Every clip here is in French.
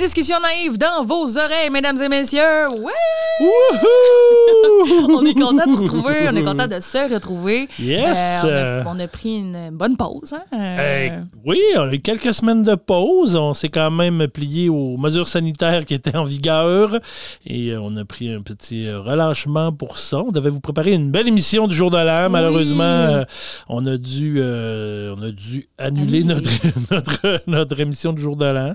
Discussion naïve dans vos oreilles, mesdames et messieurs. Ouais! on est content de vous retrouver, on est content de se retrouver. Yes! Euh, on, a, on, a, pris une bonne pause. Hein? Euh... oui, on a eu quelques semaines de pause. On s'est quand même plié aux mesures sanitaires qui étaient en vigueur et on a pris un petit relâchement pour ça. On devait vous préparer une belle émission du jour de l'an. Malheureusement, on, a dû, euh, on a dû annuler notre, notre, notre, émission du jour de l'an.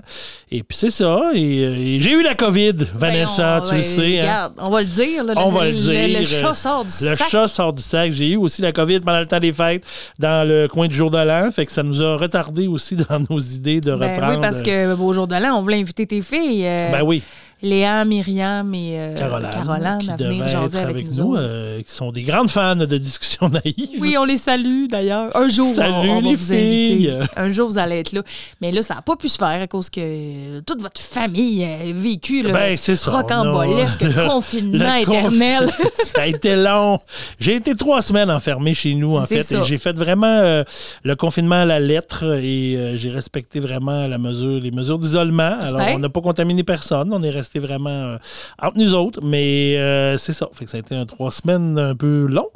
Et puis c'est ça. Et, et j'ai eu la COVID, Vanessa, ben tu on, le sais. Regarde, hein? on va le dire. Là, on va le dire. Le, chat sort du sac. Le chat sort du sac. J'ai eu aussi la COVID pendant le temps des fêtes dans le coin du jour de l'an. Fait que ça nous a retardé aussi dans nos idées de ben reprendre. Oui, parce que au jour de l'an, on voulait inviter tes filles. Euh, ben oui. Léa, Myriam et euh, Caroline, Caroline qui à venir jaser avec, avec, nous, nous euh, qui sont des grandes fans de discussions naïves. Oui, on les salue d'ailleurs. Un jour, Salut on, on va vous filles. inviter. Un jour, vous allez être là. Mais là, ça n'a pas pu se faire à cause que toute votre famille a vécu le ben, rocambolesque le, confinement le éternel. ça a été long. J'ai été trois semaines enfermé chez nous, en fait. Ça. Et j'ai fait vraiment euh, le confinement à la lettre et euh, j'ai respecté vraiment la mesure, les mesures d'isolement. Alors, on n'a pas contaminé personne. On est resté vraiment euh, entre nous autres, mais euh, c'est ça. Ça a été trois semaines un peu long,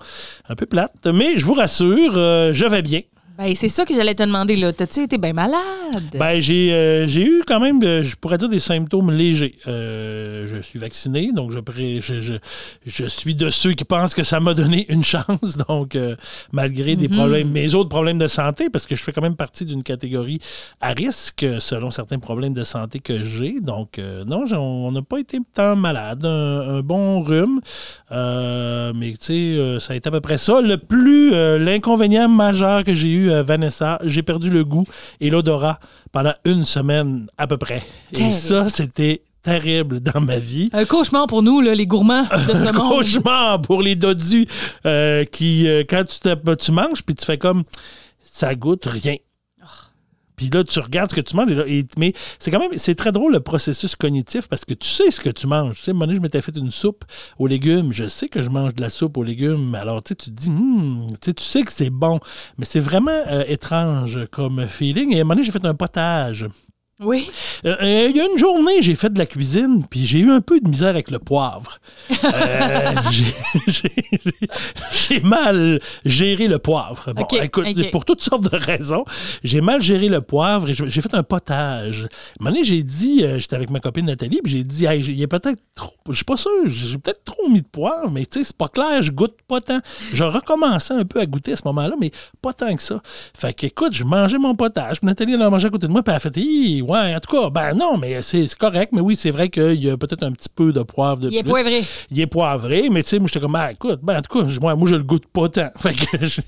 un peu plate. Mais je vous rassure, euh, je vais bien. Ben, c'est ça que j'allais te demander. là. T'as-tu été bien malade? Ben, j'ai, euh, j'ai eu quand même, je pourrais dire, des symptômes légers. Euh, je suis vacciné, donc je, je, je, je, suis de ceux qui pensent que ça m'a donné une chance. Donc, euh, malgré des Mhm. mm-hmm. problèmes, mes autres problèmes de santé, parce que je fais quand même partie d'une catégorie à risque selon certains problèmes de santé que j'ai. Donc, euh, non, on n'a pas été tant malade. Un, un bon rhume. Euh, mais, tu sais, ça a été à peu près ça. Le plus, euh, l'inconvénient majeur que j'ai eu à Vanessa, j'ai perdu le goût et l'odorat pendant une semaine à peu près. Terrible. Et ça, c'était terrible dans ma vie. Un cauchemar pour nous, là, les gourmands de ce Un monde. cauchemar pour les dodus euh, qui, euh, quand tu, te, tu manges, puis tu fais comme, ça goûte rien. Puis là, tu regardes ce que tu manges. Mais c'est quand même, c'est très drôle le processus cognitif parce que tu sais ce que tu manges. Tu sais, donné, je m'étais fait une soupe aux légumes. Je sais que je mange de la soupe aux légumes. Alors, tu sais, tu te dis, hmm, tu sais, tu sais que c'est bon. Mais c'est vraiment euh, étrange comme feeling. Et à un moment donné, j'ai fait un potage. Oui. Euh, euh, il y a une journée, j'ai fait de la cuisine, puis j'ai eu un peu de misère avec le poivre. Euh, j'ai mal géré le poivre. Bon, okay, écoute, okay. pour toutes sortes de raisons, j'ai mal géré le poivre et j'ai fait un potage. À un moment donné, j'ai dit, j'étais avec ma copine Nathalie, puis j'ai dit, hey, il y a peut-être trop, je suis pas sûr, j'ai peut-être trop mis de poivre, mais tu sais, c'est pas clair, je goûte pas tant. Je recommençais un peu à goûter à ce moment-là, mais pas tant que ça. Fait qu'écoute, je mangeais mon potage, puis Nathalie, elle a mangé à côté de moi, puis elle a fait, Ouais, en tout cas, ben non, mais c'est correct. Mais oui, c'est vrai qu'il y a peut-être un petit peu de poivre de Il est poivré. Il est poivré, mais tu sais, moi, j'étais comme, ben écoute, ben en tout cas, moi, moi je le goûte pas tant. Fait que je...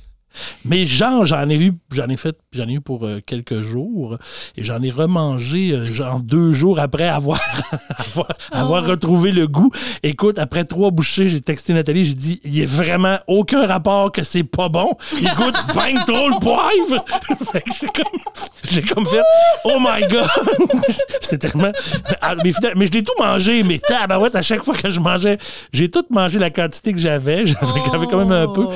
Mais genre, j'en ai eu, j'en ai fait, j'en ai eu pour euh, quelques jours et j'en ai remangé euh, genre deux jours après avoir, avoir, oh. avoir, retrouvé le goût. Écoute, après trois bouchées, j'ai texté Nathalie, j'ai dit, il n'y a vraiment aucun rapport que c'est pas bon. Il goûte bien trop le poivre. j'ai comme, comme, fait, oh my god. C'était tellement. Ah, mais, mais, je l'ai tout mangé, mais tabarouette, à chaque fois que je mangeais, j'ai tout mangé la quantité que j'avais. J'avais oh. quand même un peu.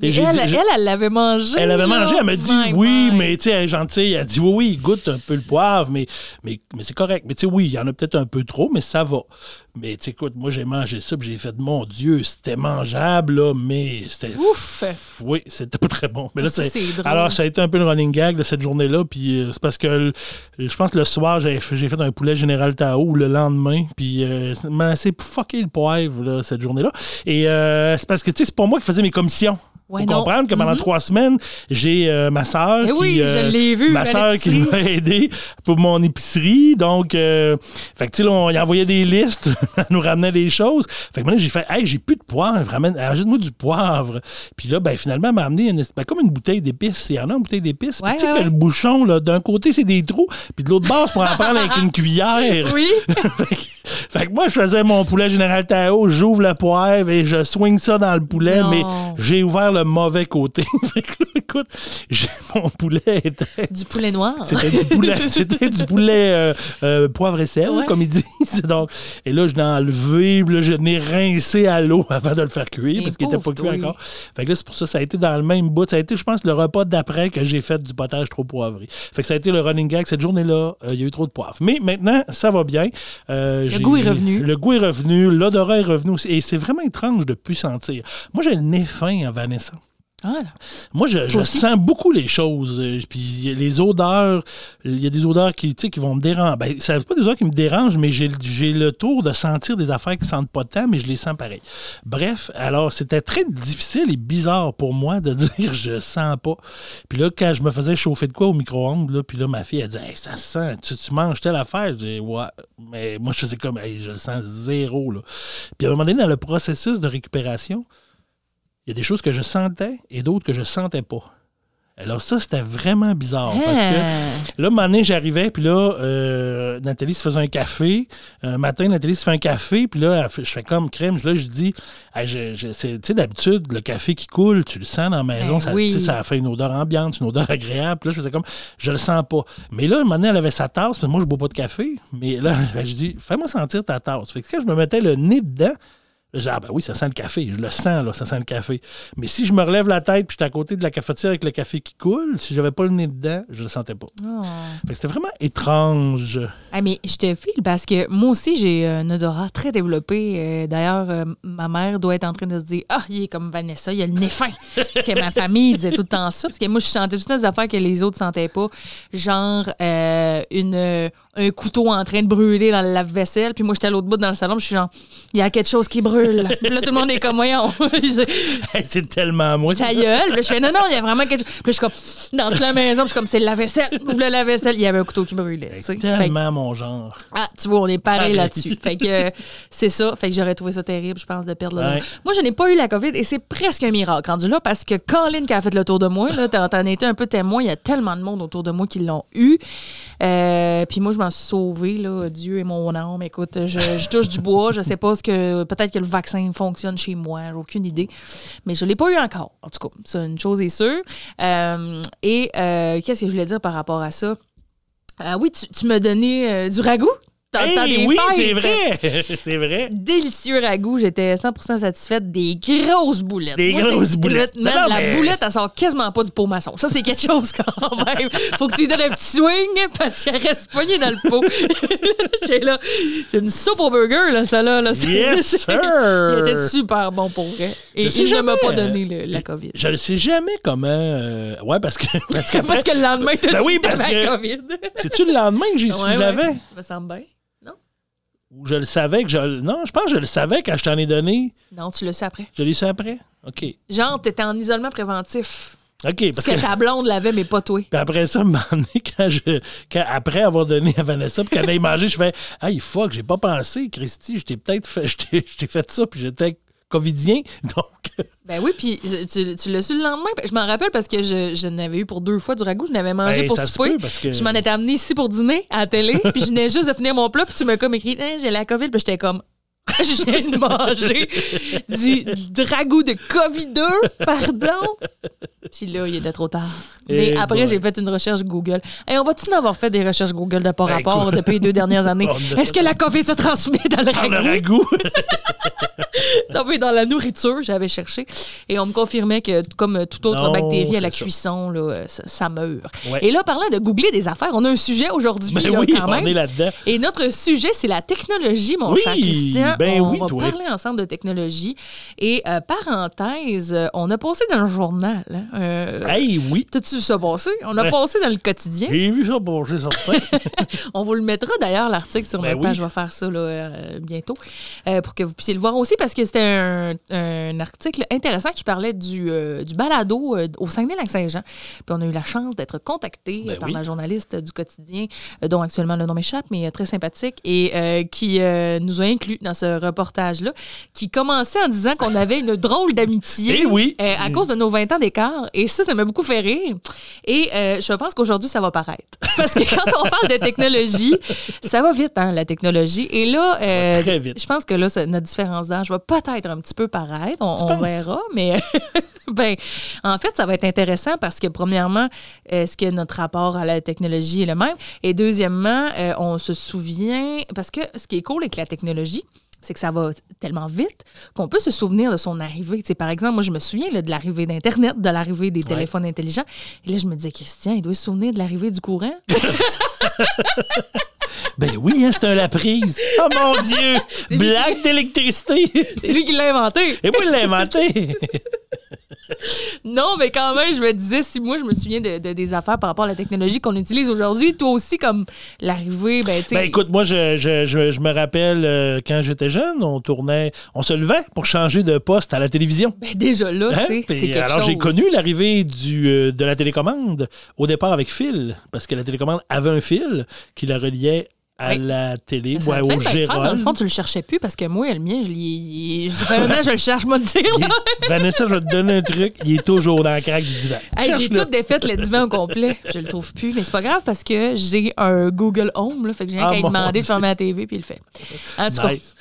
Et elle, dit, elle, elle l'avait mangé. Elle avait mangé, elle m'a dit my oui, my. mais tu sais, elle est gentille. Elle dit oui, oui, il goûte un peu le poivre, mais, mais, mais c'est correct. Mais tu sais, oui, il y en a peut-être un peu trop, mais ça va. Mais tu écoute, moi, j'ai mangé ça, puis j'ai fait, mon Dieu, c'était mangeable, là, mais c'était. Ouf! Oui, c'était pas très bon. Mais là, c'est Alors, ça a été un peu le running gag de cette journée-là, puis euh, c'est parce que je pense que le soir, j'ai fait un poulet général Tao le lendemain, puis euh, c'est fucké le poivre, là, cette journée-là. Et euh, c'est parce que, tu sais, c'est pas moi qui faisais mes commissions. Ouais, Faut non. comprendre que pendant trois semaines, j'ai euh, ma soeur Eh qui. oui, je l'ai vu Ma soeur qui m'a aidé pour mon épicerie. Donc, euh, fait que, tu sais, là, on y envoyait des listes, elle nous ramenait des choses. Fait que maintenant, j'ai fait, hey, j'ai plus de poivre, ramène, achète-moi du poivre. Puis là, ben, finalement, elle m'a amené une, ben, comme une bouteille d'épices. Il y en a une bouteille d'épices. Ouais, tu sais ouais, que ouais. le bouchon, là, d'un côté, c'est des trous, puis de l'autre bord, c'est pour en prendre avec une cuillère. Oui. fait, que, fait que moi, je faisais mon poulet Général Tao, j'ouvre le poivre et je swing ça dans le poulet, Non. mais j'ai ouvert le mauvais côté. fait que là, écoute, j'ai- mon poulet était. Du poulet noir. C'était du poulet, c'était du poulet euh, euh, poivre et sel, Ouais. comme ils disent. Donc, et là, je l'ai enlevé, là, je l'ai rincé à l'eau avant de le faire cuire, Mais parce qu'il était pas cuit encore. Fait que là, c'est pour ça, ça a été dans le même bout. Ça a été, je pense, le repas d'après que j'ai fait du potage trop poivré. Fait que ça a été le running gag. Cette journée-là, euh, il y a eu trop de poivre. Mais maintenant, ça va bien. J'ai- goût est revenu. Le goût est revenu. L'odorat est revenu aussi. Et c'est vraiment étrange de plus sentir. Moi, j'ai le nez fin à Vanessa. Ah. Moi, je, sens beaucoup les choses. euh, Puis les odeurs, il y a des odeurs qui, qui vont me déranger. Ben, ça pas des odeurs qui me dérangent, mais j'ai le tour de sentir des affaires qui sentent pas tant, mais je les sens pareil. Bref, alors c'était très difficile et bizarre pour moi de dire je sens pas. Puis là, quand je me faisais chauffer de quoi au micro-ondes, là, puis là, ma fille, elle dit Hey, ça sent, tu, tu manges telle affaire? Je dis Ouais, mais moi, je faisais comme Hey, je le sens zéro. Là. Puis à un moment donné, dans le processus de récupération, il y a des choses que je sentais et d'autres que je sentais pas. Alors ça, c'était vraiment bizarre. Parce que Ah. là, un moment donné, j'arrivais, puis là, euh, Nathalie se faisait un café. Un matin, Nathalie se fait un café, puis là, je fais comme crème. Là, je dis, Hey, tu sais, d'habitude, le café qui coule, tu le sens dans la maison, Ben ça, oui. fait une odeur ambiante, une odeur agréable. Puis là, je faisais comme, je le sens pas. Mais là, un moment donné, elle avait sa tasse, que moi, je bois pas de café. Mais là, je dis, fais-moi sentir ta tasse. Fait que quand je me mettais le nez dedans, j'ai ah ben oui, ça sent le café. Je le sens, là, ça sent le café. Mais si je me relève la tête puis je suis à côté de la cafetière avec le café qui coule, si j'avais pas le nez dedans, je le sentais pas. Oh. Fait que c'était vraiment étrange. Ah, mais je te file parce que moi aussi, j'ai un odorat très développé. Euh, D'ailleurs, euh, ma mère doit être en train de se dire Ah, il est comme Vanessa, il a le nez fin. Parce que ma famille disait tout le temps ça. Parce que moi, je sentais tout le temps des affaires que les autres sentaient pas. Genre, euh, une, euh, un couteau en train de brûler dans le lave-vaisselle. Puis moi, j'étais à l'autre bout dans le salon. puis Je suis genre Il y a quelque chose qui brûle. Puis là, tout le monde est comme Voyons. Hey, c'est tellement moi. ta gueule. Puis je fais non, non, il y a vraiment quelque chose. Puis là, je suis comme dans toute la maison, puis je suis comme c'est le lave-vaisselle. Ouvre le lave-vaisselle. Il y avait un couteau qui brûlait. sais. Fait Tellement mon genre. ah, tu vois, on est pareil là-dessus. Fait que euh, c'est ça. Fait que j'aurais trouvé ça terrible, je pense, de perdre le Ouais. Moi, je n'ai pas eu la COVID et c'est presque un miracle rendu là parce que Colin qui a fait le tour de moi, là, t'en été un peu témoin. Il y a tellement de monde autour de moi qui l'ont eu. Euh, puis moi, je m'en là. Dieu est mon âme. Écoute, je, touche du bois. Je sais pas ce que. Peut-être que le vaccin fonctionne chez moi. J'ai aucune idée. Mais je l'ai pas eu encore. En tout cas, ça, une chose est sûre. Euh, et euh, qu'est-ce que je voulais dire par rapport à ça? Ah oui, tu, tu m'as donné euh, du ragoût. Hey, oui, c'est vrai. c'est vrai. Délicieux ragoût. J'étais 100% satisfaite des grosses boulettes. Des Moi, grosses boulettes. man, Non, non, la mais- boulette, elle sort quasiment pas du pot maçon. Ça, c'est quelque chose quand même. Faut que tu lui donnes un petit swing parce qu'elle reste poignée dans le pot. Là, c'est une soupe au burger, là, ça là. là. Yes, sir. Il était super bon pour vrai. Et Je il ne m'a jamais, pas euh, donné le- la COVID. Je ne sais jamais comment. euh, Ouais, parce que. Parce, qu'après- Parce que le lendemain, t'as Ben oui, parce que- la COVID. C'est-tu le lendemain que j'ai su Ouais? Ça me semble bien. Ou je le savais que je. Non, je pense que je le savais quand je t'en ai donné. Non, tu le sais après. Je l'ai su après? OK. Genre, t'étais en isolement préventif. OK, Parce parce que que. ta blonde l'avait, mais pas toi. Puis après ça, un moment donné, quand je, quand, après avoir donné à Vanessa, puis qu'elle ait mangé, je fais Hey, fuck, j'ai pas pensé, Christy, je t'ai peut-être fait, je t'ai- je t'ai fait ça, puis j'étais covidien. Donc, Ben oui, puis euh, tu, tu l'as su le lendemain. Je m'en rappelle parce que je, je n'avais eu pour deux fois du ragoût. Je n'avais mangé Ben, pour souper. parce que- Je m'en étais amené ici pour dîner à la télé. puis je venais juste de finir mon plat. Puis tu m'as comme écrit Hein, J'ai la COVID. Puis j'étais comme Je viens de manger du, ragoût de COVID-2. Pardon? Puis là, il était trop tard. Mais Eh après, boy. j'ai fait une recherche Google. Et on va-tu en avoir fait des recherches Google de pas Ben, rapport écoute. depuis les deux dernières années? Est-ce que la COVID se transmet dans le par le ragoût? Non, mais dans la nourriture, j'avais cherché. Et on me confirmait que, comme toute autre Non, bactérie à la ça. cuisson, là, euh, ça, ça meurt. Ouais. Et là, parlant de googler des affaires, on a un sujet aujourd'hui, Ben oui, quand on même. est là-dedans. Et notre sujet, c'est la technologie, mon Oui, cher Christian. Ben Ben on oui, va toi. parler ensemble de technologie. Et euh, parenthèse, euh, on a passé dans le journal. hein, euh, Hey, oui. T'as-tu vu ça passer? On a Ouais. passé dans le quotidien. J'ai vu ça j'ai certain. On vous le mettra d'ailleurs, l'article sur Ben notre oui. page. Je vais faire ça là, euh, bientôt pour que vous puissiez le voir aussi parce que c'était un, un article intéressant qui parlait du, du balado au Saguenay-Lac-Saint-Jean. Puis on a eu la chance d'être contacté Ben par oui. la journaliste du quotidien, dont actuellement le nom m'échappe, mais très sympathique, et qui nous a inclus dans ce reportage-là, qui commençait en disant qu'on avait une drôle d'amitié Eh oui. euh, à cause de nos 20 ans d'écart. Et ça, ça m'a beaucoup fait rire. Et euh, je pense qu'aujourd'hui, ça va paraître. Parce que quand on parle de technologie, ça va vite, hein, la technologie. Et là, euh, très vite. je pense que là, notre différence d'âge va peut-être un petit peu paraître. On, verra. Mais ben, en fait, ça va être intéressant parce que, premièrement, est-ce que notre rapport à la technologie est le même? Et deuxièmement, on se souvient, parce que ce qui est cool avec la technologie, c'est que ça va tellement vite qu'on peut se souvenir de son arrivée. Par exemple, moi, je me souviens là, de l'arrivée d'Internet, de l'arrivée des téléphones intelligents. Et là, je me disais, Christian, il doit se souvenir de l'arrivée du courant. Ben oui, hein, c'est un laprise. Oh mon Dieu! Blague d'électricité! C'est lui qui l'a inventé. Et moi, il l'a inventé! Non, mais quand même, je me disais, si moi, je me souviens de, de- des affaires par rapport à la technologie qu'on utilise aujourd'hui, toi aussi, comme l'arrivée, ben. Ben écoute, moi, je, je, je, je me rappelle euh, quand j'étais jeune, on tournait, on se levait pour changer de poste à la télévision. ben, déjà là, Hein? tu sais, Puis c'est quelque alors, j'ai connu l'arrivée du, euh, de la télécommande au départ avec fil, parce que la télécommande avait un fil qui la reliait à la télé, Ça ouais, au faire, Dans le Gérald. fond, tu le cherchais plus parce que moi, le mien, je l'ai. Fait un an, je le cherche, moi, de dire. Est- Vanessa, je vais te donner un truc. Il est toujours dans la craque du divan. Hey, j'ai tout défait le divan au complet. Je le trouve plus. Mais c'est pas grave parce que j'ai un Google Home. Là, fait que j'ai rien Ah, qu'à demander de fermer la TV puis il le fait. En tout cas, Nice.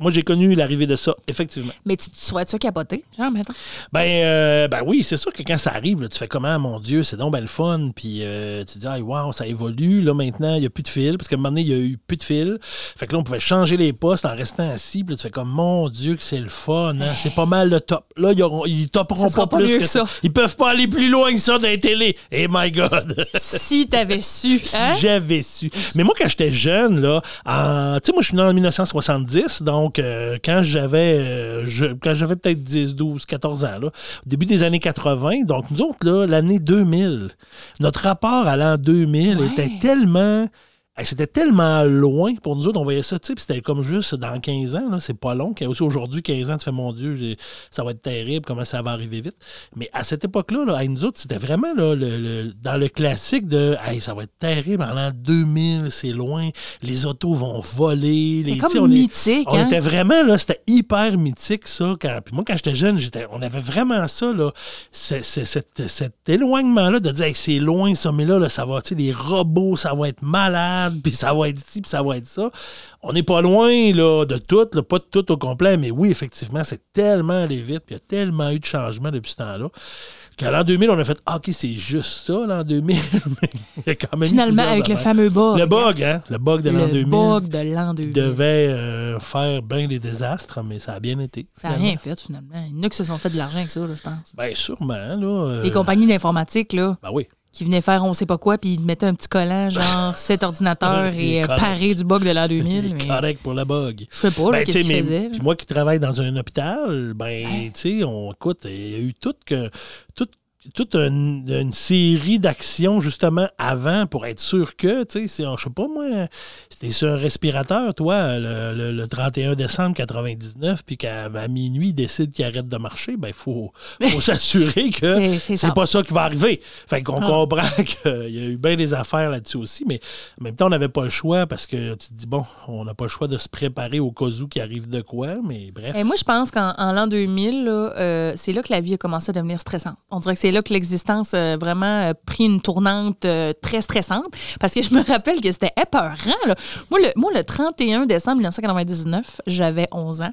Moi, j'ai connu l'arrivée de ça, effectivement. mais tu, tu souhaites ça capoter? Genre, maintenant. Ben, euh, ben oui, c'est sûr que quand ça arrive, là, tu fais comment, mon Dieu, c'est donc ben le fun. Puis euh, tu te dis, ah, wow, ça évolue. Là, maintenant, il n'y a plus de fil. Parce qu'à un moment donné, il y a eu plus de fil. Fait que là, on pouvait changer les postes en restant assis. Puis là, tu fais comme, mon Dieu, que c'est le fun. hein. C'est pas mal le top. Là, ils, auront, ils sera pas, pas plus que, que ça. ça. Ils peuvent pas aller plus loin que ça dans les télé. Eh my God! si t'avais su. Si Hein? j'avais su. Mais moi, quand j'étais jeune, là, en- tu sais, moi, je suis né en 1970, donc euh, quand j'avais euh, je- quand j'avais peut-être 10, 12, 14 ans, là, au début des années 80, donc nous autres, là, l'année 2000, notre rapport à l'an 2000 Ouais. était tellement. Hey, C'était tellement loin pour nous autres, on voyait ça, tu sais, c'était comme juste dans 15 ans, là, c'est pas long. Aussi aujourd'hui, 15 ans, tu fais mon Dieu, ça va être terrible, comment ça va arriver vite. Mais à cette époque-là, là, nous autres, c'était vraiment là, le- le- dans le classique de hey, ça va être terrible en l'an 2000, c'est loin, les autos vont voler. Les, C'est comme on est- mythique, On hein? était vraiment, là, c'était hyper mythique, ça. Quand, puis moi, quand j'étais jeune, j'étais, on avait vraiment ça, là, cet, cet éloignement-là de dire, Hey, c'est loin, ça, mais là, là, ça va, tu sais, les robots, ça va être malade, puis ça va être ci, puis ça va être ça. On n'est pas loin, là, de tout, là, pas de tout au complet, mais oui, effectivement, c'est tellement allé vite, puis il y a tellement eu de changements depuis ce temps-là. Qu'à l'an 2000, on a fait, Ah, OK, c'est juste ça, l'an 2000. mais il y a quand même Finalement, avec le fameux bug. Le bug, hein? Le bug de l'an Le 2000 bug de l'an qui 2000. devait euh, faire bien des désastres, mais ça a bien été. Ça n'a rien fait, finalement. Il y en a qui se sont fait de l'argent avec ça, là, je pense. Ben, sûrement, là. euh, Les compagnies d'informatique, là, Ben oui. Qui venaient faire on sait pas quoi, puis ils mettaient un petit collant, genre cet ordinateur Il est et euh, paré du bug de l'an Il 2000. est mais correct pour le bug. je sais pas, là, Ben, qu'est-ce mais- faisaient. puis moi qui travaille dans un hôpital, ben, tu sais, on écoute, il y a eu toute que toute toute une, une série d'actions justement avant pour être sûr que, tu sais, je sais pas moi, c'était sur un respirateur, toi, le, le- le 31 décembre 99, puis qu'à à minuit, il décide qu'il arrête de marcher, ben, il faut, faut s'assurer que C'est- pas ça qui va arriver. Fait qu'on Ah. comprend qu'il y a eu bien des affaires là-dessus aussi, mais en même temps, on n'avait pas le choix parce que tu te dis, bon, on n'a pas le choix de se préparer au cas où qu'il arrive de quoi, mais bref. Et moi, je pense qu'en en l'an 2000, là, euh, c'est là que la vie a commencé à devenir stressante. On dirait que c'est là que l'existence a vraiment euh, pris une tournante euh, très stressante. Parce que je me rappelle que c'était épeurant. Moi, le, moi, le 31 décembre 1999, j'avais 11 ans.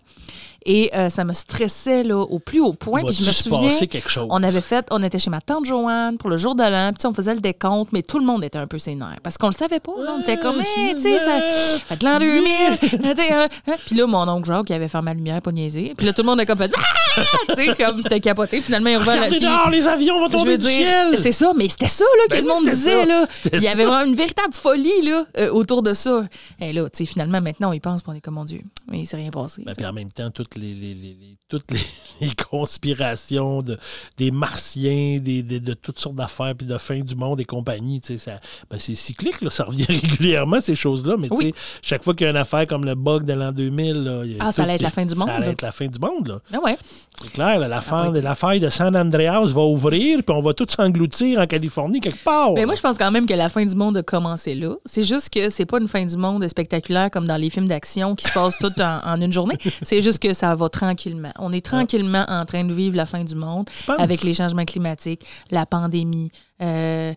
Et euh, ça me stressait là, au plus haut point. Puis je me souviens, quelque chose? on avait fait, on était chez ma tante Joanne pour le jour de l'an, puis on faisait le décompte, mais tout le monde était un peu sénère. Parce qu'on le savait pas. là. on était comme, hey, tu sais, ça. Fait que l'an 2000. tu sais, hein, hein. Puis là, mon oncle Jacques, qui avait fermé la lumière, pas niaiser. Puis là, tout le monde a comme fait, Ah! tu sais, comme c'était capoté. Finalement, il revient la Regardez dehors, les avions vont tomber du dire, ciel! c'est ça, mais c'était ça là, que Ben le oui, monde c'était disait. ça. Là. Il y avait vraiment une véritable folie là, euh, autour de ça. Et là, tu sais, finalement, maintenant, on y pense, on est comme, mon Dieu, mais il s'est rien passé. Ben, puis en même temps, toutes les, les- les- les- toutes les, les conspirations de, des martiens, des, des- de toutes sortes d'affaires, puis de fin du monde et compagnie, tu sais, ça- ben, c'est cyclique, là, ça revient régulièrement, ces choses-là, mais tu Oui. sais, chaque fois qu'il y a une affaire comme le bug de l'an 2000, là, il y a Ah, ça allait être la fin du monde, Ça allait là. être la fin du monde, là. Ah ouais. C'est clair, là, la, faille, être- la faille de San Andreas va ouvrir, puis on va tous s'engloutir en Californie quelque part. Mais là. moi, je pense quand même que la fin du monde a commencé là. C'est juste que c'est pas une fin du monde spectaculaire comme dans les films d'action qui se passent tout en, en une journée. C'est juste que ça va tranquillement. On est tranquillement en train de vivre la fin du monde avec les changements climatiques, la pandémie. Euh,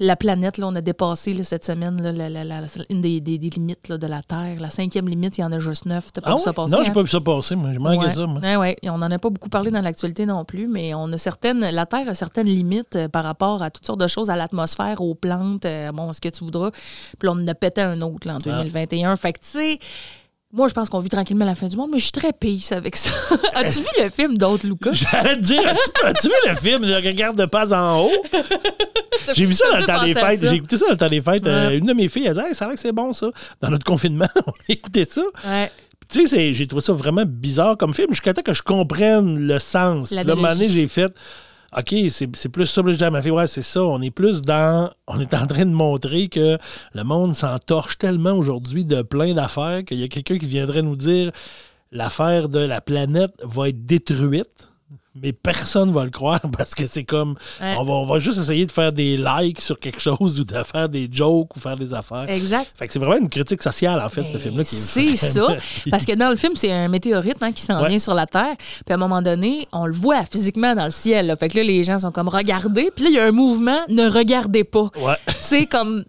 la planète, là, on a dépassé là, cette semaine là, la- la- la- une des, des- des limites de la Terre. La cinquième limite, il y en a juste neuf. T'as pas Ah vu ça passer? Non, j'ai hein? pas vu ça passer, moi. J'ai manqué Ouais. ça, moi. Ouais, ouais. On n'en a pas beaucoup parlé dans l'actualité non plus, mais on a certaines. La Terre a certaines limites euh, par rapport à toutes sortes de choses, à l'atmosphère, aux plantes, euh, bon, ce que tu voudras. Puis on en a pété un autre là, en 2021. Fait que, tu sais. Moi, je pense qu'on vit tranquillement la fin du monde, mais je suis très pisse avec ça. As-tu vu le film d'autres Lucas? J'allais te dire, as-tu, as-tu vu le film de Regarde de pas en haut? J'ai vu ça dans le temps des fêtes. J'ai écouté ça dans le temps des fêtes. Euh, une de mes filles, elle dit Hey, c'est vrai que c'est bon, ça. Dans notre confinement, on a écouté ça. Ouais. Tu sais, j'ai trouvé ça vraiment bizarre comme film. Jusqu'à temps que je comprenne le sens. Là, un moment donné, j'ai fait OK, c'est plus ça. Je dis à ouais, c'est ça. On est plus dans. On est en train de montrer que le monde s'entorche tellement aujourd'hui de plein d'affaires qu'il y a quelqu'un qui viendrait nous dire l'affaire de la planète va être détruite. Mais personne va le croire parce que c'est comme. Ouais. On, va, on va juste essayer de faire des likes sur quelque chose ou de faire des jokes ou faire des affaires. Exact. Fait que c'est vraiment une critique sociale, en fait, ce Mais qui est C'est ça. Parce que dans le film, c'est un météorite hein, qui s'en Ouais. vient sur la Terre. Puis à un moment donné, on le voit physiquement dans le ciel. là. Fait que là, les gens sont comme regardez. Puis là, il y a un mouvement ne regardez pas. Ouais. tu sais, comme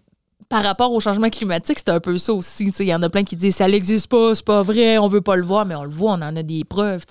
par rapport au changement climatique, c'est un peu ça aussi. Il y en a plein qui disent ça n'existe pas, c'est pas vrai, on veut pas le voir, mais on le voit, on en a des preuves.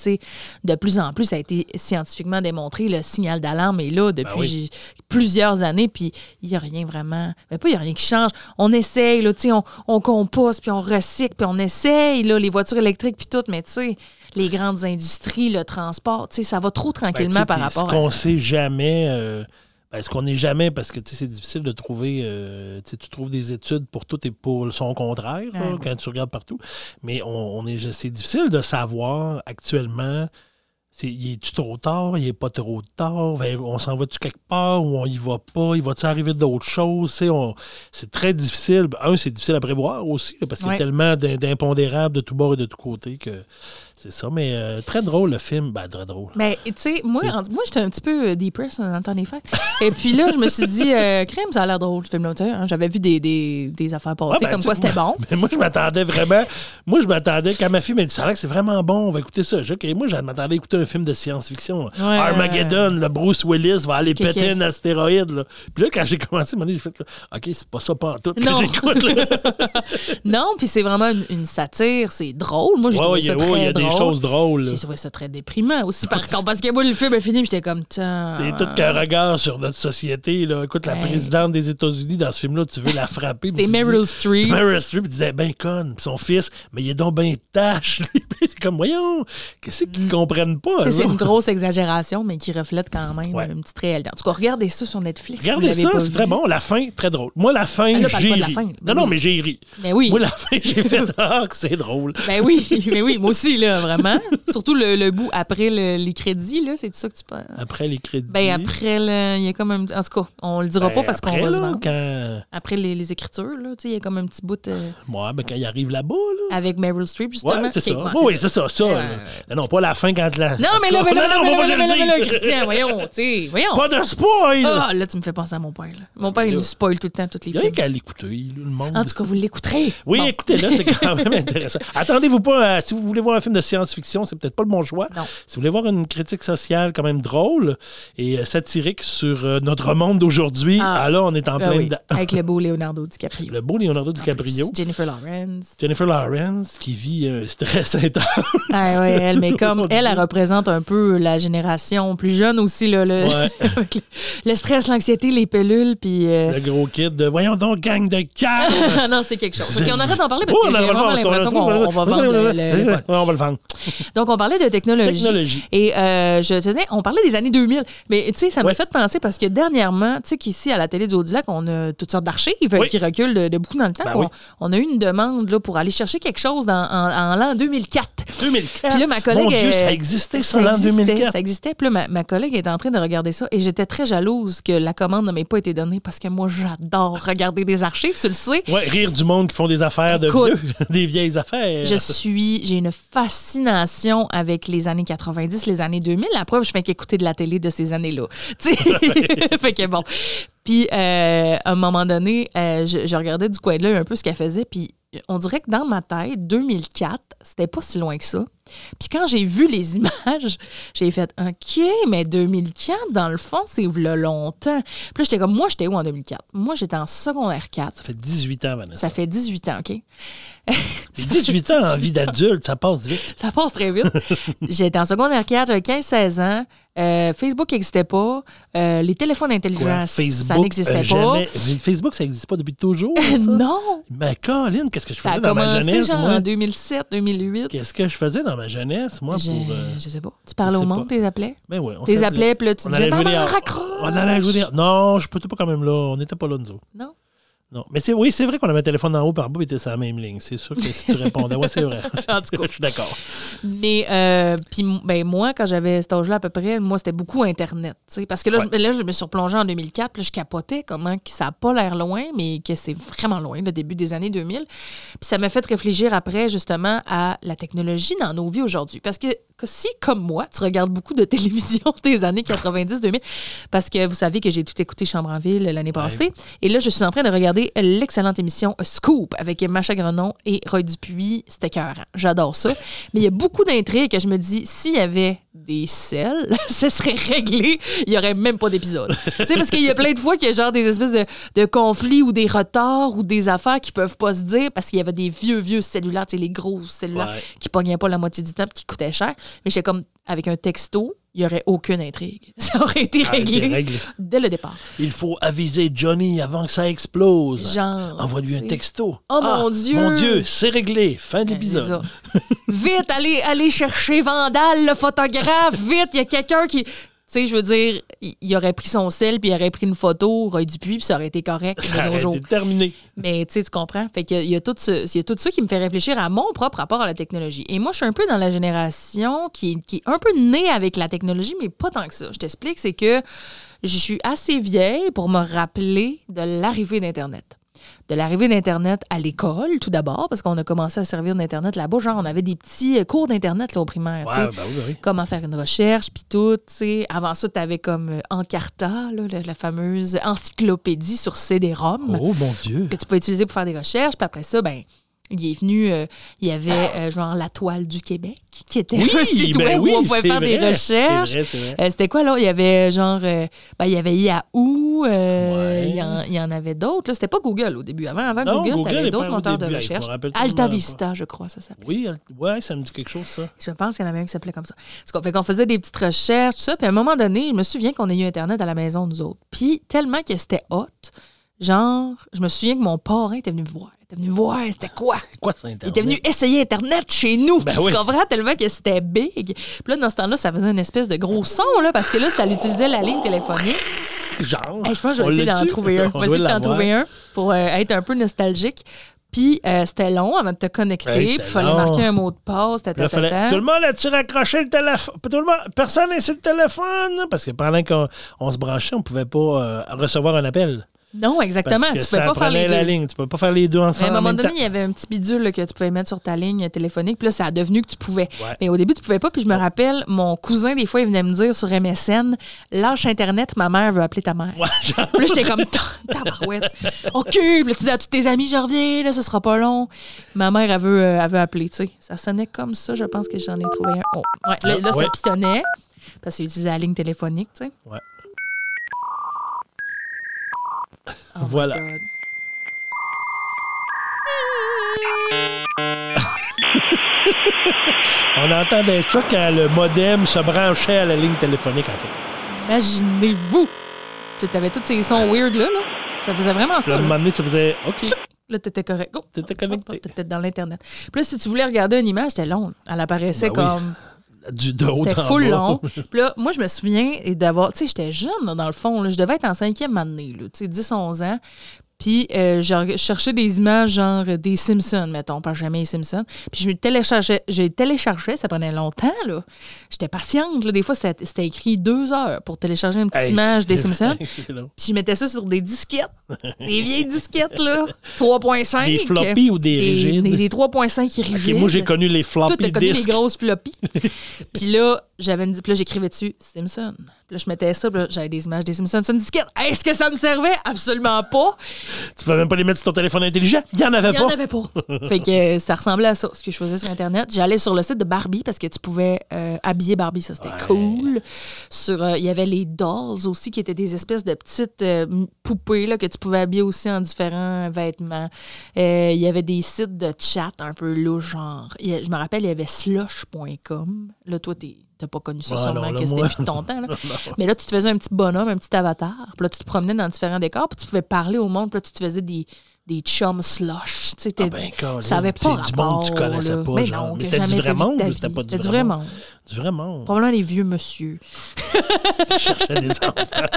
De plus en plus, ça a été scientifiquement démontré. Le signal d'alarme est là depuis oui. j- plusieurs années, puis il n'y a rien vraiment. Mais pas, il n'y a rien qui change. On essaye, là, tu sais, on, on composte, puis on recycle, puis on essaye, là, les voitures électriques, puis tout, mais tu sais, les grandes industries, le transport, tu sais, ça va trop Ben, tranquillement par rapport Ce à. qu'on sait jamais. euh, ben, ce qu'on n'est jamais, parce que c'est difficile de trouver. euh, tu trouves des études pour tout et pour son contraire là, quand tu regardes partout. Mais on, on est, c'est difficile de savoir actuellement. C'est, il est-tu trop tard? Il est pas trop tard? Ben, on s'en va-tu quelque part ou on y va pas? Il va-tu arriver d'autres choses? C'est très difficile. Un, c'est difficile à prévoir aussi, là, parce qu'il y a tellement d'im- d'impondérables de tous bords et de tous côtés que c'est ça. Mais euh, très drôle, le film. Ben, très drôle. Mais, tu sais, moi, en- moi j'étais un petit peu euh, depressed dans le temps des fêtes. Et puis là, je me suis dit, euh, crème, ça a l'air drôle, ce film-là. hein. J'avais vu des, des, des affaires passer, Ouais, ben, comme quoi c'était bon. Mais moi, je m'attendais vraiment. Moi, je m'attendais. Quand ma fille m'a dit, ça a l'air que c'est vraiment bon, on va écouter ça. OK, moi, je m'attendais à écouter un film de science-fiction. là. Ouais, Armageddon, le Bruce Willis va aller péter un astéroïde. là. Puis là, quand j'ai commencé, j'ai fait, OK, c'est pas ça pas tout que j'écoute. là. Non, puis c'est vraiment une, une satire, c'est drôle. Moi, j'ai Ouais, trouvé ouais, ça a- très ouais, il y a des drôle. choses drôles. J'ai trouvé ça très déprimant aussi, par contre, parce que moi, le film est fini, j'étais comme. C'est tout qu'un regard sur notre société. Là. Écoute, la présidente des États-Unis, dans ce film-là, tu veux la frapper. mais C'est Meryl Streep. Meryl Streep disait, ben conne, Puis son fils, mais il est donc ben tâche. c'est comme, voyons, qu'est-ce qu'ils comprennent pas? C'est une grosse exagération, mais qui reflète quand même une petite réalité. En tout cas, regardez ça sur Netflix. Regardez ça, c'est très bon. La fin, très drôle. Moi, la fin, Ah, j'ai ri. Non, non, mais j'ai ri. Ben oui. Moi, la fin, j'ai fait Ah, que c'est drôle. Ben oui, mais oui, moi aussi, là, vraiment. Surtout le, le bout après le- les crédits, là, c'est ça que tu peux. Après les crédits. Ben après, le- il y a comme un. En tout cas, on le dira Ben, pas parce qu'on va se vendre. Quand... Après les, les écritures, là, il y a comme un petit bout euh, Ouais, ben, quand il arrive là-bas, là. avec Meryl Streep, justement. Ouais, c'est ça. Oui, c'est ça. ça Non, non, pas la fin quand la, Non, mais là, mais là, mais là, Non, mais là, mais là, là. Christian, voyons, tu voyons. Pas de spoil! Ah, là, tu me fais penser à mon père. là. Mon père, il nous spoil tout le temps toutes les Il y a films. qu'à l'écouter, le monde. En tout cas, vous l'écouterez. Oui, Bon. écoutez-le, c'est quand même intéressant. Attendez-vous pas, si vous voulez voir un film de science-fiction, c'est peut-être pas le bon choix. Non. Si vous voulez voir une critique sociale quand même drôle et euh, satirique sur euh, notre monde d'aujourd'hui, Ah. ah là, on est en Ah plein oui, dedans. avec le beau Leonardo DiCaprio. Le beau Leonardo DiCaprio, Jennifer Lawrence. Jennifer Lawrence qui vit un stress intense. Ah ouais, elle, mais comme elle, elle représente un peu la génération plus jeune aussi, là, le, Ouais. stress, l'anxiété, les pilules, puis... euh, Le gros kid de Voyons donc, gang de! Ah non, c'est quelque chose. OK, on arrête d'en parler parce Oh, que j'ai vraiment l'impression qu'on on va vendre le, le- le pot. Ouais, on va le vendre. Donc, on parlait de technologie. Technologie. Et euh, je tenais, on parlait des années 2000. Mais tu sais, ça m'a Ouais. fait penser parce que dernièrement, tu sais, qu'ici, à la télé du Haut-du-Lac, on a toutes sortes d'archives Oui. qui reculent de, de beaucoup dans le temps. Ben on, oui. on a eu une demande là, pour aller chercher quelque chose dans- en, en l'an 2004. 2004. Puis là, ma collègue. Mon Dieu, euh, ça existait, ça, l'an existait, 2004. Ça existait. Puis là, ma, ma collègue est en train de regarder ça et j'étais très jalouse que la commande ne m'ait pas été donnée parce que moi, j'adore regarder des archives, tu le sais. Ouais, rire du monde qui font des affaires de vieux, des vieilles affaires. Je suis, j'ai une fascination avec les années 90, les années 2000. La preuve, je fais qu'écouter de la télé de ces années-là. Fait que bon. Puis, euh, à un moment donné, euh, je, je regardais du coin de l'œil un peu ce qu'elle faisait. Puis, on dirait que dans ma tête, 2004, c'était pas si loin que ça. Puis, quand j'ai vu les images, j'ai fait OK, mais 2004, dans le fond, c'est le longtemps. Puis là, j'étais comme, moi, j'étais où en 2004? Moi, j'étais en secondaire 4. Ça fait 18 ans, Vanessa. Ça fait 18 ans, OK? 18 ans en vie d'adulte, ça passe vite. Ça passe très vite. J'étais en secondaire 4, j'avais 15-16 ans. Euh, Facebook n'existait pas. Euh, les téléphones intelligents, ça n'existait euh, pas. Facebook, ça n'existe pas depuis toujours. ça? non! Mais Colin, qu'est-ce que je Ça a faisais dans ma jeunesse, genre moi? en 2007, 2008. Qu'est-ce que je faisais dans ma jeunesse, moi, Je, pour... euh, je sais pas. Tu parlais au monde, pas. t'es appelais? Ben ouais, on T'es s'appelait. appelais, puis là, tu On disais, maman, raccroche! On allait jouer des... Non, je peux pas quand même là. On n'était pas là, nous autres. Non? Non. Mais c'est, oui, c'est vrai qu'on avait un téléphone en haut par bas et était sur la même ligne. C'est sûr que si tu répondais, ouais, c'est vrai. En tout cas. je suis d'accord. Mais euh, puis ben moi quand j'avais cet âge-là à peu près, moi c'était beaucoup internet, parce que là je, là je me suis replongée en 2004, puis là, je capotais comment que ça a pas l'air loin mais que c'est vraiment loin le début des années 2000. Puis ça m'a fait réfléchir après justement à la technologie dans nos vies aujourd'hui parce que que si, comme moi, tu regardes beaucoup de télévision des années 90-2000, parce que vous savez que j'ai tout écouté Chambre en ville l'année passée, et là, je suis en train de regarder l'excellente émission Scoop avec Macha Grenon et Roy Dupuis. C'était écœurant. J'adore ça. Mais il y a beaucoup d'intrigues que je me dis, s'il y avait des selles, ce serait réglé. Il n'y aurait même pas d'épisode. tu sais, parce qu'il y a plein de fois qu'il y a genre des espèces de, de conflits ou des retards ou des affaires qui peuvent pas se dire parce qu'il y avait des vieux, vieux cellulaires, tu sais, les gros cellulaires Ouais. qui pognaient pas la moitié du temps qui coûtaient cher. Mais j'étais comme, avec un texto, il n'y aurait aucune intrigue. Ça aurait été Ah, réglé, dès le départ. Il faut aviser Johnny avant que ça explose. Genre, Envoie-lui un texto. Oh, Ah, mon Dieu! Mon Dieu, c'est réglé. Fin de l'épisode. Vite, allez, allez chercher Vandal, le photographe. Vite, il y a quelqu'un qui. Tu sais, je veux dire, il, il aurait pris son sel, puis il aurait pris une photo, Roy Dupuis, puis ça aurait été correct Ça aurait été terminé. Mais tu sais, tu comprends? Fait qu'il y y, a tout ce- il y a tout ça qui me fait réfléchir à mon propre rapport à la technologie. Et moi, je suis un peu dans la génération qui, qui est un peu née avec la technologie, mais pas tant que ça. Je t'explique, c'est que je suis assez vieille pour me rappeler de l'arrivée d'Internet. De l'arrivée d'Internet à l'école, tout d'abord, parce qu'on a commencé à servir d'Internet là-bas. Genre, on avait des petits euh, cours d'Internet au primaire. Ouais, ben oui, oui. comment faire une recherche, puis tout, tu sais. Avant ça, tu avais comme euh, Encarta, là, la, la fameuse encyclopédie sur CD-ROM Oh mon Dieu. que tu peux utiliser pour faire des recherches. Puis après ça, ben il est venu, euh, il y avait euh, genre la toile du Québec, qui était Oui, un site ben web oui, où on pouvait faire des recherches. Euh, C'était quoi là? Il y avait genre, ben, il y avait Yahoo, Ouais. il, y en, il y en avait d'autres. là. C'était pas Google au début. Avant, avant Non, Google, Google tu est d'autres moteurs de début. Recherche. Alta. Vista, je crois, ça s'appelait. Oui, ouais, ça me dit quelque chose, ça. Je pense qu'il y en avait un qui s'appelait comme ça. Parce qu'on faisait des petites recherches, tout ça. Puis à un moment donné, je me souviens qu'on a eu Internet à la maison, nous autres. Puis tellement que c'était hot, genre, je me souviens que mon parrain était venu me voir. Il était venu voir, c'était quoi? Quoi ça, Il Internet? était venu essayer Internet chez nous. Ben tu oui. comprends tellement que c'était big. Puis là, dans ce temps-là, ça faisait une espèce de gros son, là, parce que là, ça utilisait la ligne téléphonique. Genre. Hey, je pense que je vais essayer d'en trouver un. On Je vais doit essayer d'en l'avoir. trouver un pour euh, être un peu nostalgique. Puis euh, c'était long avant de te connecter. Hey, puis il fallait long. marquer un mot de passe. ta, Puis là, ta, ta, fallait- ta. Tout le monde a-tu raccroché le téléphone? Tout le monde, personne n'est sur le téléphone? Parce que pendant qu'on on se branchait, on pouvait pas euh, recevoir un appel. Non, exactement. Parce que tu ça pas faire les deux. la ligne. Tu peux pas faire les deux Mais ensemble. à un en moment donné, il y avait un petit bidule là, que tu pouvais mettre sur ta ligne téléphonique. Puis là, ça a devenu que tu pouvais. Ouais. Mais au début, tu pouvais pas. Puis je me rappelle, mon cousin, des fois, il venait me dire sur MSN Lâche Internet, ma mère veut appeler ta mère. Ouais, genre, Puis là, j'étais comme Ta- tabarouette. OK. Puis là, tu dis à tous tes amis Je reviens, là, ce sera pas long. Ma mère, elle veut, euh, elle veut appeler, tu sais. Ça sonnait comme ça. Je pense que j'en ai trouvé un. Oh. Ouais, là, ça pitonnait. Parce qu'il utilisait la ligne téléphonique, tu sais. Ouais. Oh Voilà. On entendait ça quand le modem se branchait à la ligne téléphonique, en fait. Imaginez-vous! Tu avais tous ces sons weird là, là. Ça faisait vraiment Puis à ça. un moment donné, ça faisait OK, là t'étais correct. Oh, t'étais connecté. t'étais dans l'Internet. Puis là, si tu voulais regarder une image, c'était long. Elle apparaissait Ben oui. Du de haut C'était full long. Puis là, moi, je me souviens d'avoir. Tu sais, j'étais jeune, là, dans le fond. là. Je devais être en cinquième année, là, tu sais, 10-11 ans. Puis euh, je je cherchais des images genre des Simpsons, mettons, pas jamais les Simpsons. Puis je me téléchargeais, j'ai téléchargé, ça prenait longtemps, là. J'étais patiente, là. Des fois, c'était écrit deux heures pour télécharger une petite Hey, image des Simpsons. Puis je mettais ça sur des disquettes. des vieilles disquettes, là. 3.5. Des floppy ou des rigides? Des, des 3.5 OK, rigides. moi, j'ai connu les Toi, floppy t'as connu les grosses floppy. puis là, j'avais une... puis là, j'écrivais dessus Simpson. Puis là, je mettais ça, puis là, j'avais des images des Simpsons sur une disquette. Est-ce que ça me servait? Absolument pas. Tu peux même pas les mettre sur ton téléphone intelligent. Il y en avait Il n'y en pas. avait pas. fait que euh, ça ressemblait à ça, ce que je faisais sur Internet. J'allais sur le site de Barbie parce que tu pouvais euh, habiller Barbie. Ça, c'était cool. Sur, euh, Il y avait les dolls aussi, qui étaient des espèces de petites poupées là, que tu pouvais habiller aussi en différents vêtements. Il y avait des sites de chat un peu louches, genre. A- je me rappelle, il y avait slush.com. Là, toi, t'es- t'as pas connu ça Ah, sûrement, là, que c'était moi- plus de ton temps. Là. Mais là, tu te faisais un petit bonhomme, un petit avatar. Puis là, tu te promenais dans différents décors. Puis tu pouvais parler au monde. Puis là, tu te faisais des, des chums slush. Tu sais, Ah ben, ça avait pas du monde que tu rapport, connaissais là. pas, Mais genre. non, Mais c'était du vrai monde ou c'était pas du du vrai monde? Du vrai monde. Probablement les vieux monsieur. Je cherchais des enfants.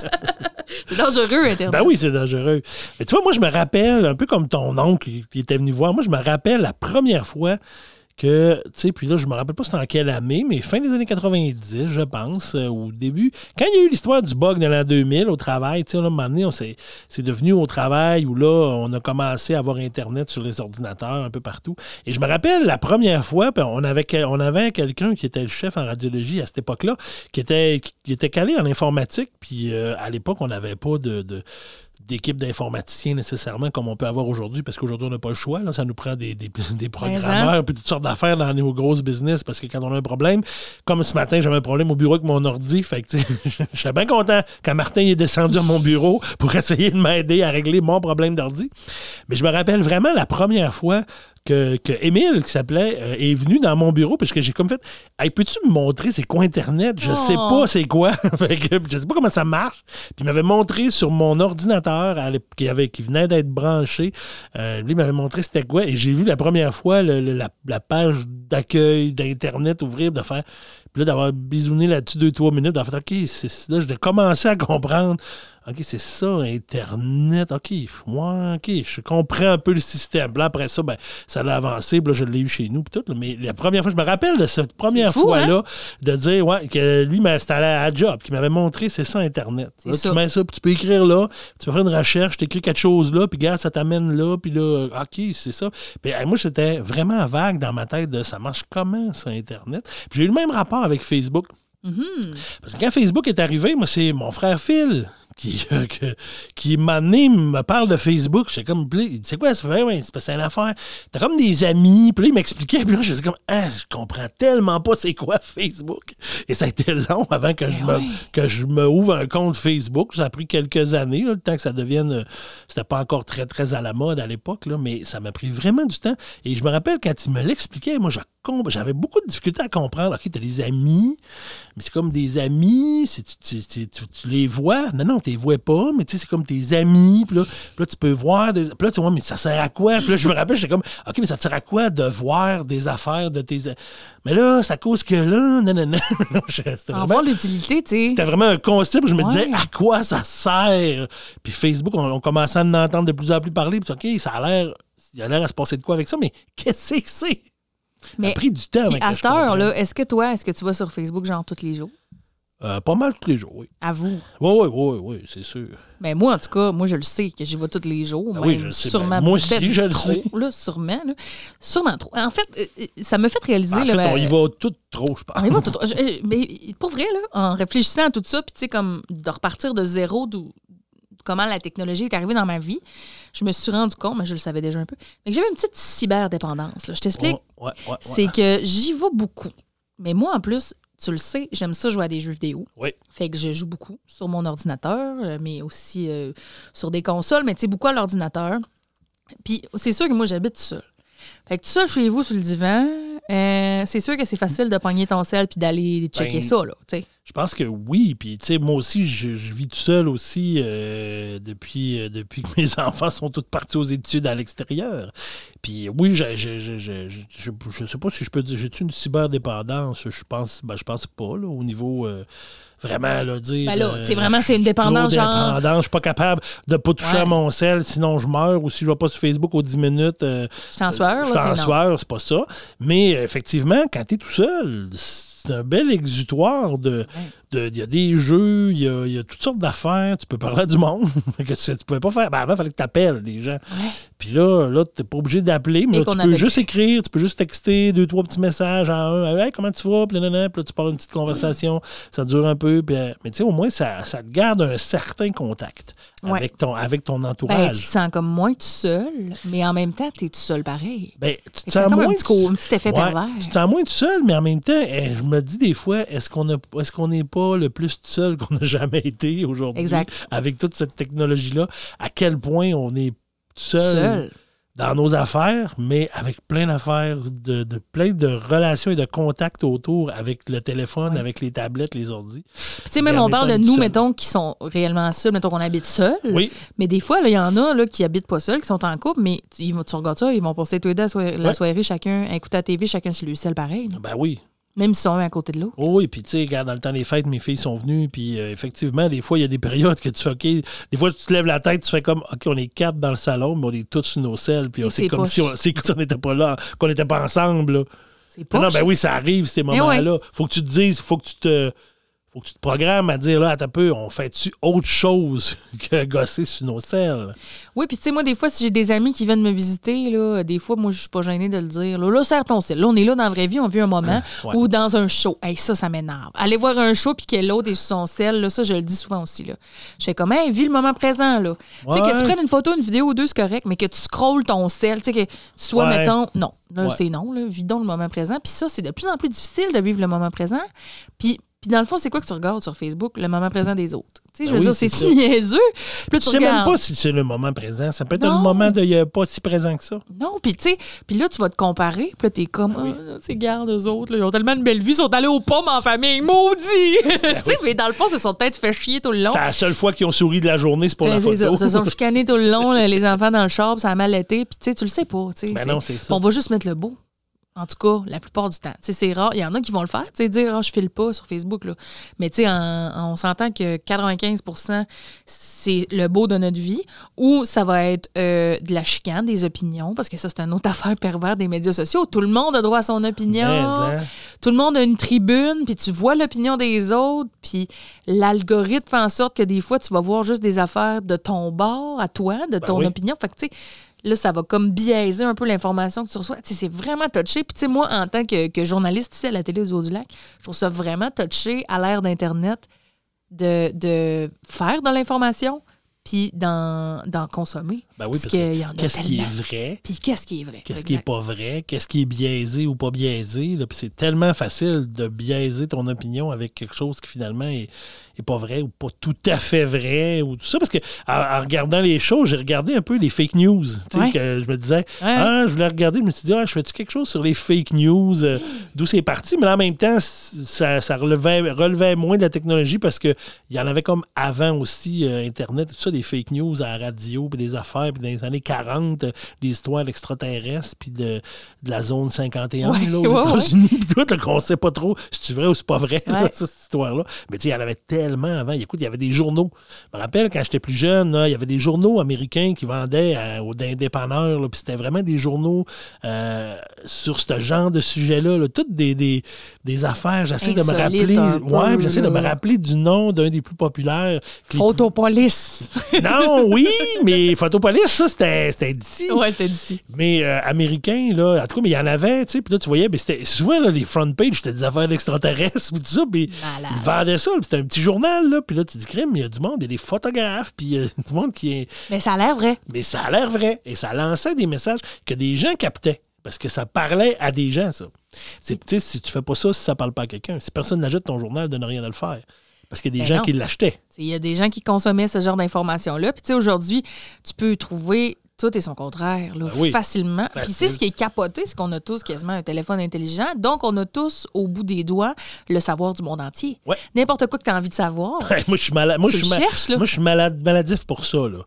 C'est dangereux, Internet. Ben oui, c'est dangereux. Mais tu vois, moi, je me rappelle, un peu comme ton oncle qui était venu voir, moi, je me rappelle la première fois que, tu sais, puis là, je me rappelle pas c'était en quelle année, mais fin des années 90, je pense, euh, au début. Quand il y a eu l'histoire du bug de l'an 2000 au travail, tu sais, à un moment donné, c'est devenu au travail où là, on a commencé à avoir Internet sur les ordinateurs un peu partout. Et je me rappelle la première fois, on avait, on avait quelqu'un qui était le chef en radiologie à cette époque-là, qui était, qui était calé en informatique, puis euh, à l'époque, on n'avait pas de d'équipe d'informaticiens nécessairement comme on peut avoir aujourd'hui, parce qu'aujourd'hui, on n'a pas le choix. là. ça nous prend des, des, des programmeurs puis toutes sortes d'affaires dans nos grosses business, parce que quand on a un problème, comme ce matin, j'avais un problème au bureau avec mon ordi, fait que bien content quand Martin est descendu à mon bureau pour essayer de m'aider à régler mon problème d'ordi. Mais je me rappelle vraiment la première fois que, que Émile, qui s'appelait, euh, est venu dans mon bureau, parce que j'ai comme fait Hey, peux-tu me montrer c'est quoi Internet? Je sais Oh. pas c'est quoi. Fait que je sais pas comment ça marche. Puis il m'avait montré sur mon ordinateur à qui, avait, qui venait d'être branché. euh, lui il m'avait montré c'était quoi. Et j'ai vu la première fois le- le- la, la page d'accueil d'Internet ouvrir, de faire. Puis là, d'avoir bisouné là-dessus deux, trois minutes, d'avoir fait OK, c'est là, j'ai commencé à comprendre. OK, c'est ça, Internet. OK, moi, OK, je comprends un peu le système. Là, après ça, ben, ça l'a avancé. Puis là, je l'ai eu chez nous. Puis tout. là. Mais la première fois, je me rappelle de cette première hein? fois-là, de dire, ouais, que lui, ben, c'était à job, qui m'avait montré, c'est ça, Internet. C'est Là, ça. tu mets ça, puis tu peux écrire là, tu peux faire une recherche, tu écris quelque chose là, puis gars, ça t'amène là, puis là, OK, c'est ça. Puis moi, j'étais vraiment vague dans ma tête de ça marche comment, ça, Internet? Puis j'ai eu le même rapport avec Facebook. Mhm. Parce que quand Facebook est arrivé, moi, c'est mon frère Phil qui, euh, que- qui m'a amené, me parle de Facebook. J'étais comme, c'est quoi ça fait? Ouais, c'est une affaire. T'as comme des amis. Puis là, il m'expliquait. Puis là, je faisais comme, ah, je comprends tellement pas c'est quoi Facebook. Et ça a été long avant que, je, me, ouais. que je me ouvre un compte Facebook. Ça a pris quelques années, là, le temps que ça devienne. euh, C'était pas encore très, très à la mode à l'époque, là, mais ça m'a pris vraiment du temps. Et je me rappelle quand il me l'expliquait, moi, je j'avais beaucoup de difficultés à comprendre. OK, t'as des amis, mais c'est comme des amis, c'est- tu, tu- tu- tu- les vois. Non, non, tu les vois pas, mais tu sais, c'est comme tes amis. Puis là, là, tu peux voir des. Puis là, tu vois, mais ça sert à quoi? Puis là, je me rappelle, j'étais comme, OK, mais ça te sert à quoi de voir des affaires de tes. Mais là, à cause que là, non, non, non. C'était En vraiment, voir l'utilité, tu sais. c'était vraiment un concept où je me disais, à quoi ça sert? Puis Facebook, on, on commençait à en entendre de plus en plus parler. Puis, OK, ça a l'air. Il y a l'air à se passer de quoi avec ça, mais qu'est-ce que c'est? Ça a Mais pris du temps. puis à cette heure, est-ce que toi, est-ce que tu vas sur Facebook genre tous les jours? Euh, pas mal tous les jours, oui. À vous? Oui, oui, oui, oui, c'est sûr. Mais moi, en tout cas, moi, je le sais que j'y vais tous les jours. Ben même oui, je le sais. Sûrement Ben, moi aussi, ben je le trop, sais. Là, sûrement. là. Sûrement trop. En fait, euh, euh, ça me fait réaliser. En là, fait, ben, on y va tout trop, je pense. on y va tout- euh, mais pour vrai, là, en réfléchissant à tout ça, puis tu sais, comme de repartir de zéro, d'où comment la technologie est arrivée dans ma vie, je me suis rendu compte, mais je le savais déjà un peu, mais que j'avais une petite cyberdépendance. là. Je t'explique. Ouais, ouais, ouais. C'est que j'y vais beaucoup. Mais moi, en plus, tu le sais, j'aime ça jouer à des jeux vidéo. Oui. Fait que je joue beaucoup sur mon ordinateur, euh, mais aussi euh, sur des consoles, mais tu sais, beaucoup à l'ordinateur. Puis c'est sûr que moi, j'habite seul. Fait que tout seul chez vous sur le divan, euh, c'est sûr que c'est facile de pogner ton sel puis d'aller checker Ben, ça, là, tu sais. Je pense que oui. Puis, tu sais, moi aussi, je, je vis tout seul aussi euh, depuis, euh, depuis que mes enfants sont tous partis aux études à l'extérieur. Puis, oui, je, je, je, je, je, je sais pas si je peux dire, j'ai-tu une cyberdépendance? Je pense, ben, je pense pas, là, au niveau. Vraiment, là, dire. Ben là, euh, c'est vraiment, c'est une dépendance, genre-. Je suis pas capable de pas toucher Ouais. à mon sel, sinon je meurs. Ou si je vais pas sur Facebook aux 10 minutes, euh, Je suis en sueur, je suis là, en tu sais, non. sueur, c'est pas ça. Mais effectivement, quand tu es tout seul, c'est un bel exutoire de. de- Il y a des jeux, il y a, il y a toutes sortes d'affaires. Tu peux parler à du monde que tu, tu pouvais pas faire. Ben, avant, il fallait que tu appelles des gens. Puis là, là tu n'es pas obligé d'appeler, mais là, tu peux juste écrire, tu peux juste texter deux, trois petits messages en un. Hey, comment tu vas? Puis là, tu parles une petite conversation. Ça dure un peu. Puis, euh, mais tu sais, au moins, ça, ça te garde un certain contact Ouais. avec, ton, avec ton Ben, entourage. tu te sens comme moins tout seul, mais en même temps, tu es tout seul pareil. Ben, tu te sens comme un moins petit, un petit effet Ouais, pervers. Tu te sens moins tout seul, mais en même temps, eh, je me dis des fois, est-ce qu'on a qu'on n'est pas le plus tout seul qu'on n'a jamais été aujourd'hui avec toute cette technologie-là? À quel point on est seul, seul. dans nos affaires, mais avec plein d'affaires, de, de- plein de relations et de contacts autour avec le téléphone, avec les tablettes, les ordis. Puis, tu sais, même on parle de nous, seul. mettons, qui sont réellement seuls, mettons qu'on habite seul. Oui. Mais des fois, il y en a là, qui habitent pas seuls, qui sont en couple, mais tu, ils vont- tu regardes ça, ils vont passer tous les deux la soirée, la Ouais. soirée, chacun, à écouter la TV, chacun sur le sel pareil. là. Ben oui. Même s'ils sont un à côté de l'autre. Oh oui, puis tu sais, regarde, dans le temps des fêtes, mes filles sont venues, puis euh, effectivement, des fois, il y a des périodes que tu fais, OK, des fois, tu te lèves la tête, tu fais comme, OK, on est quatre dans le salon, mais on est tous sur nos selles, puis on- c'est comme si on comme si on n'était pas là, qu'on n'était pas ensemble. là. C'est pas. Non, ben oui, ça arrive, ces moments-là. Faut que tu te dises, faut que tu te. Faut que tu te programmes à dire, là, un peu, on fait-tu autre chose que gosser sur nos selles? Oui, puis tu sais, moi, des fois, si j'ai des amis qui viennent me visiter, là, des fois, moi, je suis pas gênée de le dire. Là, là serre ton sel. Là, on est là dans la vraie vie, on vit un moment. Ouais. Ou dans un show. Hey, ça, ça m'énerve. Aller voir un show puis que l'autre est sur son sel, là, ça, je le dis souvent aussi. Là. Je fais comme, hey, vis le moment présent. là. Tu sais, que tu prennes une photo, une vidéo ou deux, c'est correct, mais que tu scrolles ton sel. Tu sais, que tu sois, Ouais. mettons, non. Là, c'est non. Là, vis donc le moment présent. Puis ça, c'est de plus en plus difficile de vivre le moment présent. Puis. Puis dans le fond, c'est quoi que tu regardes sur Facebook? Le moment présent des autres. Tu sais, je Ben veux oui, dire, c'est c'est si ça. niaiseux? Puis là, Tu sais même pas si c'est le moment présent. Ça peut être Non. un moment de pas si présent que ça. Non, puis tu sais, puis là, tu vas te comparer, puis là, t'es comme, Ben ah, tu sais, garde eux autres, là, ils ont tellement une belle vie, ils sont allés aux pommes en famille, maudit! tu sais, mais dans le fond, ils se sont peut-être fait chier tout le long. C'est la seule fois qu'ils ont souri de la journée, c'est pour Ben, la photo. ils se sont chicanés tout le long, là, les enfants dans le char, puis ça a mal été, puis tu sais, tu le sais pas, tu sais. Ben non, c'est ça. On va juste mettre le beau. En tout cas, la plupart du temps. Tu sais, c'est rare. Il y en a qui vont le faire, tu sais, dire, ah, je file pas sur Facebook, là. Mais tu sais, on s'entend que 95% c'est le beau de notre vie, ou ça va être euh, de la chicane, des opinions, parce que ça, c'est une autre affaire pervers des médias sociaux. Tout le monde a droit à son opinion. Mais, hein? Tout le monde a une tribune, puis tu vois l'opinion des autres, puis l'algorithme fait en sorte que des fois, tu vas voir juste des affaires de ton bord, à toi, de ton oui. opinion. Fait que, tu sais, là, ça va comme biaiser un peu l'information que tu reçois. C'est vraiment touché. Puis, tu sais, moi, en tant que, journaliste ici à la télé du Haut-du-Lac, je trouve ça vraiment touché à l'ère d'Internet de, de faire de l'information puis d'en consommer. Ben oui, parce parce qu'il y en a Qu'est-ce qui est vrai? Puis qu'est-ce qui est vrai? Qu'est-ce qui est pas vrai? Qu'est-ce qui est biaisé ou pas biaisé? là? Puis c'est tellement facile de biaiser ton opinion avec quelque chose qui finalement est, est pas vrai ou pas tout à fait vrai ou tout ça. Parce que en, en regardant les choses, j'ai regardé un peu les fake news. Tu sais, Ouais. que je me disais, ah, je voulais regarder, je me suis dit, ah, je fais-tu quelque chose sur les fake news? euh, D'où c'est parti? Mais là, en même temps, ça, ça relevait, relevait moins de la technologie parce qu'il y en avait comme avant aussi, euh, Internet, tout ça, des fake news à la radio, puis des affaires. Puis dans les années 40, euh, des histoires d'extraterrestres, puis de, de la zone 51 Ouais, là, aux ouais. États-Unis, puis tout, qu'on sait pas trop si c'est vrai ou c'est pas vrai, là, cette histoire-là. Mais tu sais, il y en avait tellement avant. Écoute, il y avait des journaux. Je me rappelle, quand j'étais plus jeune, là, il y avait des journaux américains qui vendaient à- aux dépanneurs, puis c'était vraiment des journaux euh, sur ce genre de sujet-là, là. toutes des, des, des affaires. J'essaie de me rappeler. Ouais, j'essaie de me rappeler du nom d'un des plus populaires. Photopolis. non, oui, mais Photopolis, ça, c'était d'ici. ouais, c'était d'ici. Mais euh, américain, là, en tout cas, mais il y en avait, tu sais, puis là, tu voyais, mais c'était souvent, là, les front pages, c'était des affaires d'extraterrestres, puis tout ça, puis ils vendaient ça, puis c'était un petit journal, là, puis là, tu dis, crème, il y a du monde, il y a des photographes, puis il y a du monde qui est. Mais ça a l'air vrai. Mais ça a l'air vrai, et ça lançait des messages que des gens captaient, parce que ça parlait à des gens, ça. C'est, tu sais, si tu fais pas ça, si ça parle pas à quelqu'un, si personne n'achète ton journal, donne rien à le faire. Parce qu'il y a des Ben gens non. qui l'achetaient. Il y a des gens qui consommaient ce genre d'informations-là. Puis, tu sais, aujourd'hui, tu peux trouver tout et son contraire là, Ben oui. facilement. Puis, Facile. sais, ce qui est capoté, c'est qu'on a tous quasiment un téléphone intelligent. Donc, on a tous au bout des doigts le savoir du monde entier. Ouais. N'importe quoi que tu as envie de savoir. moi, je suis malade. Moi, je suis. Moi, je malade, maladif pour ça, là.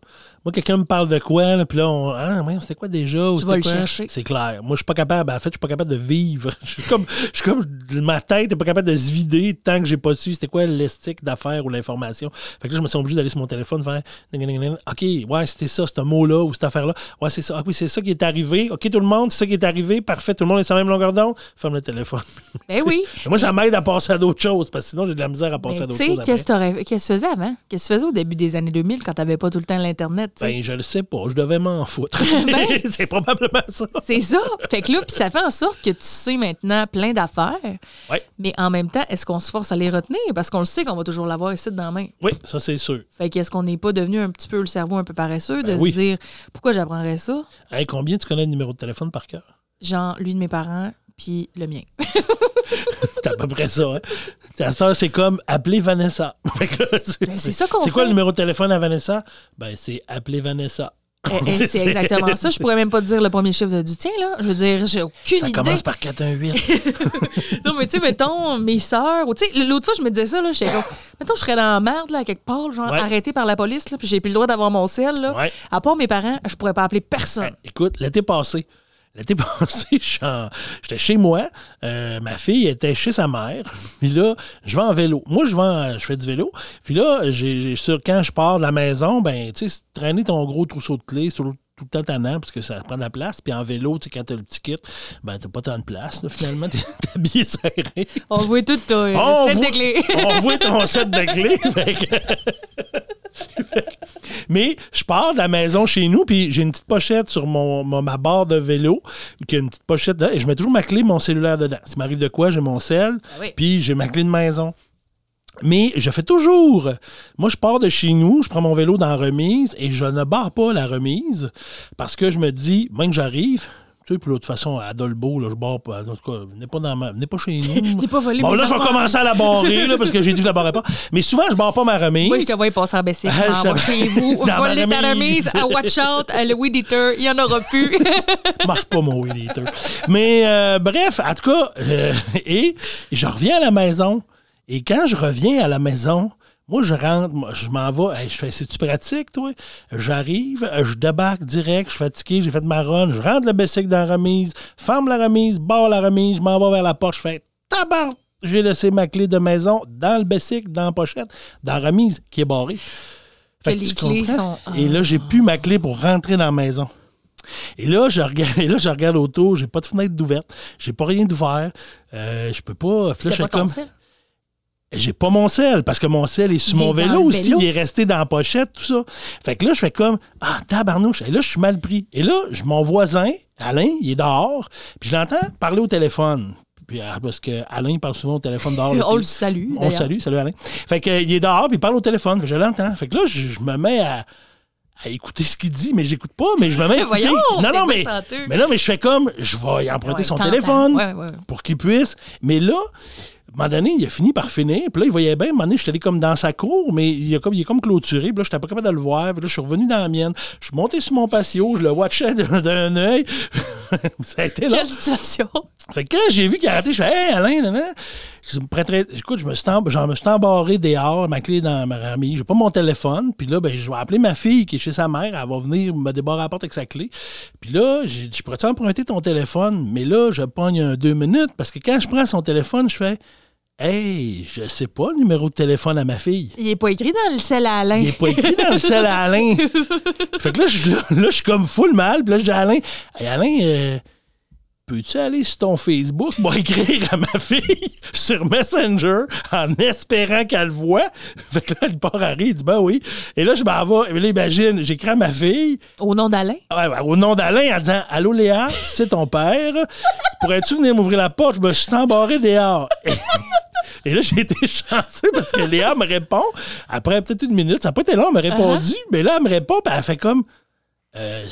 Moi, quelqu'un me parle de quoi, là, puis là, on. Ah, voyons, c'était quoi déjà? ou Tu vas c'était le quoi? chercher. C'est clair. Moi, je suis pas capable. En fait, je suis pas capable de vivre. Je suis comme. Je suis comme. Ma tête est pas capable de se vider tant que j'ai pas su c'était quoi l'estique d'affaires ou l'information. Fait que là, je me suis obligé d'aller sur mon téléphone faire. OK, ouais, c'était ça, ce mot-là ou cette affaire-là. Ouais, c'est ça. Ah oui, c'est ça qui est arrivé. OK, tout le monde, c'est ça qui est arrivé. Parfait, tout le monde est sur la même longueur d'onde. Ferme le téléphone. Ben oui. Moi, ça m'aide à passer à d'autres choses parce que sinon, j'ai de la misère à passer Mais à tu d'autres sais, choses. que t'aurais- qu'est-ce que tu faisais avant? Qu'est-ce que tu faisais au début des années 2000 quand t'avais pas tout le temps l'Internet? Ben, je le sais pas. Je devais m'en foutre. Ben. c'est probablement ça. C'est ça. Fait que là, puis ça fait en sorte que tu sais maintenant plein d'affaires. Ouais. Mais en même temps, est-ce qu'on se force à les retenir? Parce qu'on le sait qu'on va toujours l'avoir ici dans la main. Oui, ça, c'est sûr. Fait qu'est-ce qu'on n'est pas devenu un petit peu le cerveau un peu paresseux de Ben se oui. dire pourquoi j'apprendrais ça? Hey, combien tu connais le numéro de téléphone par cœur? Genre, lui de mes parents, puis le mien. C'est à peu près ça. Hein? À cette heure, c'est comme appeler Vanessa. C'est Ben, c'est ça qu'on C'est quoi le numéro de téléphone à Vanessa? Ben, c'est appeler Vanessa. Eh, eh, c'est exactement ça. Je pourrais même pas te dire le premier chiffre du tien, là. Je veux dire, j'ai aucune Ça idée. commence par 418. Non, mais tu sais, mettons, mes sœurs, tu sais, l'autre fois, je me disais ça, là, j'étais comme, mettons, je serais dans la merde, là, quelque part, genre, Ouais. arrêté par la police, là, puis j'ai plus le droit d'avoir mon sel, là. Ouais. À part mes parents, je pourrais pas appeler personne. Écoute, l'été passé, j'étais chez moi, euh, ma fille était chez sa mère, puis là, je vais en vélo. Moi, je vais je fais du vélo, puis là, j'ai, quand je pars de la maison, ben, tu sais, traîner ton gros trousseau de clés sur tout le temps tannant, parce que ça prend de la place, puis en vélo, tu sais, quand t'as le petit kit, ben, t'as pas tant de place, là, finalement, t'es habillé serré. On voit tout ton On set voit- de clés. On voit ton set de clés. fait que- Mais je pars de la maison chez nous, puis j'ai une petite pochette sur mon, mon- ma barre de vélo, qui a une petite pochette dedans, et je mets toujours ma clé, mon cellulaire dedans. S'il m'arrive de quoi, j'ai mon sel, Ah oui. puis j'ai ma clé de maison. Mais je fais toujours. Moi, je pars de chez nous, je prends mon vélo dans la remise et je ne barre pas la remise parce que je me dis, même que j'arrive, tu sais, puis là, de toute façon, à Dolbeau, là, je barre pas. En tout cas, venez pas, dans ma, venez pas chez nous. Venez pas voler Bon, là, je vais commencer à la barrer, là, parce que j'ai dit que je la barrais pas. Mais souvent, je barre pas ma remise. Moi, je te voyais passer en baissé. Ah, va chez vous. Voler ta remise. À Watch Out, à le Weed Eater. Il n'y en aura plus. marche pas mon Weed Eater. Mais euh, bref, en tout cas, euh, et je reviens à la maison. Et quand je reviens à la maison, moi, je rentre, je m'en vais. Hey, je fais, c'est-tu pratique, toi? J'arrive, euh, je débarque direct, je suis fatigué, j'ai fait ma run, je rentre le bicycle dans la remise, ferme la remise, barre la remise, je m'en vais vers la porte, je fais tabac! J'ai laissé ma clé de maison dans le bicycle, dans la pochette, dans la remise qui est barrée. Fait Que que les tu clés comprends? sont- Et là, j'ai plus ma clé pour rentrer dans la maison. Et là, je regarde, et là, je regarde autour, j'ai pas de fenêtre d'ouverte, j'ai pas rien d'ouvert, euh, je peux pas. Puis là, je fais comme. J'ai pas mon sel, parce que mon sel est sur Il mon est vélo aussi, il est resté dans la pochette, tout ça. Fait que là, je fais comme, ah, tabarnouche. Et là, je suis mal pris. Et là, je- mon voisin, Alain, il est dehors, puis je l'entends parler au téléphone. Puis, ah, parce que Alain parle souvent au téléphone dehors. On le salue. on le salue, salut Alain. Fait que, il est dehors, puis il parle au téléphone, Fait que je l'entends. Fait que là, je, je me mets à, à écouter ce qu'il dit, mais j'écoute pas, mais je me mets à écouter. Voyons, non, non, mais, mais non, mais je fais comme, je vais emprunter Ouais, son téléphone Ouais, ouais. pour qu'il puisse. Mais là, un moment donné, il a fini par finir. Puis là, il voyait bien, à un moment donné, j'étais allé comme dans sa cour, mais il, a comme, il est comme clôturé. Puis là, j'étais pas capable de le voir. Puis là, je suis revenu dans la mienne. Je suis monté sur mon patio, je le watchais d'un œil. ça a été long. Quelle situation? Fait que quand j'ai vu qu'il a raté, je fais Hey Alain, nan, nan. je me prêterais- écoute, je me suis, j'en me suis embarré dehors, ma clé dans ma remise. J'ai pas mon téléphone. Puis là, ben, je vais appeler ma fille qui est chez sa mère. Elle va venir me débarrer la porte avec sa clé. Puis là, j'ai dit, je pourrais-tu emprunter ton téléphone? Mais là, je pogne un deux minutes parce que quand je prends son téléphone, je fais Hey, je sais pas le numéro de téléphone à ma fille. Il est pas écrit dans le sel à Alain. Il n'est pas écrit dans le sel à Alain. fait que là, je, là, là, je suis comme full mal. Puis là, je dis à Alain, Hey, Alain, euh, peux-tu aller sur ton Facebook pour écrire à ma fille sur Messenger en espérant qu'elle le voit? Fait que là, elle part à rire, il dit, ben oui. Et là, je m'en vais. Et là, imagine, j'écris à ma fille, Au nom d'Alain? Ouais, ouais, au nom d'Alain en disant Allô Léa, c'est ton père. Pourrais-tu venir m'ouvrir la porte? Je me suis embarré dehors. Et là, j'ai été chanceux parce que Léa me répond. Après peut-être une minute, ça n'a pas été long, elle m'a répondu. Mais là, elle me répond, puis elle fait comme euh,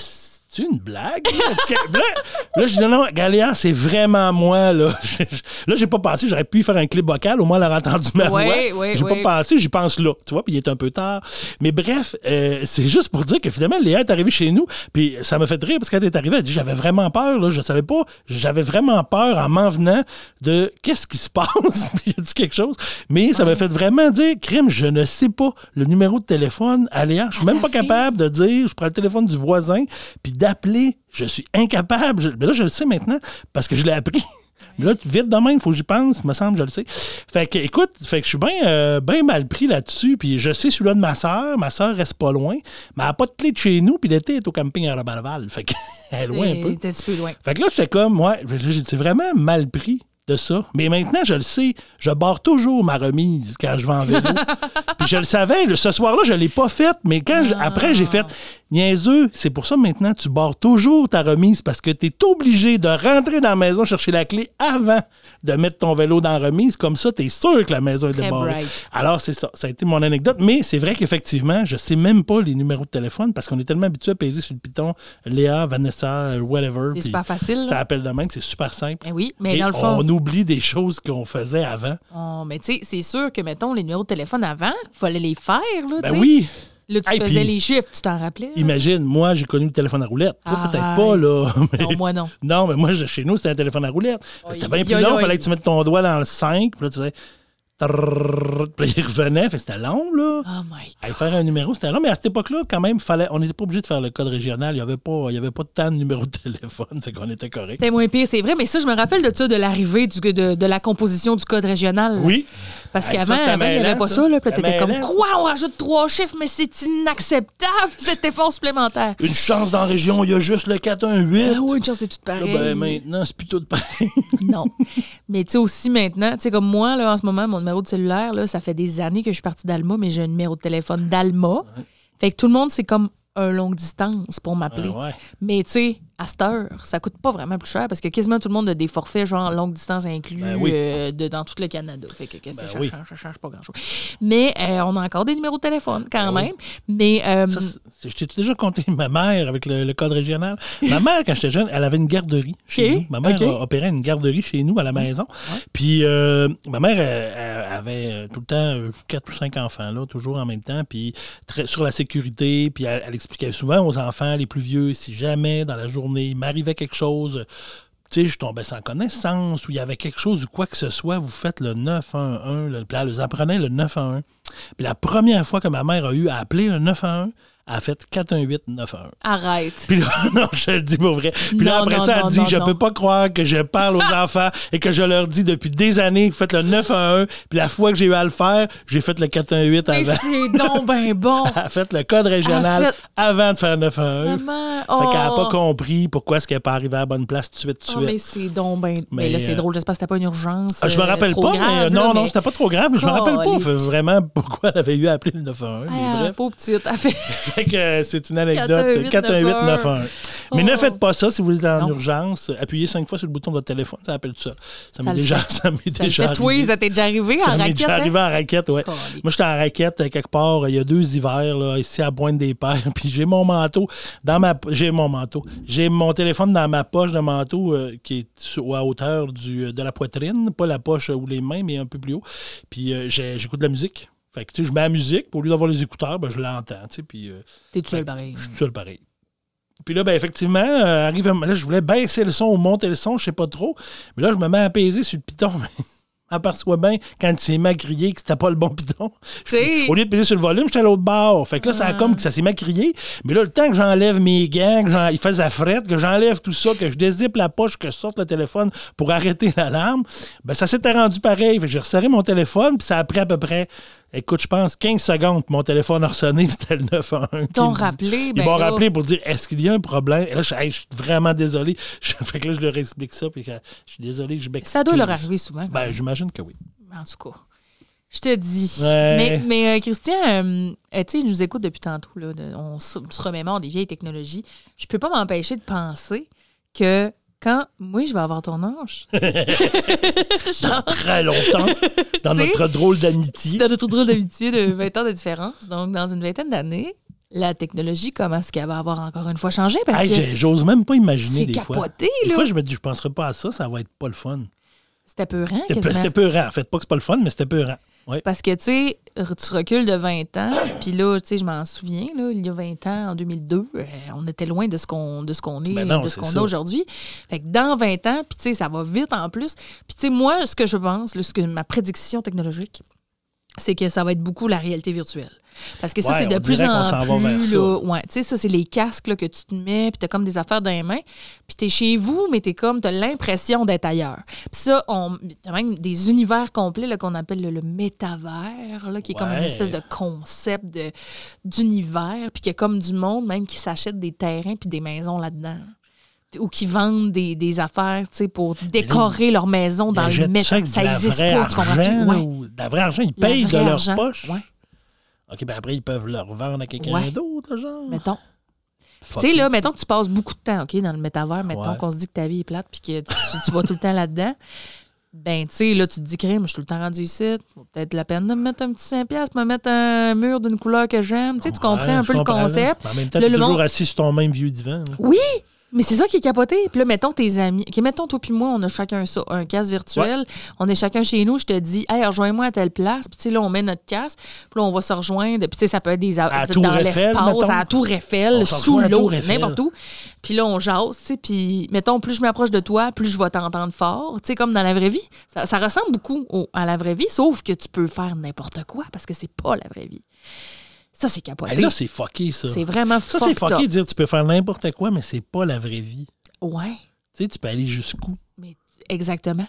C'est une blague? là? Je dis non, non, Galéa, c'est vraiment moi. Là, là j'ai pas pensé, j'aurais pu faire un clip vocal, au moins elle aurait entendu ma voix. ouais, j'ai ouais. pas pensé, j'y pense là. Tu vois, puis il est un peu tard. Mais bref, euh, c'est juste pour dire que finalement, Léa est arrivée chez nous, puis ça m'a fait rire parce qu'elle est arrivée, elle dit J'avais vraiment peur, là, je savais pas, j'avais vraiment peur en m'en venant de qu'est-ce qui se passe. puis il a dit quelque chose. Mais ça m'a fait vraiment dire Crime, je ne sais pas le numéro de téléphone à Léa. Je suis même pas capable de dire Je prends le téléphone du voisin, puis d'appeler. Je suis incapable. Je- mais là, je le sais maintenant parce que je l'ai appris. Mais là, vite de même, il faut que j'y pense, me semble, je le sais. Fait que, écoute, fait que je suis bien euh, bien mal pris là-dessus. Puis je sais celui-là de ma soeur. Ma soeur reste pas loin. Mais elle n'a pas de clé de chez nous. Puis l'été, elle est au camping à Robalval. Fait qu'elle est loin un peu. Un petit peu loin. Fait que là, j'étais comme, ouais, c'est vraiment mal pris de ça. Mais maintenant, je le sais, je barre toujours ma remise quand je vais en vélo. Puis je le savais, le- ce soir-là, je l'ai pas faite, mais quand je- après, j'ai fait, niaiseux, c'est pour ça maintenant, tu barres toujours ta remise parce que tu es obligé de rentrer dans la maison chercher la clé avant de mettre ton vélo dans la remise. Comme ça, tu es sûr que la maison est débarrée. Alors, c'est ça. Ça a été mon anecdote. Mais c'est vrai qu'effectivement, je sais même pas les numéros de téléphone parce qu'on est tellement habitué à peser sur le piton Léa, Vanessa, whatever. C'est super facile. Ça appelle de même, c'est super simple. Ben oui, mais Et dans le fond. On oublie des choses qu'on faisait avant. Oh, mais tu sais, c'est sûr que, mettons, les numéros de téléphone avant, il fallait les faire, là, Ben oui. Là, tu Hey, faisais puis- les chiffres, tu t'en rappelais? là? Imagine, moi, j'ai connu le téléphone à roulette. Peut-être pas, là. mais- Non, moi, non. Non, mais moi, chez nous, c'était un téléphone à roulette. C'était bien plus long. Il fallait que tu mettes ton doigt dans le 5. Puis là, tu faisais. Puis il revenait. C'était long, là. Oh my God. Aller faire un numéro, c'était long. Mais à cette époque-là, quand même, fallait, on n'était pas obligé de faire le code régional. Il n'y avait, pas- il y avait pas tant de numéros de téléphone. Fait qu'on était correct. C'était moins pire, c'est vrai, mais ça, je me rappelle de ça, de l'arrivée de la composition du code régional. Oui. Parce Hey, qu'avant, il n'y avait pas ça. ça. Là, puis là, t'étais comme, quoi, on rajoute trois chiffres, mais c'est inacceptable, cet effort supplémentaire. Une chance dans la région, il y a juste le 418. Ah oui, une chance, c'est tout Là, pareil. ben, maintenant, c'est plutôt de pareil. Non. Mais tu sais, aussi maintenant, tu sais, comme moi, là, en ce moment, mon numéro de cellulaire, là, ça fait des années que je suis partie d'Alma, mais j'ai un numéro de téléphone d'Alma. Fait que tout le monde, c'est comme un longue distance pour m'appeler. Ouais. Mais tu sais, à cette heure, ça coûte pas vraiment plus cher parce que quasiment tout le monde a des forfaits genre longue distance inclus Ben oui. euh, de, dans tout le Canada. Fait que qu'est-ce que Ben ça oui. change? Ça change pas grand-chose. Mais euh, on a encore des numéros de téléphone quand même. Mais euh, Ça, je t'ai déjà conté ma mère avec le, le code régional. Ma mère, quand j'étais jeune, elle avait une garderie chez nous. Ma mère opéré une garderie chez nous à la maison. Puis ma mère elle- elle avait tout le temps quatre ou cinq enfants, là, toujours en même temps. Puis très, sur la sécurité, puis elle, elle expliquait souvent aux enfants les plus vieux, si jamais dans la journée il m'arrivait quelque chose, tu sais, je tombais sans connaissance, ou il y avait quelque chose ou quoi que ce soit, vous faites le 911. Là, puis elle les apprenait le 911. Puis la première fois que ma mère a eu à appeler le 911, elle a fait 418-911. arrête. Puis là, non, je le dis pour vrai. Puis là, après non, ça, non, elle dit Je peux pas croire que je parle aux enfants et que je leur dis depuis des années Faites le 911. Puis la fois que j'ai eu à le faire, j'ai fait le 418 Mais avant. c'est donc ben bon. Elle a fait le code régional fait- avant de faire le 911. Maman, Fait qu'elle n'a oh. pas compris pourquoi est-ce qu'elle n'est pas arrivée à la bonne place tout de suite, tout Oh, de mais suite. c'est donc ben. Mais, Mais, là, c'est euh, drôle. J'espère que c'était pas une urgence. Ah, je me euh, rappelle pas, grave, mais là, non, non, mais- c'était pas trop grave, mais je me rappelle pas vraiment pourquoi elle avait eu à appeler le 911. Mais Ah, bref. pauvre petite. Elle fait. Fait que euh, c'est une anecdote 418 418-911. Mais Oh. ne faites pas ça si vous êtes en Non. urgence. Appuyez cinq fois sur le bouton de votre téléphone, ça appelle tout ça. Ça Ça m'est déjà, fait. ça m'est Ça déjà fait arrivé. ça t'est déjà arrivé Ça en m'est raquette? déjà hein? arrivé en raquette. Calique. Moi, j'étais en raquette euh, quelque part, il y a deux hivers, là, ici à Pointe-des-Pères, puis j'ai mon manteau dans ma... J'ai mon manteau. J'ai mon téléphone dans ma poche de manteau euh, qui est sur- à hauteur du, de la poitrine, pas la poche ou les mains, mais un peu plus haut. Puis euh, j'écoute de la musique. Fait que, tu sais, je mets la musique, puis au lieu d'avoir les écouteurs, ben, je l'entends, tu sais, puis euh, T'es tout seul pareil. je suis tout seul pareil. Puis là, ben, effectivement, euh, arrive un- là, je voulais baisser le son ou monter le son, je sais pas trop. Mais là, je me mets à apaiser sur le piton. Aperçois bien, quand il s'est macrié, que c'était pas le bon piton. Au lieu de peser sur le volume, j'étais à l'autre bord. Fait que là, ça a comme que ça s'est macrié. Mais là, le temps que j'enlève mes gants, que j'en- il faisait la frette, que j'enlève tout ça, que je dézippe la poche, que je sorte le téléphone pour arrêter l'alarme, ben ça s'était rendu pareil. Fait que j'ai resserré mon téléphone, puis ça a pris à peu près, écoute, je pense 15 secondes, mon téléphone a puis c'était le 911. qui T'ont rappelé, Ils ben m'ont rappelé pour dire est-ce qu'il y a un problème? Et là, je, hey, je suis vraiment désolé. Je- fait que là, je leur explique ça, puis que je suis désolé, je m'excuse. Ça doit leur arriver souvent. Ben, j'imagine que oui. En tout cas, je te dis. Ouais. Mais, mais euh, Christian, euh, euh, tu sais, il nous écoute depuis tantôt. Là, de- on, se, on se remémore des vieilles technologies. Je peux pas m'empêcher de penser que quand moi, je vais avoir ton âge, Dans très longtemps, dans notre drôle d'amitié. dans notre drôle d'amitié de 20 ans de différence, donc dans une vingtaine d'années, la technologie, comment est-ce qu'elle va avoir encore une fois changé? Parce Hey, que J'ose même pas imaginer c'est des fois. capoté, Des là. fois, je me dis, je penserais pas à ça, ça va être pas le fun. C'était peurant, C'était quasiment. c'était peurant. En fait, pas que c'est pas le fun, mais c'était peurant. Ouais. Parce que, tu sais, tu recules de 20 ans, puis là, tu sais, je m'en souviens, là, il y a 20 ans, en 2002, euh, on était loin de ce qu'on de ce qu'on est, Ben non, de ce qu'on a aujourd'hui. Fait que dans 20 ans, puis tu sais, ça va vite en plus. Puis tu sais, moi, ce que je pense, là, ce que ma prédiction technologique, c'est que ça va être beaucoup la réalité virtuelle. Parce que ça, Ouais, c'est de plus en plus. Là, ouais, tu sais, ça, c'est les casques là, que tu te mets, puis t'as comme des affaires dans les mains, puis t'es chez vous, mais t'es comme, t'as l'impression d'être ailleurs. Puis ça, on, t'as même des univers complets là, qu'on appelle le, le métavers, là, qui est comme une espèce de concept de- d'univers, puis qu'il y a comme du monde même qui s'achète des terrains puis des maisons là-dedans. Ou qui vendent des, des affaires, tu sais, pour décorer leur maison dans le métal. Ça de la existe vraie pas, tu comprends-tu? Ouais. ou de la vraie argent, ils payent de leur argent, poche? ouais. OK, ben après, ils peuvent le revendre à quelqu'un Ouais. d'autre, genre. Mettons. Tu sais, là, mettons que tu passes beaucoup de temps, OK, dans le métavers, mettons Ouais. qu'on se dit que ta vie est plate puis que tu, tu- tu vas tout le temps là-dedans. Ben, tu sais, là, tu te dis, crème, je suis tout le temps rendu ici. Peut-être la peine de me mettre un petit 5$, piastres, me mettre un mur d'une couleur que j'aime. Tu sais, tu comprends Ouais, un peu le comprends, concept. En même temps, Là, t'es le toujours monde- assis sur ton même vieux divan. là. Oui, mais c'est ça qui est capoté. Puis là, mettons tes amis. OK, mettons toi puis moi, on a chacun ça, un casque virtuel. On est chacun chez nous. Je te dis, hey, rejoins-moi à telle place. Puis tu sais, là, on met notre casque. Puis là, on va se rejoindre. Puis tu sais, ça peut être des, la dans l'espace, à la Tour Eiffel, sous à l'eau, n'importe où. Puis là, on jase, tu sais. Puis mettons, plus je m'approche de toi, plus je vais t'entendre fort. Tu sais, comme dans la vraie vie. Ça, ça ressemble beaucoup au- à la vraie vie, sauf que tu peux faire n'importe quoi parce que c'est pas la vraie vie. Ça, c'est capoté. Ben là, c'est fucké, ça. c'est vraiment Ça, c'est fucké de dire tu peux faire n'importe quoi, mais c'est pas la vraie vie. Ouais. Tu sais, tu peux aller jusqu'où? Mais exactement.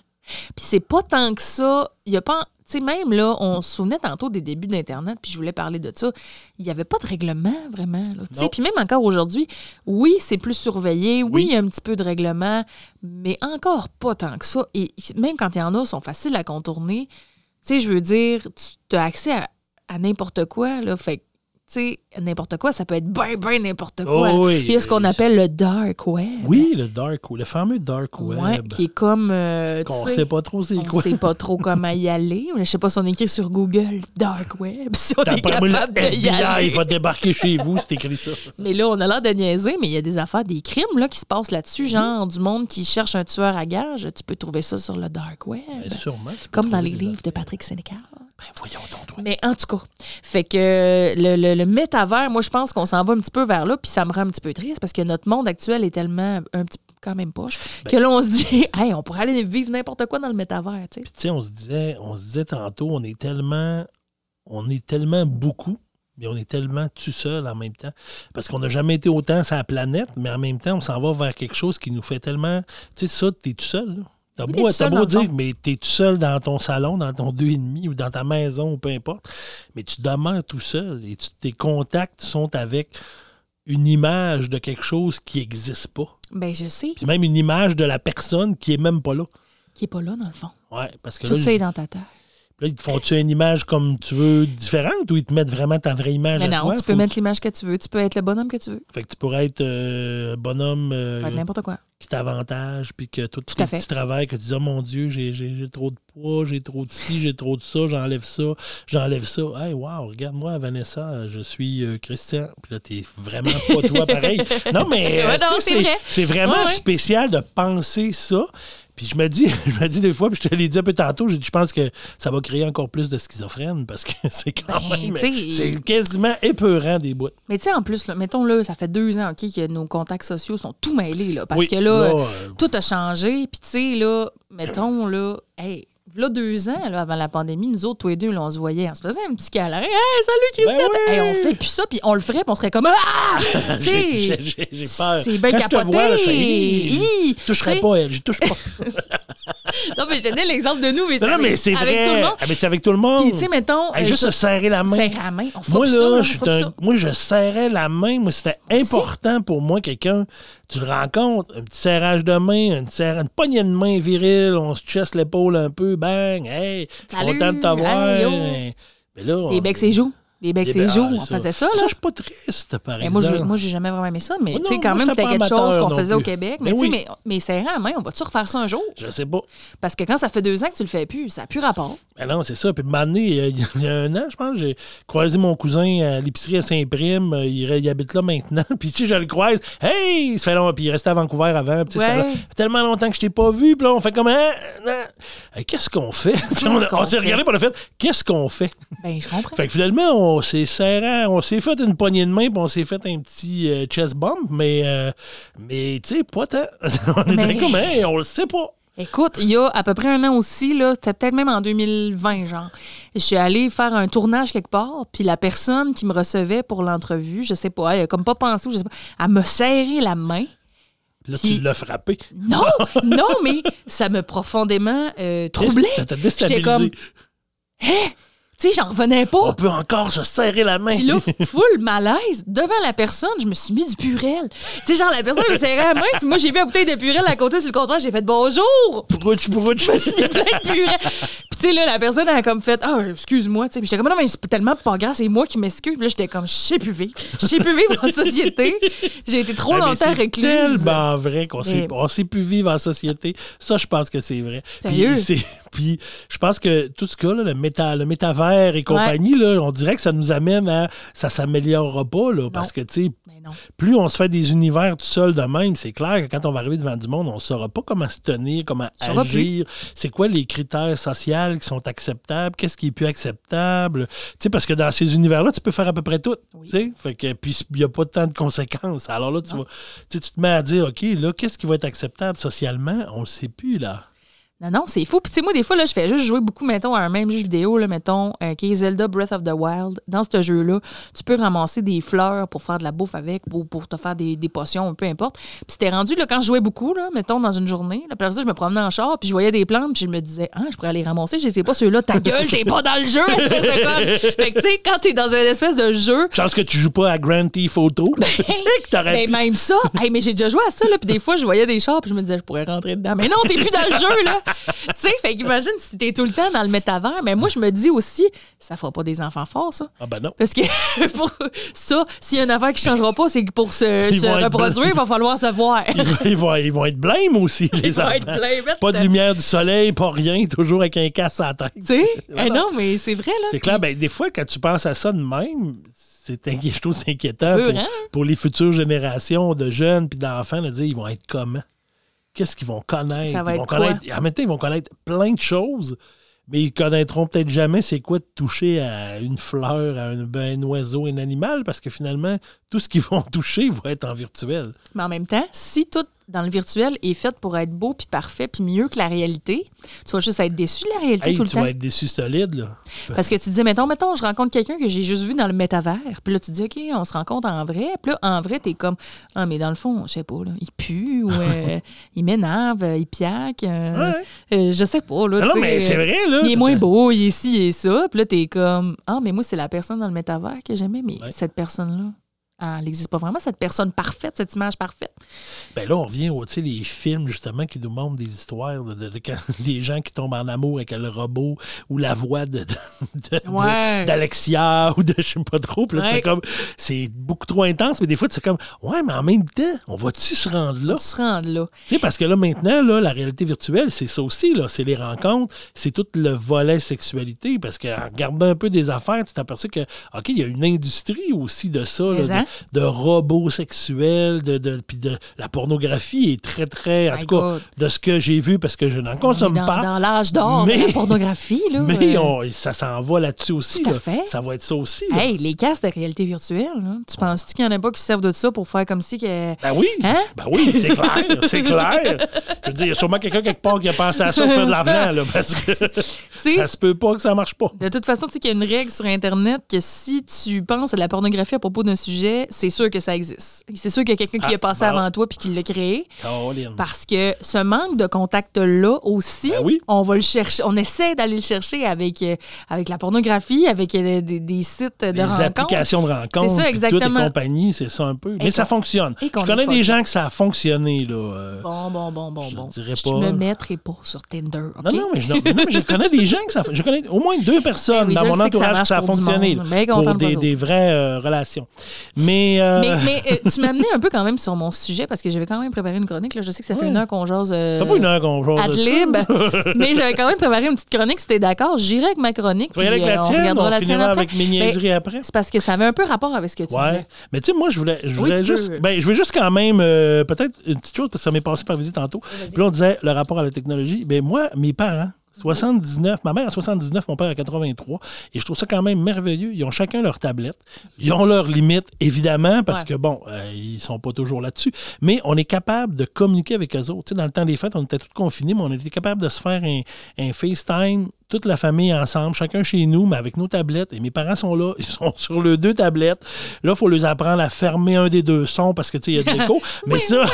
Puis c'est pas tant que ça. Il y a pas. Tu sais, même là, on se souvenait tantôt des débuts d'Internet, puis je voulais parler de ça. Il n'y avait pas de règlement, vraiment. là. Tu sais, Non. Puis même encore aujourd'hui, oui, c'est plus surveillé, oui, Oui. il y a un petit peu de règlement, mais encore pas tant que ça. Et même quand il y en a, ils sont faciles à contourner. Tu sais, je veux dire, tu as accès à, à n'importe quoi, là. Fait sais, n'importe quoi, ça peut être ben, ben n'importe quoi. Oh oui. Il y a ce qu'on appelle le dark web. Oui, le dark web, le fameux dark web. Ouais, qui est comme. euh, tu Qu'on sait pas trop c'est on quoi. sait pas trop comment y aller. Je sais pas si on écrit sur Google Dark Web, si on est capable le de y aller. FBI va débarquer chez vous, c'est écrit ça. Mais là, on a l'air de niaiser, mais il y a des affaires, des crimes là, qui se passent là-dessus, genre du monde qui cherche un tueur à gage. Tu peux trouver ça sur le Dark Web. Ben, sûrement. tu comme dans les livres de. Patrick Sénécal. Ben, voyons donc. Mais en tout cas, fait que le, le, le métavers, moi, je pense qu'on s'en va un petit peu vers là, puis ça me rend un petit peu triste parce que notre monde actuel est tellement un petit quand même poche Ben que là, on se dit, hey, on pourrait aller vivre n'importe quoi dans le métavers, tu sais. Puis, tu sais, on se disait, on se disait tantôt, on est tellement, on est tellement beaucoup, mais on est tellement tout seul en même temps. Parce qu'on n'a jamais été autant sur la planète, mais en même temps, on s'en va vers quelque chose qui nous fait tellement. Tu sais, ça, t'es tout seul. là. T'as beau, t'as beau dire, mais t'es tout seul dans ton salon, dans ton deux et demi ou dans ta maison ou peu importe. Mais tu demeures tout seul et tu- tes contacts sont avec une image de quelque chose qui n'existe pas. Ben, je sais, Puis même une image de la personne qui est même pas là. qui est pas là, dans le fond. Ouais, parce que Tout là, ça est dans ta tête. Là, ils te font-tu une image comme tu veux différente ou ils te mettent vraiment ta vraie image Mais à non, toi? tu peux Faut- mettre l'image que tu veux. Tu peux être le bonhomme que tu veux. Fait que tu pourrais être euh, bonhomme euh, n'importe quoi. Qui t'avantage, puis que tout, Tout tes petits travails, que tu dis, oh mon Dieu, j'ai, trop de poids, j'ai trop de ci, j'ai trop de ça, j'enlève ça, j'enlève ça. Hey, wow, regarde-moi, Vanessa, je suis euh, Christian. Puis là, t'es vraiment pas toi pareil. Non, mais euh, Ouais, c'est vrai. c'est vraiment Ouais, ouais. spécial de penser ça. Puis je me dis, je me dis des fois, puis je te l'ai dit un peu tantôt, dit, je pense que ça va créer encore plus de schizophrène parce que c'est quand Ben, même. C'est quasiment épeurant des bouts. Mais tu sais, en plus, là, mettons là, ça fait deux ans ok, que nos contacts sociaux sont tout mêlés. Là, parce Oui, que là, là, euh, tout a changé. Puis tu sais, là, mettons, là, hey, là, deux ans, là, avant la pandémie, nous autres, tous les deux, là, on se voyait, on se faisait un petit câlin. Hey, salut Christian! Ben oui! Hey, on fait plus ça, puis on le ferait, puis on serait comme Ah! J'ai sais, j'ai- j'ai peur. C'est bien Quand je te capoté. vois, là, Hi, Hi! Toucherai sais, pas elle, je touche pas. Non, mais je donne l'exemple de nous, mais c'est non, non, mais avec, c'est avec vrai. tout le monde. Ah, mais c'est avec tout le monde. Puis, tu sais, mettons. Hey, juste je- serrer la main. serrer la main. On Moi, ça, là, on je un- moi, je serrais la main. Moi, c'était important pour moi, quelqu'un. Tu le rencontres, un petit serrage de main, une, serre- une poignée de main virile, on se cheste l'épaule un peu, bang, hey, Salut, content de t'avoir. Mais là, on- Des becs et joues. Des becs et becs- joues. ah, On faisait ça, là. Ça, je suis pas triste, par Mais moi, exemple. je- moi, j'ai jamais vraiment aimé ça, mais Moi, tu sais, quand même, c'était quelque chose qu'on faisait au. Québec. Mais Mais, tu sais, mais, mais serrer la main, on va-tu refaire ça un jour? Je sais pas. Parce que quand ça fait deux ans que tu le fais plus, ça n'a plus rapport. Ben non, c'est ça. Puis, donné, il y a- un an, je pense, j'ai croisé mon cousin à l'épicerie à Saint-Prime. Euh, Il, habite là maintenant. Puis, tu sais, je le croise. Hey! Ça fait long. Puis, il restait à Vancouver avant. Puis, ça fait tellement longtemps que je t'ai pas vu. Puis là, on fait comme. Hein? Hein? Qu'est-ce qu'on fait? on s'est regardé pour le fait. Qu'est-ce qu'on fait? Ben, je comprends. Fait que finalement, on s'est serré, on s'est fait une poignée de main, puis on s'est fait un petit euh, chest bump, mais, euh, mais tu sais, pas tant. on était Mais- comme, hey, on le sait pas. Écoute, il y a à peu près un an aussi, là, c'était peut-être même en 2020, genre. Je suis allée faire un tournage quelque part, puis la personne qui me recevait pour l'entrevue, je sais pas, elle a comme pas pensé, je sais pas, elle me serré la main. Là, Puis- tu l'as frappé. Non, non, mais ça me profondément euh, troublé. Ça t'a J'étais déstabilisé. Tu sais, j'en revenais pas. On peut encore se serrer la main. Puis là, full malaise, devant la personne, je me suis mis du purel. Tu sais, genre, la personne me serrait la main, puis moi, j'ai vu la bouteille de purel à côté sur le comptoir, j'ai fait bonjour! Brouch, brouch. Je me suis mis plein de purel. Puis, tu sais, là, la personne, elle a comme fait, ah, excuse-moi, tu sais. J'étais comme, non, mais c'est tellement pas grave, c'est moi qui m'excuse. Puis là, j'étais comme, je sais plus vivre. Je sais plus vivre en société. J'ai été trop Ah, longtemps c'est recluse. tellement vrai qu'on sait, on sait plus vivre en société. Ça, je pense que c'est vrai. Sérieux? Puis, c'est- Puis, je pense que tout ce cas, là, le, méta, le métavers et compagnie, là, on dirait que ça nous amène à. Ça s'améliorera pas, là, parce que, tu sais, plus on se fait des univers tout seul de même, c'est clair que quand on va arriver devant du monde, on ne saura pas comment se tenir, comment agir. C'est quoi les critères sociaux qui sont acceptables, qu'est-ce qui est plus acceptable. Tu sais, parce que dans ces univers-là, tu peux faire à peu près tout. Oui. tu sais. Fait que, puis il n'y a pas tant de conséquences. Alors là, tu, vas, tu te mets à dire, OK, là, qu'est-ce qui va être acceptable socialement? On ne le sait plus, là. Non, non, c'est fou. Puis, tu sais, moi, des fois, là, je fais juste jouer beaucoup, mettons, à un même jeu vidéo, là, mettons, euh, qui est Zelda Breath of the Wild. Dans ce jeu-là, tu peux ramasser des fleurs pour faire de la bouffe avec ou pour te faire des, des potions, peu importe. Puis, c'était rendu, là, quand je jouais beaucoup, là, mettons, dans une journée, après ça, je me promenais en char, puis je voyais des plantes, puis je me disais, ah, je pourrais aller ramasser. Je sais pas, ceux-là, ta gueule, t'es pas dans le jeu, espèce de conne. Fait que, tu sais, quand t'es dans une espèce de jeu, Chance que tu joues pas à Grand Theft Photo. tu sais que ben, pu- même ça. Hey, mais j'ai déjà joué à ça, là. Puis des fois, je voyais des chars, puis je me disais, je pourrais rentrer dedans. Mais non, t'es plus dans le jeu, là. Tu sais, fait qu'imagine si t'es tout le temps dans le métavers. Mais moi, je me dis aussi, ça fera pas des enfants forts, ça. Ah ben non. Parce que pour ça, s'il y a une affaire qui changera pas, c'est que pour se, Ils reproduire, il va falloir se voir. Ils vont, ils vont- ils vont être blêmes aussi, les vont enfants. être blêmes. Pas de lumière du soleil, pas rien, toujours avec un casse à la tête. Tu sais? Voilà. Eh non, mais c'est vrai, là. C'est clair, ben, des fois, quand tu penses à ça de même, c'est inquiétant Peu, pour, hein? pour les futures générations de jeunes puis d'enfants de dire ils vont être comment? Qu'est-ce qu'ils vont connaître? Ça va ils être vont quoi? connaître en même temps, ils vont connaître plein de choses, mais ils connaîtront peut-être jamais c'est quoi de toucher à une fleur, à un, ben, un oiseau, un animal, parce que finalement, tout ce qu'ils vont toucher va être en virtuel. Mais en même temps, si tout dans le virtuel est fait pour être beau, puis parfait, puis mieux que la réalité, tu vas juste être déçu de la réalité Hey, tout le tu temps. vas être déçu solide, là. Parce que tu te dis, mettons, mettons, je rencontre quelqu'un que j'ai juste vu dans le métavers. Puis là, tu te dis, OK, on se rencontre en vrai. Puis là, en vrai, t'es comme, ah, mais dans le fond, je sais pas, là, il pue ou euh, il m'énerve, il piaque. euh, Ouais. euh, je sais pas, là. Non, tu mais c'est vrai, là. Il est moins beau, il est ci, il est ça. Puis là, t'es comme, ah, mais moi, c'est la personne dans le métavers que j'aimais, mais Ouais. cette personne-là, elle n'existe pas vraiment, cette personne parfaite, cette image parfaite? Ben là, on revient aux les films, justement, qui nous montrent des histoires de, de- de quand- des gens qui tombent en amour avec le robot ou la voix de, Ouais. d'Alexia ou de je sais pas trop. Ouais. comme, c'est beaucoup trop intense, mais des fois, sais comme, ouais, mais en même temps, on va-tu se rendre là? Tu se rends là. Parce que là, maintenant, là, la réalité virtuelle, c'est ça aussi, là. C'est les rencontres, c'est tout le volet sexualité. Parce qu'en regardant un peu des affaires, tu t'aperçois que, OK, il y a une industrie aussi de ça, là, de hein? robots sexuels, de, de, puis de la pornographie est très, très, en My tout cas, God. de ce que j'ai vu, parce que je n'en consomme dans, pas. dans l'âge d'or de la pornographie, là. Mais euh, on- ça s'en va là-dessus aussi. Tout à là. fait. Ça va être ça aussi. là. Hey, les casques de réalité virtuelle, là, tu penses-tu qu'il y en a pas qui servent de ça pour faire comme si que. Ben oui, Hein? ben oui, c'est clair, c'est clair. Je veux dire, il y a sûrement quelqu'un quelque part qui a pensé à ça pour faire de l'argent, là, parce que ça se peut pas que ça marche pas. De toute façon, tu sais qu'il y a une règle sur Internet que si tu penses à de la pornographie à propos d'un sujet, c'est sûr que ça existe. C'est sûr qu'il y a quelqu'un qui Ah, a passé bon. avant toi puis qui l'a créé. Caroline. Parce que ce manque de contact-là aussi, Ben oui. on va le chercher, on essaie d'aller le chercher avec, euh, avec la pornographie, avec euh, des, des sites de les rencontres. applications de rencontres, C'est ça, exactement. compagnie, c'est ça un peu. Mais ça fonctionne. Je connais est des gens que ça a fonctionné, là. euh, Bon, bon, bon, bon, Je bon. dirais Je pas. me mettrai pas sur Tinder? Non, non, mais je, non, mais je connais des gens que ça Je connais au moins deux personnes Ben oui, dans je mon sais que ça entourage que ça a fonctionné. monde. là, pour de des, des vraies euh, relations. Mais, euh, Mais, mais, euh, tu m'as amené un peu quand même sur mon sujet parce que j'avais quand même préparé une chronique. Là. Je sais que ça fait Ouais. une heure qu'on jase. Euh, ça fait pas une heure qu'on jase ad de ça. lib, mais j'avais quand même préparé une petite chronique. Si t'es d'accord, j'irai avec ma chronique. Tu puis, avec la euh, on tienne, regardera on la tienne après. avec mes niaiseries après. C'est parce que ça avait un peu rapport avec ce que tu Ouais. disais. Mais tu sais, moi, je voulais, je voulais juste. Ben, je veux juste quand même, euh, peut-être une petite chose, parce que ça m'est passé par l'idée tantôt. Puis là, on disait le rapport à la technologie. Ben, moi, mes parents, 79, ma mère a 79, mon père a 83, et je trouve ça quand même merveilleux. Ils ont chacun leur tablette. Ils ont leurs limites, évidemment, parce Ouais. que, bon, euh, ils sont pas toujours là-dessus, mais on est capable de communiquer avec eux autres. Tu sais, dans le temps des fêtes, on était tous confinés, mais on était capable de se faire un, un FaceTime toute la famille ensemble, chacun chez nous, mais avec nos tablettes. Et mes parents sont là, ils sont sur les deux tablettes. Là, il faut les apprendre à fermer un des deux sons parce que, tu sais, il y a de l'écho. mais ça,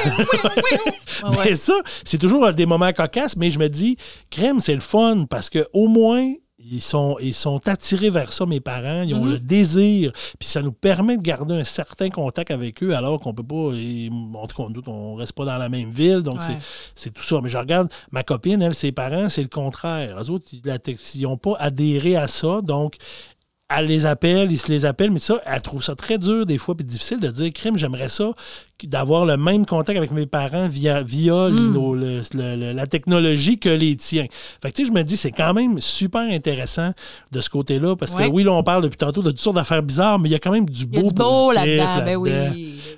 mais ça, c'est toujours des moments cocasses, mais je me dis, crème, c'est le fun parce que au moins, ils sont, ils sont attirés vers ça, mes parents. Ils ont Mhm. le désir. Puis ça nous permet de garder un certain contact avec eux alors qu'on peut pas. Et, en tout cas, on reste pas dans la même ville. Donc, Ouais. c'est- c'est tout ça. Mais je regarde ma copine, elle, ses parents, c'est le contraire. Eux autres, ils n'ont pas adhéré à ça. Donc, elle les appelle, ils se les appellent, mais ça, elle trouve ça très dur des fois, puis difficile de dire, crime, j'aimerais ça, d'avoir le même contact avec mes parents via, via Hmm. nos- le- le- le- la technologie que les tiens. Fait que, tu sais, je me dis, c'est quand même super intéressant de ce côté-là, parce Ouais. que oui, là, on parle depuis tantôt de toutes sortes d'affaires bizarres, mais il y a quand même du beau du beau là-dedans. Ben oui.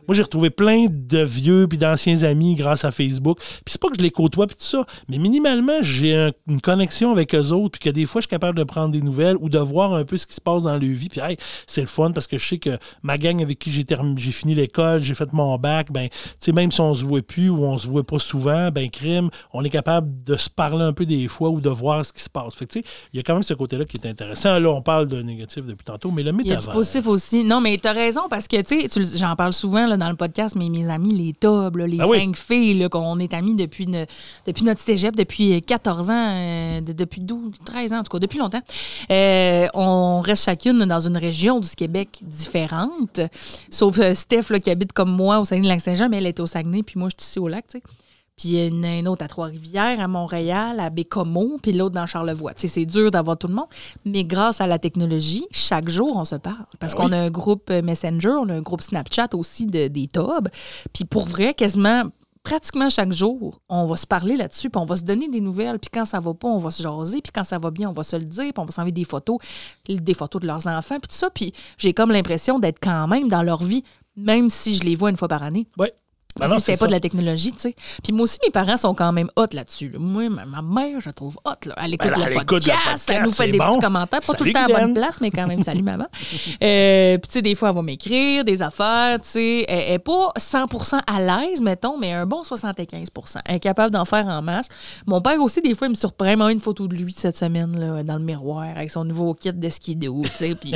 Moi, j'ai retrouvé plein de vieux puis d'anciens amis grâce à Facebook. Puis c'est pas que je les côtoie puis tout ça, mais minimalement, j'ai un- une connexion avec eux autres puis que des fois, je suis capable de prendre des nouvelles ou de voir un peu ce qui se passe dans leur vie. Puis hey, c'est le fun parce que je sais que ma gang avec qui j'ai terminé, j'ai fini l'école, j'ai fait mon bac, ben, tu même si on se voit plus ou on se voit pas souvent, ben, crime, on est capable de se parler un peu des fois ou de voir ce qui se passe. Fait tu il y a quand même ce côté-là qui est intéressant. Là, on parle de négatif depuis tantôt, mais le Il y a du métavers. positif aussi. Non, mais t'as raison parce que, tu sais, tu j'en parle souvent là, dans le podcast, mais mes amis, les là, les Ah oui. cinq filles, là, qu'on est amis depuis, ne- depuis notre cégep, depuis 14 ans, euh, de- depuis 12, 13 ans, en tout cas, depuis longtemps. Euh, on reste chacune dans une région du Québec différente. Sauf euh, Steph, là, qui habite comme moi au Saguenay-Lac-Saint-Jean, mais elle est au Saguenay, puis moi, je suis ici au lac, tu sais. Puis il y a une, autre à Trois-Rivières, à Montréal, à Bécomo, puis l'autre dans Charlevoix. Tu sais, c'est dur d'avoir tout le monde. Mais grâce à la technologie, chaque jour, on se parle. Parce Ben qu'on oui. a un groupe euh, Messenger, on a un groupe Snapchat aussi de, des tubs. Puis pour vrai, quasiment, pratiquement chaque jour, on va se parler là-dessus, puis on va se donner des nouvelles. Puis quand ça va pas, on va se jaser. Puis quand ça va bien, on va se le dire. Puis on va s'envoyer des photos, des photos de leurs enfants, puis tout ça. Puis j'ai comme l'impression d'être quand même dans leur vie, même si je les vois une fois par année. Ouais. Non, si c'était pas ça. de la technologie, tu sais. Puis moi aussi, mes parents sont quand même hot là-dessus. là. Moi, ma, mère, je la trouve hot. Là. Elle écoute, Ben là, le, elle écoute le podcast, elle nous fait des bon. petits commentaires. Pas tout le temps à bonne place, mais quand même, salut maman. Euh, Puis tu sais, des fois, elle va m'écrire des affaires, tu sais. Elle n'est pas 100% à l'aise, mettons, mais un bon 75 Elle est capable d'en faire en masse. Mon père aussi, des fois, il me surprend. Il une photo de lui cette semaine là, dans le miroir avec son nouveau kit de skido, tu sais. Puis,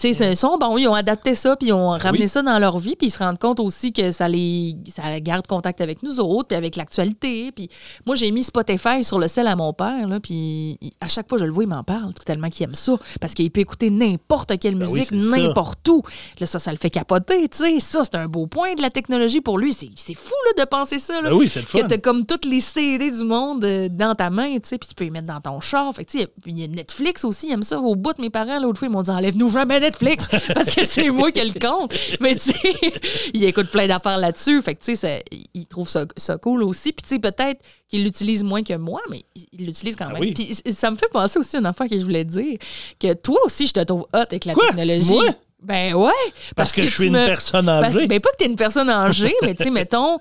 tu sais, ils sont bons. Ils ont adapté ça, puis ils ont ramené Oui. ça dans leur vie, puis ils se rendent compte aussi que ça les ça garde contact avec nous autres, puis avec l'actualité. Puis moi, j'ai mis Spotify sur le sel à mon père, là, puis il- à chaque fois je le vois, il m'en parle tellement qu'il aime ça, parce qu'il peut écouter n'importe quelle Ben musique, n'importe où. Là, ça, ça le fait capoter, tu sais. Ça, c'est un beau point de la technologie pour lui. C'est fou, là, de penser ça, là. Ben oui, c'est le Que fun. t'as comme toutes les CD du monde euh, dans ta main, tu sais, puis tu peux les mettre dans ton char. Fait que, tu sais, il y a Netflix aussi, ils aiment ça. Au bout de mes parents, l'autre fois, ils m'ont dit enlève-nous jamais Netflix, parce que c'est moi qui le compte. Mais tu sais, ils écoutent plein d'affaires là-dessus. Fait que, tu sais, ils trouvent ça, ça cool aussi. Puis, tu sais, peut-être qu'ils l'utilisent moins que moi, mais ils l'utilisent quand Ah même. oui. Puis, ça me fait penser aussi à une affaire que je voulais dire, que toi aussi, je te trouve hot avec la Quoi? technologie. Moi? Ben ouais. Parce, que, je tu suis une personne Parce âgée. que, ben pas que t'es une personne âgée, mais tu sais, mettons.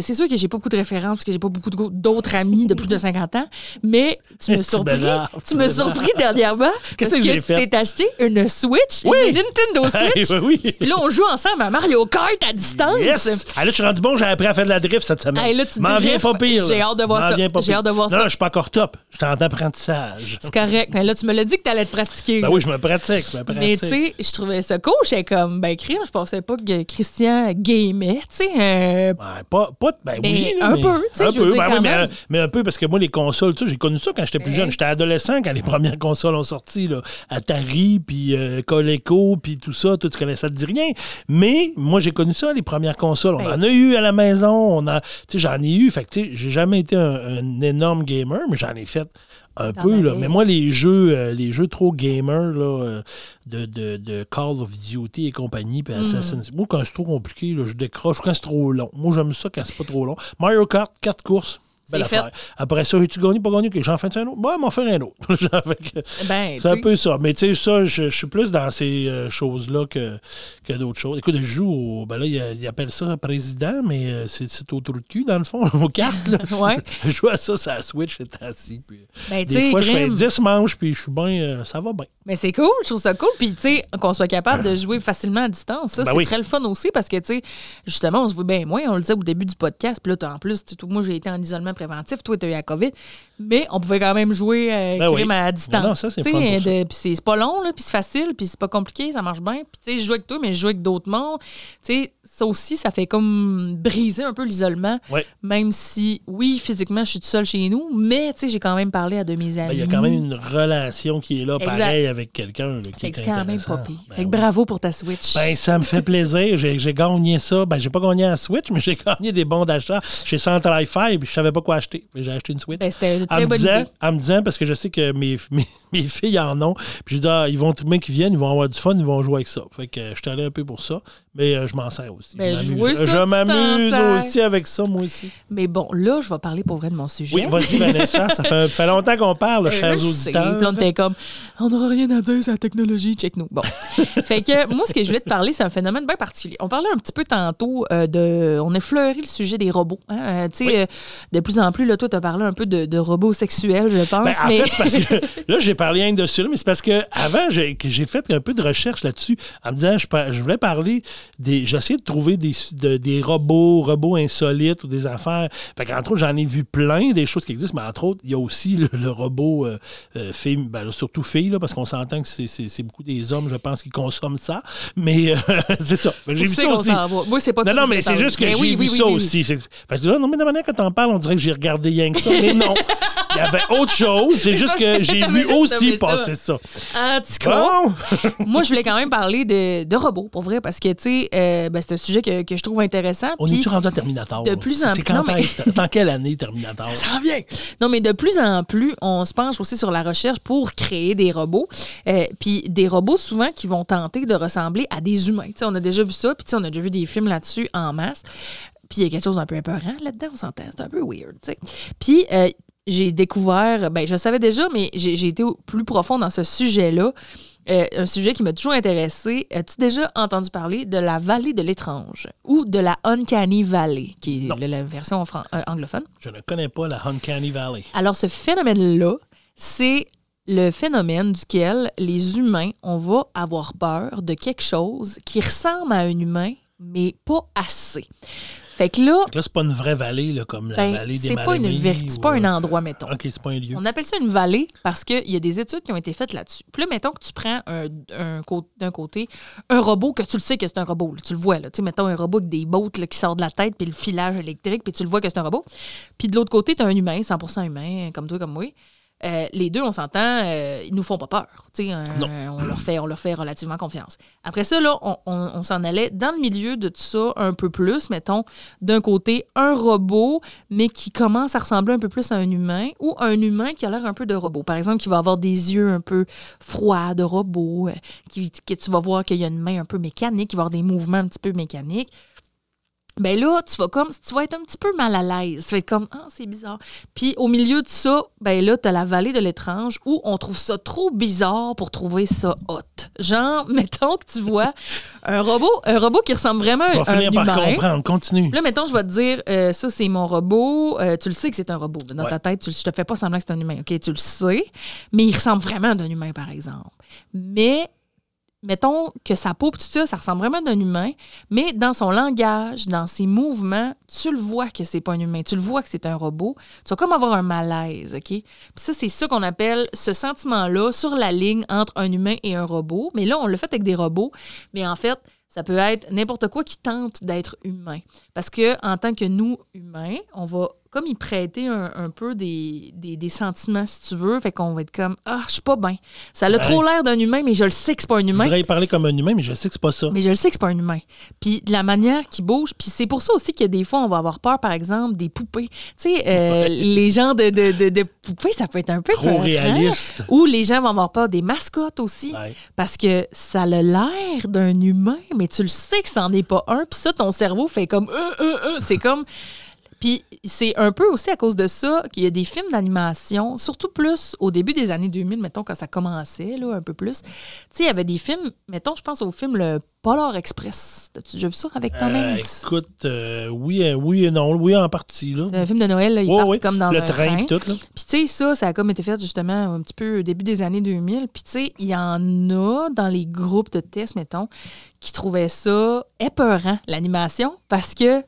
C'est sûr que j'ai pas beaucoup de références parce que j'ai pas beaucoup d'autres amis de plus de 50 ans, mais tu me Tu surpris. Tu tu me surpris dernièrement parce que j'ai tu t'es acheté une Switch, Oui. une Nintendo Switch. oui. Puis là, on joue ensemble à Mario Kart à distance. Yes! Ah, là, je suis rendu bon, j'ai appris à faire de la drift cette semaine. Hey, là, tu M'en viens pas pire. J'ai hâte de voir ça. J'ai hâte de voir non, ça. Non, je suis pas encore top. Je suis en apprentissage. C'est correct. Mais là, tu me l'as dit que t'allais te pratiquer. Ben oui, je me pratique, je me pratique. Mais tu sais, je trouvais ça cool. J'étais comme, ben, crime, je pensais pas que Christian gamait, tu sais. euh, Ouais, pas, pas, ben Ben, oui, là, un mais- peu, tu sais, un je veux peu, dire, ben quand oui, mais, même. un- mais un peu parce que moi, les consoles, tu sais, j'ai connu ça quand j'étais plus jeune. J'étais adolescent quand les premières consoles ont sorti, là. Atari, puis euh, Coleco, puis tout ça, toi, tu connais ça, te dit rien. Mais moi, j'ai connu ça, les premières consoles. On Ben. en a eu à la maison, on a, tu sais, j'en ai eu. Fait que, tu sais, j'ai jamais été un, un énorme gamer, mais j'en ai fait un peu, là. Mais moi, les jeux, euh, les jeux trop gamers, là, euh, de, de, de Call of Duty et compagnie, Mm. puis Assassin's Moi, quand c'est trop compliqué, là, je décroche. Quand c'est trop long. Moi, j'aime ça quand c'est pas trop long. Mario Kart, quatre courses. Belle C'est fait. affaire. Après ça, as-tu gagné, pas gagné? J'en fais un autre? Moi, m'en faire un autre. Ben, c'est un tu peu ça. Mais tu sais, ça, je, je suis plus dans ces euh, choses-là que, que d'autres choses. Écoute, je joue au. Ben là, ils il appellent ça président, mais euh, c'est c'est au trou de cul, dans le fond, aux cartes. Ouais. Je joue à ça, ça Switch, j'étais assis. Puis, Ben, tu des fois, je fais crime. 10 manches, puis je suis bien. euh, ça va bien. Mais c'est cool, je trouve ça cool. Puis, tu sais, qu'on soit capable de jouer facilement à distance, ça, Ben c'est oui. très le fun aussi parce que, tu sais, justement, on se voit bien moins. On le disait au début du podcast. Puis là, en plus, tu- moi, j'ai été en isolement préventif. Toi, tu as la COVID. Mais on pouvait quand même jouer euh, Ben crime oui. à distance. Non, ça, c'est Puis pas long, puis c'est facile, puis c'est pas compliqué, ça marche bien. Puis, tu sais, je joue avec toi, mais je joue avec d'autres mondes. Tu sais, ça aussi, ça fait comme briser un peu l'isolement. Ouais. Même si, oui, physiquement, je suis toute seule chez nous, mais, tu sais, j'ai quand même parlé à de mes amis. Ben, Il y a quand même une relation qui est là, Exact. pareil, avec quelqu'un. Fait que c'est quand même pas pire. Ben fait que oui. bravo pour ta Switch. Ben, ça me fait plaisir. J'ai gagné ça. Ben, j'ai pas gagné à Switch, mais j'ai gagné des bons d'achat chez Central Fi, puis je savais pas quoi acheter. J'ai acheté une Switch. Ben, c'était très me disant, parce que je sais que mes, mes, mes filles en ont. Puis j'ai dit, ah, ils vont, bien qu'ils viennent, ils vont avoir du fun, ils vont jouer avec ça. Fait que euh, je suis allé un peu pour ça, mais euh, je m'en sers aussi. Ben, je m'amuse, je aussi avec ça, moi aussi. Mais bon, là, je vais parler pour vrai de mon sujet. Oui, vas-y, Vanessa. Ça fait, ça fait longtemps qu'on parle, Euh, chers je auditeurs. on était comme, on n'aura rien à dire sur la technologie, check-nous. Bon. fait que moi, ce que je voulais te parler, c'est un phénomène bien particulier. On parlait un petit peu tantôt euh, de. On a effleuré le sujet des robots. hein. Euh, tu sais, Oui. de plus en plus, là, toi, tu as parlé un peu de, de robots sexuels, je pense. Ben, en mais... fait, c'est parce que là, j'ai parlé rien dessus, là, mais c'est parce que avant, j'ai fait un peu de recherche là-dessus en me disant, je, je voulais parler des. J'essayais de trouver des, de- des robots, robots insolites ou des affaires. Fait qu'entre autres, j'en ai vu plein des choses qui existent, mais entre autres, il y a aussi le, le robot euh, euh, fille, ben, là, surtout filles, là, parce qu'on s'entend que c'est- beaucoup des hommes, je pense, qui consomment ça. Mais euh, c'est ça. Que J'ai vu ça aussi. Moi, c'est pas Non, mais c'est juste que Mais j'ai oui, vu oui, ça oui, aussi. Parce que là, non, mais de manière quand t'en parles, on dirait que j'ai regardé rien que ça. Mais non, il y avait autre chose. C'est juste que j'ai vu aussi passer ça. En tout cas, moi, je voulais quand même parler de, de robots, pour vrai, parce que, tu sais, euh, ben, c'est un sujet que, que je trouve intéressant. On est-tu rendu à Terminator? de plus en C'est plus-? C'est en quelle année, Terminator? Ça revient. Non, mais de plus en plus, on se penche aussi sur la recherche pour créer des robots. Euh, puis des robots, souvent, qui vont tenter de ressembler à des humains. Tu sais, on a déjà vu ça, puis tu sais, on a déjà vu des films là-dessus en masse. Puis il y a quelque chose d'un peu épeurant là-dedans, on s'entend. C'est un peu weird, tu sais. Puis euh, j'ai découvert, ben je savais déjà, mais j'ai été plus profond dans ce sujet-là. Euh, un sujet qui m'a toujours intéressé. As-tu déjà entendu parler de la vallée de l'étrange ou de la Uncanny Valley, qui est Non. la, version euh, anglophone? Je ne connais pas la Uncanny Valley. Alors, ce phénomène-là, c'est le phénomène duquel les humains, on va avoir peur de quelque chose qui ressemble à un humain, mais pas assez. Fait que là, Fait que Là, c'est pas une vraie vallée, là, comme la ben, vallée des c'est pas, une c'est pas un euh, endroit, mettons. OK, c'est pas un lieu. On appelle ça une vallée parce qu'il y a des études qui ont été faites là-dessus. Puis là, mettons que tu prends un, un d'un côté un robot que tu le sais que c'est un robot. là. tu le vois. Là. Tu sais, mettons un robot avec des bottes là, qui sort de la tête, puis le filage électrique, puis tu le vois que c'est un robot. Puis de l'autre côté, tu as un humain, 100% humain, comme toi, comme moi. Euh, les deux, on s'entend, euh, ils nous font pas peur. On, leur fait, on leur fait relativement confiance. Après ça, là, on, on- on s'en allait dans le milieu de tout ça un peu plus. Mettons, d'un côté, un robot, mais qui commence à ressembler un peu plus à un humain, ou un humain qui a l'air un peu de robot. Par exemple, qui va avoir des yeux un peu froids de robot, euh, qui, que tu vas voir qu'il y a une main un peu mécanique, qui va avoir des mouvements un petit peu mécaniques. Ben là, tu vas comme, tu vas être un petit peu mal à l'aise. Tu vas être comme, ah, c'est bizarre. Puis au milieu de ça, ben là, t'as la vallée de l'étrange où on trouve ça trop bizarre pour trouver ça hot. Genre, mettons que tu vois un robot, un robot qui ressemble vraiment On à va un finir par humain. comprendre. Continue. Là, mettons, je vais te dire, euh, ça, c'est mon robot. Euh, tu le sais que c'est un robot. Dans Ouais. ta tête, tu, je te fais pas semblant que c'est un humain. OK, tu le sais. Mais il ressemble vraiment à un humain, par exemple. Mais, mettons que sa peau, tout ça, ça ressemble vraiment à un humain. Mais dans son langage, dans ses mouvements, tu le vois que c'est pas un humain. Tu le vois que c'est un robot. Tu vas comme avoir un malaise, OK? Puis ça, c'est ça qu'on appelle ce sentiment-là sur la ligne entre un humain et un robot. Mais là, on l'a fait avec des robots. Mais en fait, ça peut être n'importe quoi qui tente d'être humain. Parce que en tant que nous, humains, on va comme y prêter un, un peu des, des, des sentiments, si tu veux. Fait qu'on va être comme Ah, je suis pas bien. Ça a trop l'air d'un humain, mais je le sais que c'est pas un Je humain. voudrais y parler comme un humain, mais je sais que c'est pas ça. Mais je le sais que c'est pas un humain. Puis de la manière qu'il bouge, puis c'est pour ça aussi que des fois, on va avoir peur, par exemple, des poupées. Tu sais, euh, les gens de, de, de, de poupées, ça peut être un peu Trop épeurant. réaliste. Ou les gens vont avoir peur des mascottes aussi. Ouais. Parce que ça a l'air d'un humain, mais tu le sais que c'en est pas un. Puis ça, ton cerveau fait comme... Euh, euh, euh. C'est comme... Puis c'est un peu aussi à cause de ça qu'il y a des films d'animation, surtout plus au début des années 2000, mettons, quand ça commençait, là, un peu plus. Tu sais, il y avait des films, mettons, je pense au film Le Polar Express. T'as-tu déjà vu ça avec Tom Euh, Hanks? écoute, euh, oui, euh, oui et non. Oui, en partie. Là. C'est un film de Noël, là, ils Ouais, partent ouais. comme dans le un train train. et tout. Là. Puis tu sais, ça, ça a comme été fait justement un petit peu au début des années 2000. Puis tu sais, il y en a dans les groupes de tests, mettons, qui trouvaient ça épeurant, l'animation, parce que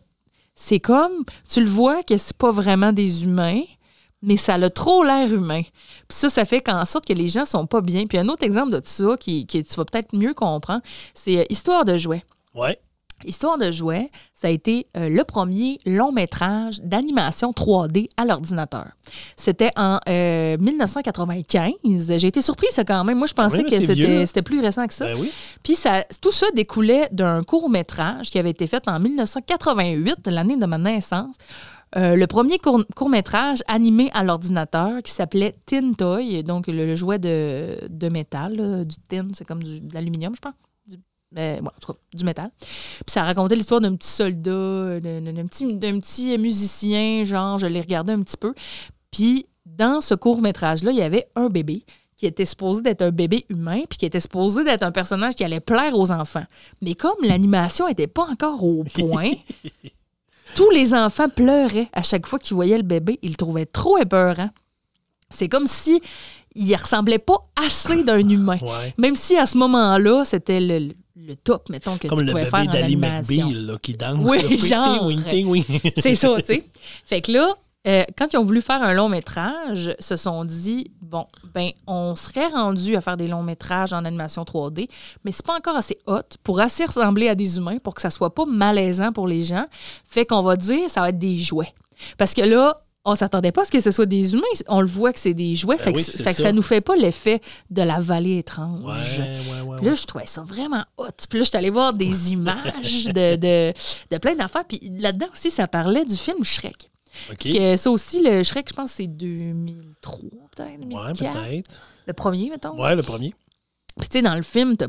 c'est comme, tu le vois que c'est pas vraiment des humains, mais ça a trop l'air humain. Puis ça, ça fait qu'en sorte que les gens sont pas bien. Puis un autre exemple de ça, qui, qui tu vas peut-être mieux comprendre, c'est euh, Histoire de jouets. Ouais. Histoire de jouets, ça a été euh, le premier long métrage d'animation 3D à l'ordinateur. C'était en euh, 1995. J'ai été surprise ça, quand même. Moi, je pensais Oui, mais que c'était plus récent que ça. Ben oui. Puis ça, tout ça découlait d'un court métrage qui avait été fait en 1988, l'année de ma naissance. Euh, le premier court, métrage animé à l'ordinateur qui s'appelait Tin Toy, donc le, le jouet de, de métal, là, du tin, c'est comme du, de l'aluminium, je pense. Euh, en tout cas, du métal. Puis ça racontait l'histoire d'un petit soldat, d'un petit, musicien, genre, je l'ai regardé un petit peu. Puis dans ce court métrage-là, il y avait un bébé qui était supposé d'être un bébé humain, puis qui était supposé d'être un personnage qui allait plaire aux enfants. Mais comme l'animation n'était pas encore au point, tous les enfants pleuraient à chaque fois qu'ils voyaient le bébé. Ils le trouvaient trop épeurant. C'est comme si il ressemblait pas assez d'un humain. Ouais. Même si à ce moment-là, c'était le, le top, mettons, que Comme tu pouvais faire en animation. McBeal là, qui danse. Oui, là. Genre. C'est ça, tu sais. Fait que là, euh, quand ils ont voulu faire un long métrage, se sont dit bon, ben, on serait rendu à faire des longs métrages en animation 3D, mais c'est pas encore assez hot pour assez ressembler à des humains pour que ça soit pas malaisant pour les gens. Fait qu'on va dire ça va être des jouets. Parce que là, on s'attendait pas à ce que ce soit des humains. On le voit que c'est des jouets. Ben fait que, fait c'est que ça. ça. nous fait pas l'effet de la vallée étrange. Ouais, ouais, ouais. Puis là, je trouvais ça vraiment hot. Puis là, je suis allée voir des images de, de, de plein d'affaires. Puis là-dedans aussi, ça parlait du film Shrek. OK. Parce que ça aussi, le Shrek, je pense que c'est 2003, peut-être, Ouais, 2004. peut-être. le premier, mettons. Ouais, le premier. Puis tu sais, dans le film, t'as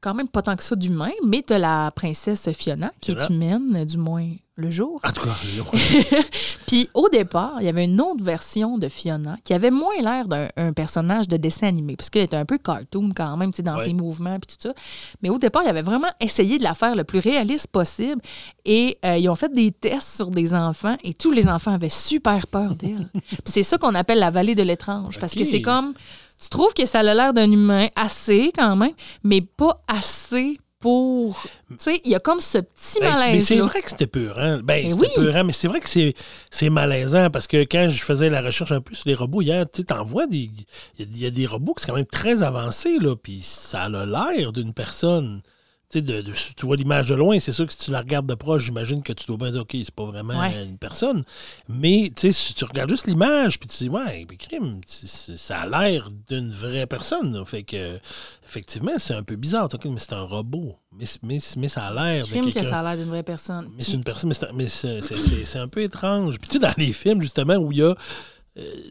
quand même pas tant que ça d'humain, mais t'as la princesse Fiona, qui Fiona. est humaine, du moins le jour. En tout cas, Puis au départ, il y avait une autre version de Fiona qui avait moins l'air d'un un personnage de dessin animé, parce qu'elle était un peu cartoon quand même, tu sais, dans Ouais. ses mouvements puis tout ça. Mais au départ, il avait vraiment essayé de la faire le plus réaliste possible et euh, ils ont fait des tests sur des enfants et tous les enfants avaient super peur d'elle. Puis c'est ça qu'on appelle la vallée de l'étrange, parce que c'est comme tu trouves que ça a l'air d'un humain assez quand même, mais pas assez pour. Tu sais, il y a comme ce petit Ben, c'est- mais c'est vrai que c'était peurant. Ben, Mais c'était oui. peurant, mais c'est vrai que c'est, c'est malaisant parce que quand je faisais la recherche un peu sur les robots hier, tu t'en vois des. Il y y, a des robots qui sont quand même très avancés, là, puis ça a l'air d'une personne. Tu sais, de, de- si tu vois l'image de loin, c'est sûr que si tu la regardes de proche, j'imagine que tu dois bien dire, OK, c'est pas vraiment Ouais. une personne. Mais, tu sais, si tu regardes juste l'image, puis tu dis, ouais, mais crime, ça a l'air d'une vraie personne. là. Fait que, effectivement, c'est un peu bizarre. OK, mais c'est un robot. Mais, mais, mais ça a l'air de Crime que quelqu'un. ça a l'air d'une vraie personne. Mais c'est une personne, mais c'est- un peu étrange. Puis tu sais, dans les films, justement, où il y a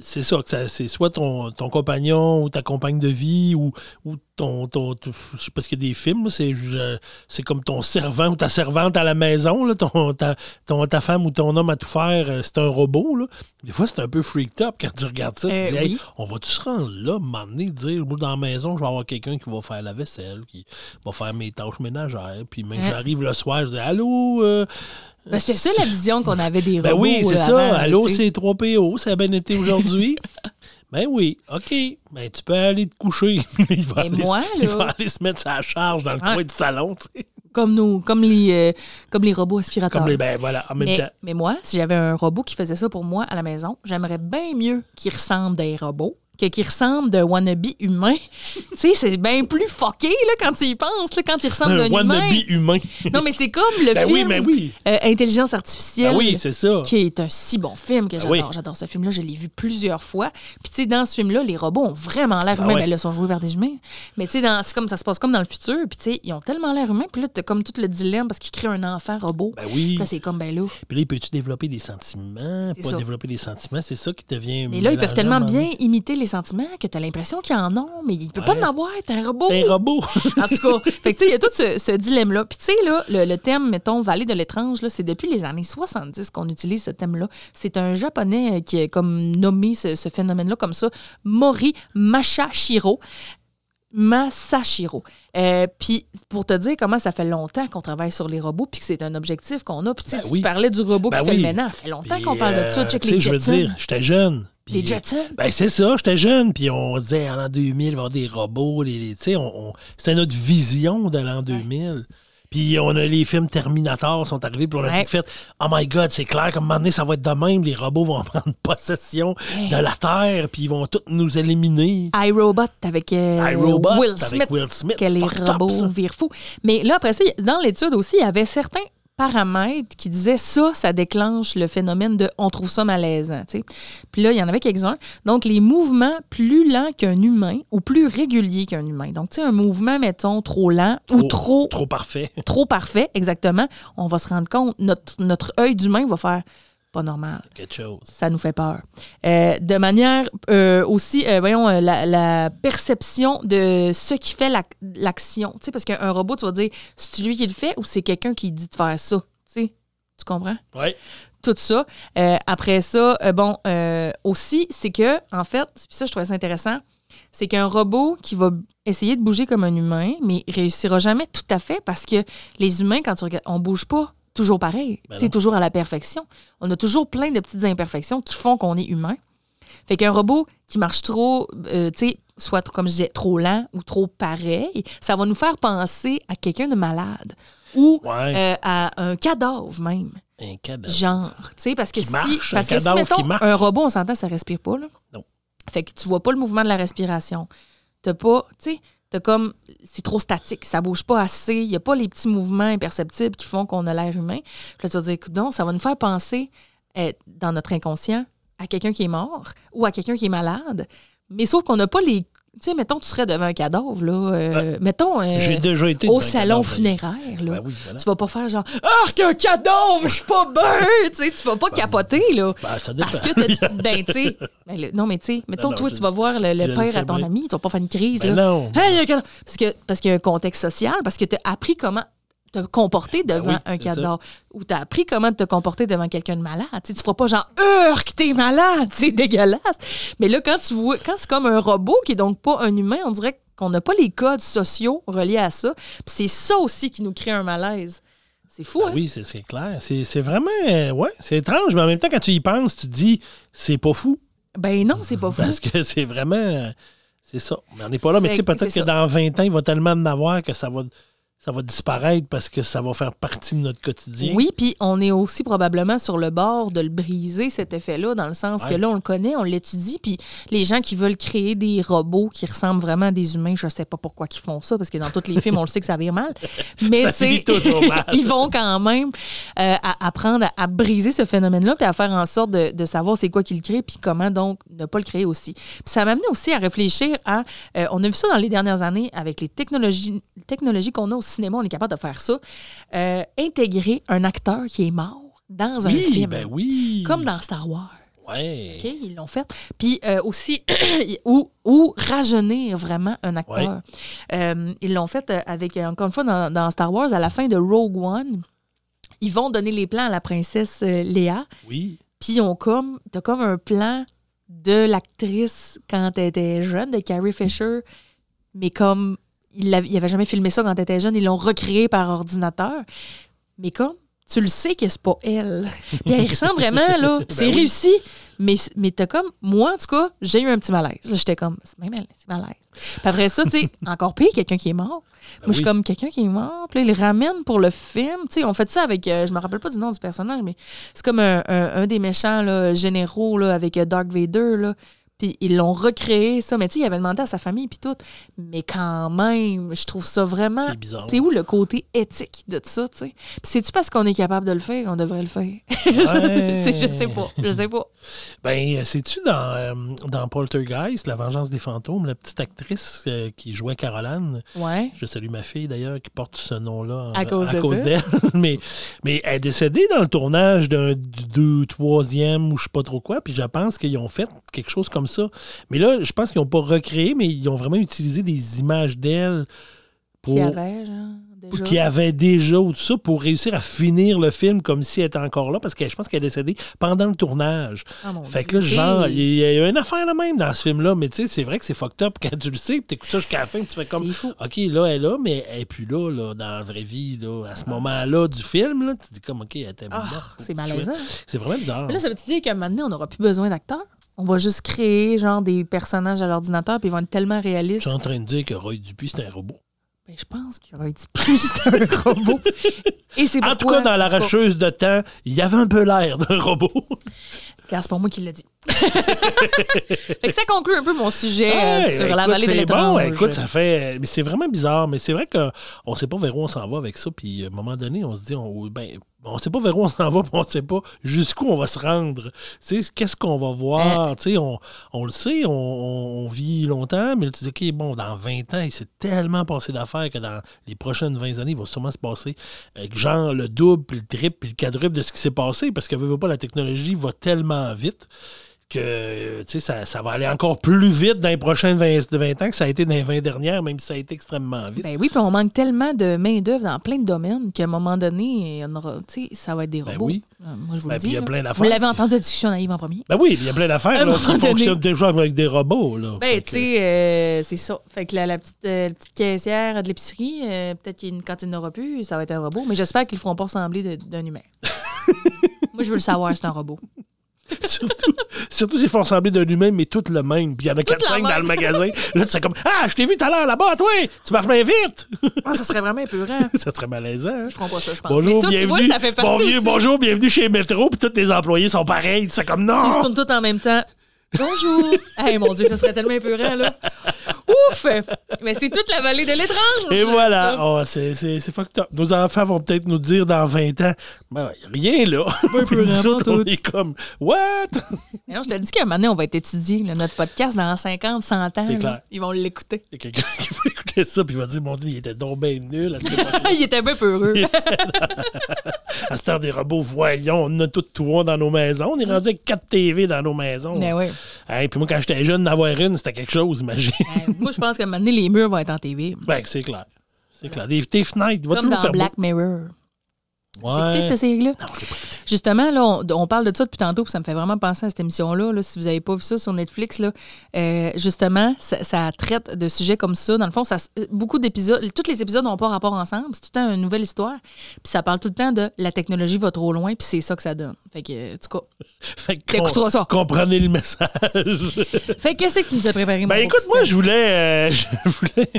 c'est ça, que ça- c'est soit ton, ton compagnon ou ta compagne de vie ou, ou ton. ton, ton- je sais pas parce qu'il y a des films, là, c'est, je- c'est comme ton servant ou ta servante à la maison, là, ton, ta, ton- ta femme ou ton homme à tout faire, euh, c'est un robot. Là. Des fois, c'est un peu freaked up quand tu regardes ça. Euh, tu dis, hey, on va-tu se rendre là, m'emmener, dire, dans la maison, je vais avoir quelqu'un qui va faire la vaisselle, qui va faire mes tâches ménagères. Puis même Hein? j'arrive le soir, je dis, allô. euh, Ben, C'était ça la vision qu'on avait des ben robots. oui, c'est ça. Allô, c'est 3PO, ça a bien été aujourd'hui. ben oui, OK. Ben tu peux aller te coucher. il, va aller, moi, il va aller se mettre sa charge dans le Ouais. coin du salon, tu sais. Comme, nous, comme, les, euh, comme les robots aspirateurs. Comme les, ben voilà, en même mais, temps. mais moi, si j'avais un robot qui faisait ça pour moi à la maison, j'aimerais bien mieux qu'il ressemble à des robots que qu'il ressemble d'un wannabe humain. tu sais, c'est bien plus fucké là, quand tu y penses, là, quand il ressemble Un d'un humain. wannabe humain. Non, mais c'est comme le Ben film oui, ben oui. euh, Intelligence artificielle. Ben oui, c'est ça. qui est un si bon film que j'adore. oui. J'adore ce film-là, je l'ai vu plusieurs fois. Puis tu sais, dans ce film-là, les robots ont vraiment l'air humains. Ben là, ils sont joués par des humains. Mais tu sais, c'est comme ça se passe comme dans le futur. Puis tu sais, ils ont tellement l'air humains. Puis là, t'as comme tout le dilemme parce qu'ils créent un enfant robot. Ben oui. Puis là, c'est comme, ben là. Puis là, peux-tu développer des sentiments? Pas ça. développer des sentiments, c'est ça qui devient. Mais là, ils peuvent tellement bien imiter les sentiments que tu as l'impression qu'ils en ont, mais ils ne peuvent pas en avoir. T'es un robot. T'es un robot. En tout cas, fait que, il y a tout ce, ce dilemme-là. Puis, tu sais, là, le, le thème, mettons, Vallée de l'étrange, c'est depuis les années 70 qu'on utilise ce thème-là. C'est un Japonais qui a comme nommé ce, ce phénomène-là comme ça, Mori Masashiro. Masashiro. Euh, puis, pour te dire comment ça fait longtemps qu'on travaille sur les robots, puis que c'est un objectif qu'on a. Puis, Ben tu oui. parlais du robot Ben qui fait le ménage. Ça fait longtemps qu'on parle de ça. euh, Check tu sais, les Je veux dire, j'étais jeune. Les Jetsons? Ben, c'est ça, j'étais jeune, puis on disait en l'an 2000, il va y avoir des robots, les, sais, on, on- c'était notre vision de l'an 2000. Puis on a les films Terminator sont arrivés, puis on a Ouais. tout fait Oh my God, c'est clair, comme un moment donné, ça va être de même, les robots vont prendre possession de la Terre, puis ils vont tous nous éliminer. iRobot avec euh, Will avec Smith. Will Smith. Que les robots ça. virent fous. Mais là, après ça, dans l'étude aussi, il y avait certains paramètres qui disaient ça, ça déclenche le phénomène de on trouve ça malaisant. tu sais. Puis là, il y en avait quelques-uns. Donc, les mouvements plus lents qu'un humain ou plus réguliers qu'un humain. Donc, tu sais, un mouvement, mettons, trop lent ou trop, Trop parfait. trop parfait, exactement, on va se rendre compte, notre, notre œil d'humain va faire pas normal Quelque chose. ça nous fait peur. Euh, de manière euh, aussi, euh, voyons, la, la perception de ce qui fait l'ac- l'action. tu sais, parce qu'un robot, tu vas dire, c'est lui qui le fait ou c'est quelqu'un qui dit de faire ça? Tu sais, tu comprends? Ouais. Tout ça. Après ça, bon, aussi, c'est que, en fait, puis ça, je trouvais ça intéressant, c'est qu'un robot qui va essayer de bouger comme un humain, mais réussira jamais tout à fait parce que les humains, quand tu regardes, on bouge pas toujours pareil, Ben sais, non. toujours à la perfection. On a toujours plein de petites imperfections qui font qu'on est humain. Fait qu'un robot qui marche trop, euh, tu sais, soit, comme je disais, trop lent ou trop pareil, ça va nous faire penser à quelqu'un de malade ou Ouais. euh, à un cadavre même. Un cadavre. Genre, tu sais, parce que Qui si, marche, un parce que si, mettons, un robot, on s'entend, ça respire pas, là. Non. Fait que tu vois pas le mouvement de la respiration. T'as pas, tu sais, t'as comme, c'est trop statique, ça bouge pas assez, il y a pas les petits mouvements imperceptibles qui font qu'on a l'air humain. Puis là, tu vas dire, écoute donc, ça va nous faire penser, euh, dans notre inconscient, à quelqu'un qui est mort ou à quelqu'un qui est malade. Mais sauf qu'on n'a pas les, tu sais, mettons, tu serais devant un cadavre, là, euh, mettons, euh, J'ai déjà été au salon funéraire, là. Ben oui, voilà. Tu vas pas faire genre Ah, qu'un cadavre, je suis pas bien! tu sais, tu vas pas capoter, là. Ben, ça. Parce que, ben, tu sais, ben, le- non, mais tu sais, mettons, non, toi, tu vas voir le, le père à ton bien. ami, tu vas pas faire une crise, Ben là. non. Hey, il y a un cadavre. Parce que parce qu'il y a un contexte social, parce que tu as appris comment te comporter devant Ben oui, un cadavre. Ou tu as appris comment te comporter devant quelqu'un de malade. Tu tu feras pas genre Urk, t'es malade, c'est dégueulasse. Mais là, quand tu vois, quand c'est comme un robot qui est donc pas un humain, on dirait qu'on n'a pas les codes sociaux reliés à ça. Puis c'est ça aussi qui nous crée un malaise. C'est fou, Ben hein? oui, c'est clair. C'est vraiment. euh, ouais, c'est étrange, mais en même temps, quand tu y penses, tu te dis, c'est pas fou. Ben non, c'est pas fou. Parce que c'est vraiment. euh, C'est ça. Mais on n'est pas là. Mais tu sais, peut-être que ça. dans 20 ans, il va tellement en avoir que ça va, ça va disparaître parce que ça va faire partie de notre quotidien. Oui, puis on est aussi probablement sur le bord de le briser, cet effet-là, dans le sens que là, on le connaît, on l'étudie, puis les gens qui veulent créer des robots qui ressemblent vraiment à des humains, je sais pas pourquoi ils font ça, parce que dans tous les films, on le sait que ça vire mal. Mais mal. ils vont quand même euh, à- apprendre à, à briser ce phénomène-là, puis à faire en sorte de, de savoir c'est quoi qu'ils créent, puis comment donc ne pas le créer aussi. Puis ça m'a amené aussi à réfléchir à, euh, on a vu ça dans les dernières années avec les technologies, technologies qu'on a au cinéma, on est capable de faire ça, euh, intégrer un acteur qui est mort dans un Oui, film. ben oui. Comme dans Star Wars. Ouais. OK, ils l'ont fait. Puis euh, aussi, ou, ou rajeunir vraiment un acteur. Euh, ils l'ont fait avec, encore une fois, dans, dans Star Wars, à la fin de Rogue One, ils vont donner les plans à la princesse Léa. Oui. Puis ils ont comme, t'as comme un plan de l'actrice quand elle était jeune, de Carrie Fisher, mais comme il n'avait jamais filmé ça quand elle était jeune, ils l'ont recréé par ordinateur. Mais comme tu le sais que c'est pas elle. Puis elle ressemble vraiment, là. C'est Ben oui. réussi. Mais, mais t'as comme, moi, en tout cas, j'ai eu un petit malaise. J'étais comme, c'est même c'est malaise. Puis après ça, tu sais, encore pire, quelqu'un qui est mort. Moi, je suis comme quelqu'un qui est mort. Puis là, ils le ramènent pour le film. Tu sais, on fait ça avec, euh, je me rappelle pas du nom du personnage, mais c'est comme un, un- un des méchants là, généraux là, avec euh, Dark Vader. Là. Puis ils l'ont recréé, ça. Mais tu sais, il avait demandé à sa famille, puis tout. Mais quand même, je trouve ça vraiment. C'est bizarre. C'est où le côté éthique de ça, tu sais? Puis c'est-tu parce qu'on est capable de le faire qu'on devrait le faire? Ouais. C'est- je sais pas. Je sais pas. Ben, sais-tu dans, euh, dans Poltergeist, La vengeance des fantômes, la petite actrice euh, qui jouait Caroline, Ouais. je salue ma fille d'ailleurs qui porte ce nom-là en- À cause de d'elle, mais, mais elle est décédée dans le tournage d'un du deux, troisième ou je sais pas trop quoi, puis je pense qu'ils ont fait quelque chose comme ça. Mais là, je pense qu'ils n'ont pas recréé, mais ils ont vraiment utilisé des images d'elle pour Qui avait, genre, déjà. qui avait déjà ou tout ça pour réussir à finir le film comme si elle était encore là parce que je pense qu'elle est décédée pendant le tournage. Ah, Fait que là, genre, il y a une affaire là même dans ce film-là, mais tu sais, c'est vrai que c'est fucked up quand tu le sais, puis t'écoutes ça jusqu'à la fin, tu fais comme. OK, là, elle est là, mais elle est plus là, là, dans la vraie vie, là, à ce moment-là du film, là, tu dis comme, OK, elle était morte. c'est malaisant. C'est vraiment bizarre. Mais là, ça veut-tu dire qu'à un moment donné, on n'aura plus besoin d'acteurs? On va juste créer, genre, des personnages à l'ordinateur, puis ils vont être tellement Je réalistes. suis en train de dire que Roy Dupuis, c'est un robot. Ben, je pense qu'il y aurait été plus un robot. Et c'est En tout cas, dans l'arracheuse de temps, il y avait un peu l'air d'un robot. Car c'est pas moi qui l'ai dit. fait que ça conclut un peu mon sujet euh, sur la vallée de l'étrange. Bon, écoute, ça fait. Mais c'est vraiment bizarre. Mais c'est vrai qu'on ne sait pas vers où on s'en va avec ça. Puis à un moment donné, on se dit, on, ben, on sait pas vers où on s'en va, puis on sait pas jusqu'où on va se rendre. Qu'est-ce qu'on va voir? Sais, on, on le sait, on, on vit longtemps, mais là, tu dis, OK, bon, dans 20 ans, il s'est tellement passé d'affaires que dans les prochaines 20 années, il va sûrement se passer euh, genre le double, puis le triple, puis le quadruple de ce qui s'est passé, parce que, veux, veux pas, la technologie va tellement vite que sais, ça, ça va aller encore plus vite dans les prochains 20, 20 ans que ça a été dans les 20 dernières, même si ça a été extrêmement vite. Ben oui, puis on manque tellement de main-d'œuvre dans plein de domaines qu'à un moment donné, ça va être des Ben robots. oui. Euh, Moi, je vous Ben, le dis. il y a plein Vous d'affaires. l'avez entendu la discussion naïve en premier. Ben oui, il y a plein d'affaires qui fonctionnent déjà avec des robots. Là. Ben, tu sais, euh, c'est ça. Fait que la, la petite, euh, caissière de l'épicerie, euh, peut-être qu'il- quand il n'aura plus, ça va être un robot. Mais j'espère qu'ils ne feront pas ressembler d'un humain. Moi, je veux le savoir, c'est un robot. surtout, surtout s'ils font ressembler d'un humain, mais tout le même. Puis il y en a la 4-5 dans le magasin. Là, tu sais comme Ah, je t'ai vu tout à l'heure là-bas, toi! Tu marches bien vite! Ah, ça serait vraiment épeurant. ça serait malaisant. hein? Ils feront pas ça, je pense. Bonjour, Mais ça, tu bienvenue. vois, ça fait partie bonjour, bienvenue chez Métro, puis tous les employés sont pareils. C'est comme non! Ils se tournent tous en même temps. Bonjour! hey, mon Dieu, ça serait tellement épeurant, là. Ouf! Mais c'est toute la vallée de l'étrange. Et voilà. Oh, c'est c'est- c'est fucked up. Nos enfants vont peut-être nous dire dans 20 ans, ben, rien là. Puis nous autres, on est comme, what? Mais non, je te dis qu'à un moment donné, on va être étudié, là, notre podcast, dans 50, 100 ans. C'est là. clair. Ils vont l'écouter. Il y a quelqu'un qui va écouter ça, puis il va dire, mon Dieu, il était donc bien nul. À. Il était bien peureux. à cette heure des robots, voyons, on a tout toi dans nos maisons. On est rendu avec 4 TV dans nos maisons. Mais oui. Hey, puis moi, quand j'étais jeune, d'avoir une, c'était quelque chose, imagine. Euh, moi, je pense qu'à un moment donné, les murs vont être en TV. ben, c'est clair. C'est clair. Des, tes fenêtres, il va Comme dans faire Black Mirror. beau. Ouais. cette série-là? Non, je pas. Justement, là, on, on parle de ça depuis tantôt, puis ça me fait vraiment penser à cette émission-là. là. si vous n'avez pas vu ça sur Netflix, là, euh, justement, ça, ça traite de sujets comme ça. Dans le fond, ça, s- beaucoup d'épisodes, tous les épisodes n'ont pas rapport ensemble. C'est tout le temps une nouvelle histoire. Puis ça parle tout le temps de la technologie va trop loin, puis c'est ça que ça donne. Fait que, euh, en tout cas. Fait que ça. Comprenez le message. Fait que qu'est-ce que tu nous as préparé, Ben écoute, moi, je voulais. euh, je voulais.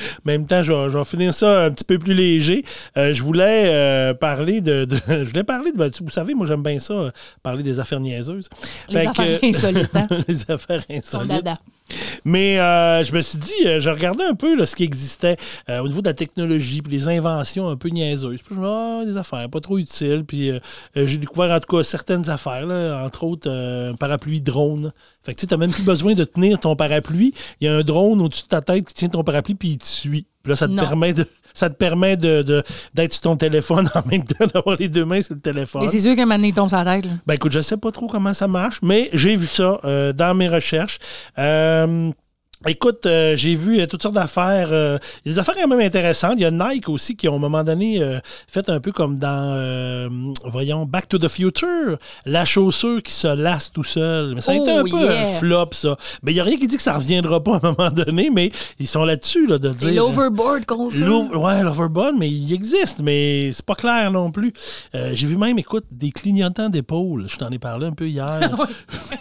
En même temps, je vais, je vais finir ça un petit peu plus léger. Euh, je voulais euh, parler de, de- Je voulais parler de. ben, vous savez, moi, j'aime bien ça, euh, parler des affaires niaiseuses. Les Fait affaires que- insolites, hein? les affaires insolites. Mais euh, je me suis dit, euh, je regardais un peu là, ce qui existait euh, au niveau de la technologie, puis les inventions un peu niaiseuses. Puis je me dis, ah, des affaires pas trop utiles. Puis euh, euh, j'ai découvert en tout cas certaines affaires, là, entre autres euh, un parapluie drone. Fait que tu n'as même plus besoin de tenir ton parapluie. Il y a un drone au-dessus de ta tête qui tient ton parapluie, puis il Puis là, ça te Non. permet de. Ça te permet de, de- d'être sur ton téléphone en même temps, d'avoir les deux mains sur le téléphone. Mais c'est sûr qu'un moment donné, il tombe sur la tête. là. Ben écoute, je sais pas trop comment ça marche, mais j'ai vu ça euh, dans mes recherches. Euh, Écoute, euh, j'ai vu euh, toutes sortes d'affaires. euh, des affaires quand même intéressantes. Il y a Nike aussi qui, ont, à un moment donné, euh, fait un peu comme dans, voyons, Back to the Future, la chaussure qui se lasse tout seul. Mais ça a été Oh, un peu un flop, ça. Mais il n'y a rien qui dit que ça reviendra pas à un moment donné, mais ils sont là-dessus, là, de C'est dire... l'overboard qu'on fait. Ouais, l'overboard, mais il existe, mais c'est pas clair non plus. J'ai vu même, écoute, des clignotants d'épaule. Je t'en ai parlé un peu hier.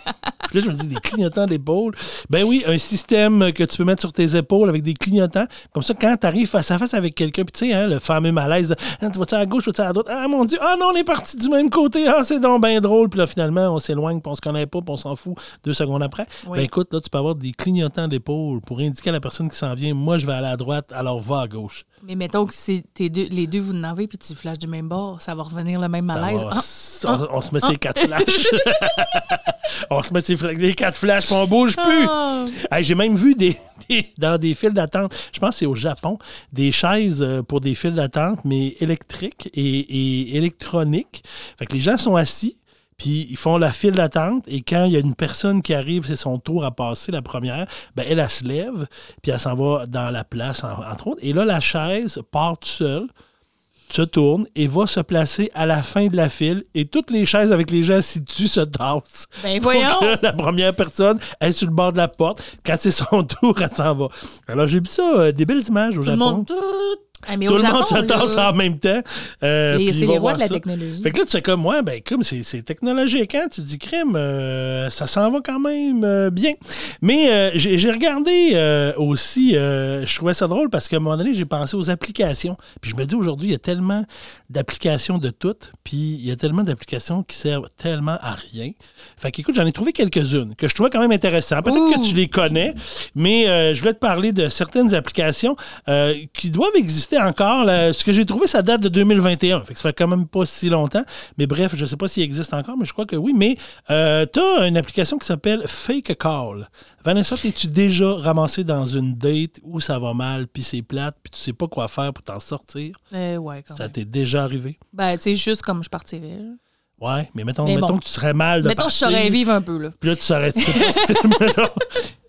Puis là, je me dis, des clignotants d'épaule. Ben oui, un système que tu peux mettre sur tes épaules avec des clignotants. Comme ça, quand tu arrives face à face avec quelqu'un, puis tu sais, hein, le fameux malaise, de, Ah, tu vas-tu à gauche, tu vas-tu à droite? Ah mon Dieu, ah non, on est parti du même côté. Ah, c'est donc bien drôle. Puis là, finalement, on s'éloigne, puis on se connaît pas, puis on s'en fout deux secondes après. Oui. Ben écoute, là, tu peux avoir des clignotants d'épaule pour indiquer à la personne qui s'en vient, moi, je vais aller à droite, alors va à gauche. Mais mettons que c'est deux, les deux, vous en avez, puis tu flashes du même bord, ça va revenir le même malaise. va, Ah, on, on se met ces quatre flashs. on se met ces fla- les quatre flashs, puis on bouge plus. ah. Hey, J'ai même vu des, des- dans des files d'attente, je pense que c'est au Japon, des chaises euh, pour des files d'attente, mais électriques et, et électroniques. Fait que les gens sont assis, puis ils font la file d'attente, et quand il y a une personne qui arrive, c'est son tour à passer, la première, ben elle, elle se lève, puis elle s'en va dans la place, en- entre autres. Et là, la chaise part toute seule se tourne et va se placer à la fin de la file et toutes les chaises avec les gens assis dessus se tassent. Ben Pour voyons. que la première personne est sur le bord de la porte. Quand c'est son tour, elle s'en va. Alors, j'ai vu ça, euh, des belles images au Tout le Japon. monde. Tout, Ah, mais Tout le Japon, monde tasse en même temps. Euh, les- c'est les rois de la ça. technologie. Fait que là, tu fais comme moi, ben, comme c'est c'est technologique, hein? Tu te dis, crème, euh, ça s'en va quand même euh, bien. Mais euh, j'ai j'ai regardé aussi, je trouvais ça drôle parce qu'à un moment donné, j'ai pensé aux applications. Puis je me dis, aujourd'hui, il y a tellement d'applications de toutes, puis il y a tellement d'applications qui servent tellement à rien. Fait qu'écoute, j'en ai trouvé quelques-unes que je trouvais quand même intéressantes. Peut-être que tu les connais, mais je voulais te parler de certaines applications qui doivent exister encore. là. Ce que j'ai trouvé, ça date de 2021. Fait que ça fait quand même pas si longtemps. Mais bref, je sais pas s'il existe encore, mais je crois que oui. Mais euh, tu as une application qui s'appelle Fake Call. Vanessa, t'es-tu déjà ramassé dans une date où ça va mal, puis c'est plate, puis tu sais pas quoi faire pour t'en sortir? Euh, ouais, quand Ça t'est déjà arrivé? Ben, tu sais, juste comme je partirais. là. Ouais, mais mettons, Mais mettons bon. que tu serais mal de Mettons, je partir. saurais vivre un peu, là. Puis là, tu saurais. mettons,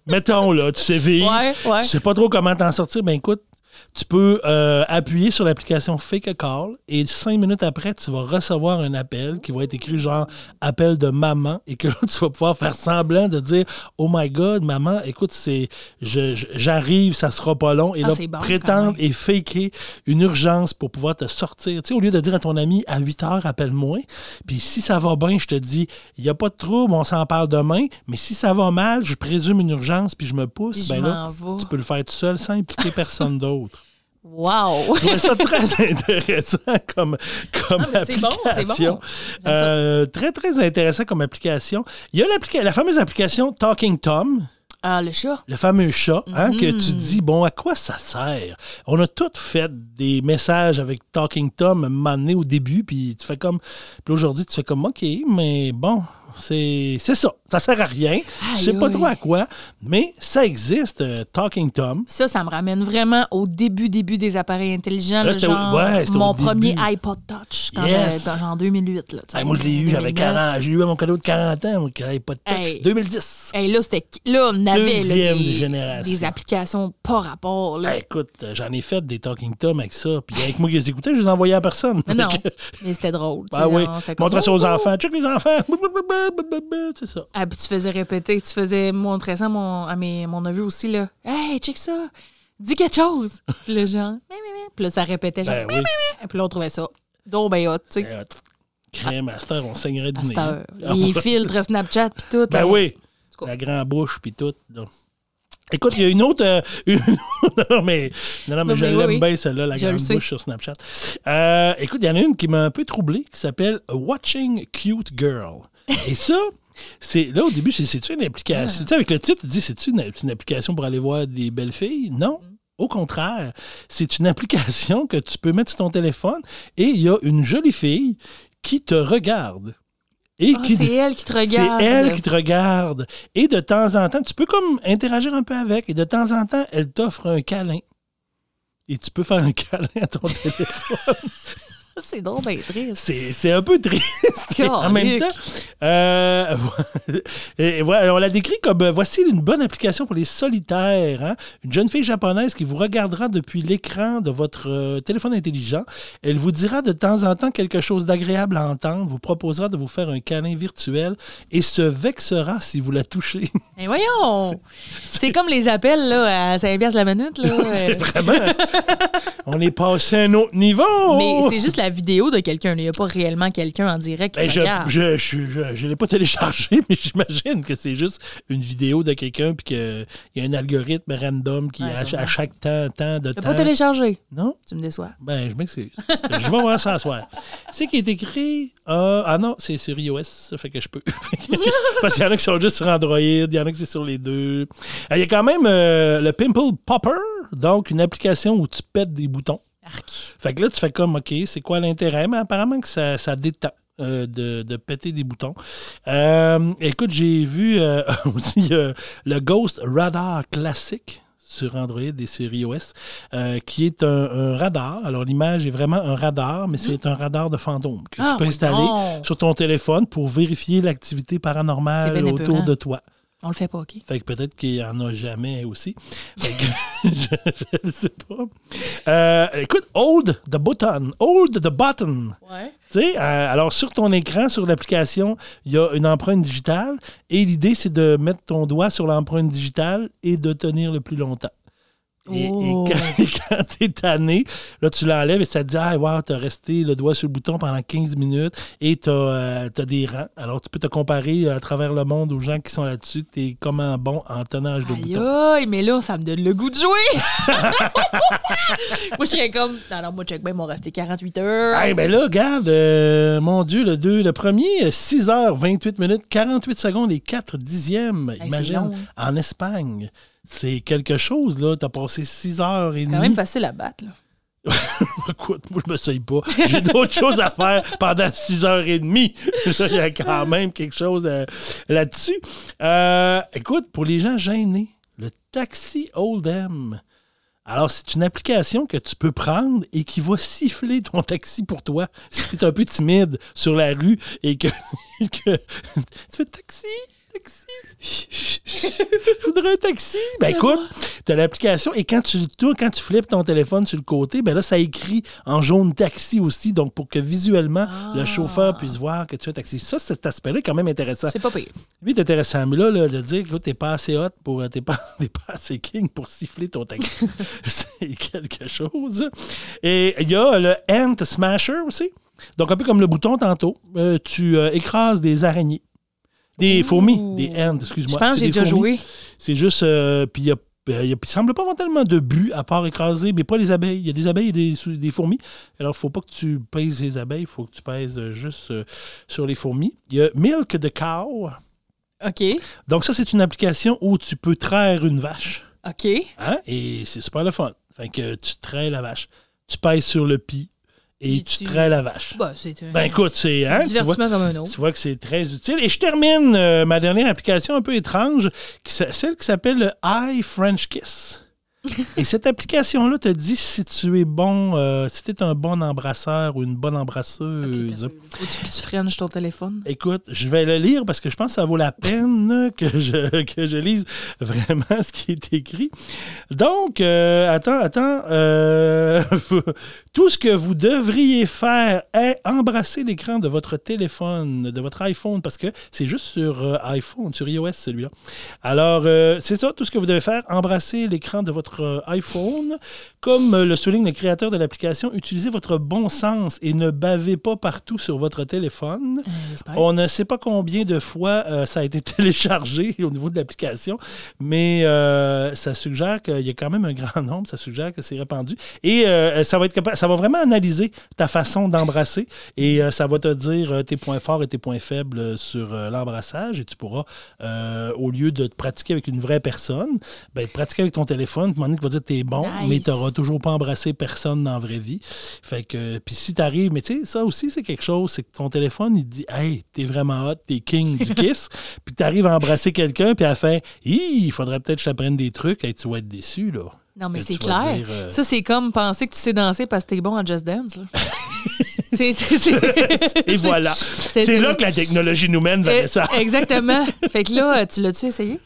mettons, là, tu sais vivre. Ouais, ouais. Tu sais pas trop comment t'en sortir. Ben écoute, tu peux euh, appuyer sur l'application Fake a Call et cinq minutes après, tu vas recevoir un appel qui va être écrit genre appel de maman et que là, tu vas pouvoir faire semblant de dire Oh my God, maman, écoute, c'est j'arrive, ça sera pas long. Et Ah, là, bon, prétendre et faker une urgence pour pouvoir te sortir. Tu sais, au lieu de dire à ton ami à 8 heures, appelle-moi. Puis si ça va bien, je te dis, il n'y a pas de trouble, on s'en parle demain. Mais si ça va mal, je présume une urgence, puis je me pousse. Puis je ben là, tu peux le faire tout seul sans impliquer personne d'autre. Wow! Je ça très intéressant comme, comme Ah, bon, application. c'est bon. Ça. Euh, très, très intéressant comme application. Il y a la fameuse application Talking Tom Ah, le chat. le fameux chat, hein, que Mhm. tu dis, bon, à quoi ça sert? On a tous fait des messages avec Talking Tom à un moment donné au début, puis tu fais comme. Puis aujourd'hui, tu fais comme, OK, mais bon, c'est ça. Ça sert à rien. tu sais Aïe, pas aïe. trop à quoi, mais ça existe, euh, Talking Tom. Ça, ça me ramène vraiment au début, début des appareils intelligents. Là, au- genre, ouais, mon premier iPod Touch, quand Yes. j'avais- dans, en 2008. Là, sais, moi, je l'ai eu, j'avais 2009. 40. J'ai eu à mon cadeau de 40 ans, pas de touch. Hey. 2010. Hey, là, c'était, là, on avait là, des, génération. des applications pas rapport. Là. Écoute, euh, j'en ai fait des Talking Tom avec ça. Puis avec moi qui les écoutais, je les envoyais à personne. Mais non, mais c'était drôle. sais, Ah oui. Montre ça aux Oh, oh. enfants. Check les enfants. C'est ça. Ah, puis tu faisais répéter, tu faisais montrer ça à mon, à mes, mon neveu aussi, là. Hey, check ça! Dis quelque chose! Puis le genre, mais, mais, mais. Puis là, ça répétait, genre, Ben oui. mais. Puis là, on trouvait ça. Donc, ben, hot, tu sais. Euh, Crème, à cette heure, on saignerait du nez. heure. Ah, Les on- filtres Snapchat, puis tout. Ben hein. oui. La grande bouche, puis tout. Écoute, il y a une autre. euh, une- non, mais, non, non, mais Non, je oui, l'aime oui. bien, celle-là, la Je grande bouche sur Snapchat. Euh, écoute, il y en a une qui m'a un peu troublé, qui s'appelle Watching Cute Girl. Et ça, c'est là, au début, c'est- c'est-tu une application? Tu sais, avec le titre, tu dis, c'est-tu une, une application pour aller voir des belles filles? Non. Au contraire, c'est une application que tu peux mettre sur ton téléphone et il y a une jolie fille qui te regarde. Et Ah, qui c'est elle qui te c'est regarde. elle qui te regarde. Et de temps en temps, tu peux comme interagir un peu avec. Et de temps en temps, elle t'offre un câlin. et tu peux faire un câlin à ton téléphone. C'est donc bien triste. C'est, un peu triste. en même temps, euh, et voilà, on l'a décrit comme euh, voici une bonne application pour les solitaires. hein. Une jeune fille japonaise qui vous regardera depuis l'écran de votre euh, téléphone intelligent. Elle vous dira de temps en temps quelque chose d'agréable à entendre, vous proposera de vous faire un câlin virtuel et se vexera si vous la touchez. Mais voyons! C'est comme les appels là, à 5 piastres la minute. Là. c'est vraiment. on est passé à un autre niveau. Mais c'est juste la vidéo de quelqu'un. Il n'y a pas réellement quelqu'un en direct qui Ben, je regarde. je, je, je- je l'ai pas téléchargé, mais j'imagine que c'est juste une vidéo de quelqu'un puis qu'il y a un algorithme random qui, Ouais, à, chaque temps, temps de T'as temps. pas téléchargé? Non? Tu me déçois. Ben, je m'excuse. je vais voir ça soir. C'est qui est écrit. euh, ah non, c'est sur iOS, ça fait que je peux. Parce qu'il y en a qui sont juste sur Android, il y en a qui c'est sur les deux. Euh, Il y a quand même euh, le Pimple Popper, donc une application où tu pètes des boutons. Arc. Fait que là, tu fais comme, OK, c'est quoi l'intérêt? Mais apparemment que ça, ça détend. euh, de, de péter des boutons. Euh, écoute, j'ai vu euh, aussi le Ghost Radar classique sur Android et sur iOS, qui est un, un radar. Alors, l'image est vraiment un radar, mais c'est un radar de fantôme que Ah, tu peux oui, installer sur ton téléphone pour vérifier l'activité paranormale autour de toi. On le fait pas, OK? Fait que peut-être qu'il n'y en a jamais aussi. Fait que je ne sais pas. Euh, écoute, hold the button. Hold the button. Ouais. Tu sais, euh, alors sur ton écran, sur l'application, il y a une empreinte digitale et l'idée, c'est de mettre ton doigt sur l'empreinte digitale et de tenir le plus longtemps. Et, et Oh. quand, quand t'es tanné, là, tu l'enlèves et ça te dit Ah, wow, t'as resté le doigt sur le bouton pendant 15 minutes et t'as euh, t'as des rangs. Alors, tu peux te comparer à travers le monde aux gens qui sont là-dessus. T'es comme un bon en tenage de Aïe, bouton. aïe, mais là, ça me donne le goût de jouer. moi, je serais comme. Non, non, moi, check bien, il m'en resté 48 heures. Ah, ben là, regarde, euh, mon Dieu, le, deux, le premier, 6h28 minutes, 48 secondes et 4 dixièmes. Imagine, long, en Espagne. C'est quelque chose, là. T'as passé 6 heures et C'est quand même facile à battre, là. Écoute, moi, je me sais pas. J'ai d'autres choses à faire pendant 6 heures et demie. Il y a quand même quelque chose euh, là-dessus. Euh, écoute, pour les gens gênés, le Taxi Hold'em. Alors, c'est une application que tu peux prendre et qui va siffler ton taxi pour toi si tu es un peu timide sur la rue et que, que tu fais taxi, taxi. Je voudrais un taxi. Ben écoute, tu as l'application et quand tu le tournes, quand tu flippes ton téléphone sur le côté, ben là, ça écrit en jaune taxi aussi, donc pour que visuellement, le chauffeur puisse voir que tu es un taxi. Ça, cet aspect-là est quand même intéressant. C'est pas pire. Lui, c'est intéressant. Mais là, là, de dire que t'es pas assez hot pour. T'es pas, t'es pas assez king pour siffler ton taxi. c'est quelque chose. Et il y a le Ant Smasher aussi. Donc, un peu comme le bouton tantôt. Euh, tu euh, écrases des araignées. Des fourmis. Des ants, Je excuse-moi. pense que C'est j'ai déjà fourmis. joué. C'est juste. euh, puis il y a. euh, il semble pas avoir tellement de but à part écraser, mais pas les abeilles. Il y a des abeilles et des, fourmis. Alors, il faut pas que tu pèses les abeilles, il faut que tu pèses euh, juste euh, sur les fourmis. Il y a Milk the Cow. OK. Donc, ça, c'est une application où tu peux traire une vache. OK. Hein? Et c'est super le fun. Fait que tu traies la vache. Tu pèses sur le pis et Et tu, tu- traies la vache. Bah, un Ben écoute, c'est. Hein, tu, vois, comme un autre. tu vois que c'est très utile. Et je termine euh, ma dernière application un peu étrange, qui celle qui s'appelle le i French Kiss. Et cette application-là te dit si tu es bon, euh, si tu es un bon embrasseur ou une bonne embrasseuse. Faut-tu que tu frenches ton téléphone? Écoute, je vais le lire parce que je pense que ça vaut la peine que je, que je lise vraiment ce qui est écrit. Donc, euh, attends, attends. euh, tout ce que vous devriez faire est embrasser l'écran de votre téléphone, de votre iPhone, parce que c'est juste sur iPhone, sur iOS celui-là. Alors, c'est ça, tout ce que vous devez faire, embrasser l'écran de votre euh, iPhone. Comme euh, le souligne le créateur de l'application, utilisez votre bon sens et ne bavez pas partout sur votre téléphone. J'espère. On ne sait pas combien de fois euh, ça a été téléchargé au niveau de l'application, mais euh, ça suggère qu'il y a quand même un grand nombre, ça suggère que c'est répandu. Et euh, ça, va être ça va vraiment analyser ta façon d'embrasser et euh, ça va te dire euh, tes points forts et tes points faibles euh, sur euh, l'embrassage et tu pourras, euh, au lieu de te pratiquer avec une vraie personne, ben, pratiquer avec ton téléphone, tu vas dire que t'es bon, Nice. mais tu n'auras toujours pas embrassé personne dans la vraie vie. Fait que, puis si tu arrives, mais tu sais, ça aussi, c'est quelque chose, c'est que ton téléphone, il te dit, hey, t'es vraiment hot, t'es king du kiss. puis tu arrives à embrasser quelqu'un, puis fait, Hi, il faudrait peut-être que je t'apprenne des trucs, et tu vas être déçu, là. Non, mais c'est clair. dire, euh, Ça, c'est comme penser que tu sais danser parce que t'es bon à Just Dance. là. c'est- Et voilà. C'est là que la technologie nous mène, Vanessa. Eh, Exactement. Fait que là, tu l'as-tu essayé?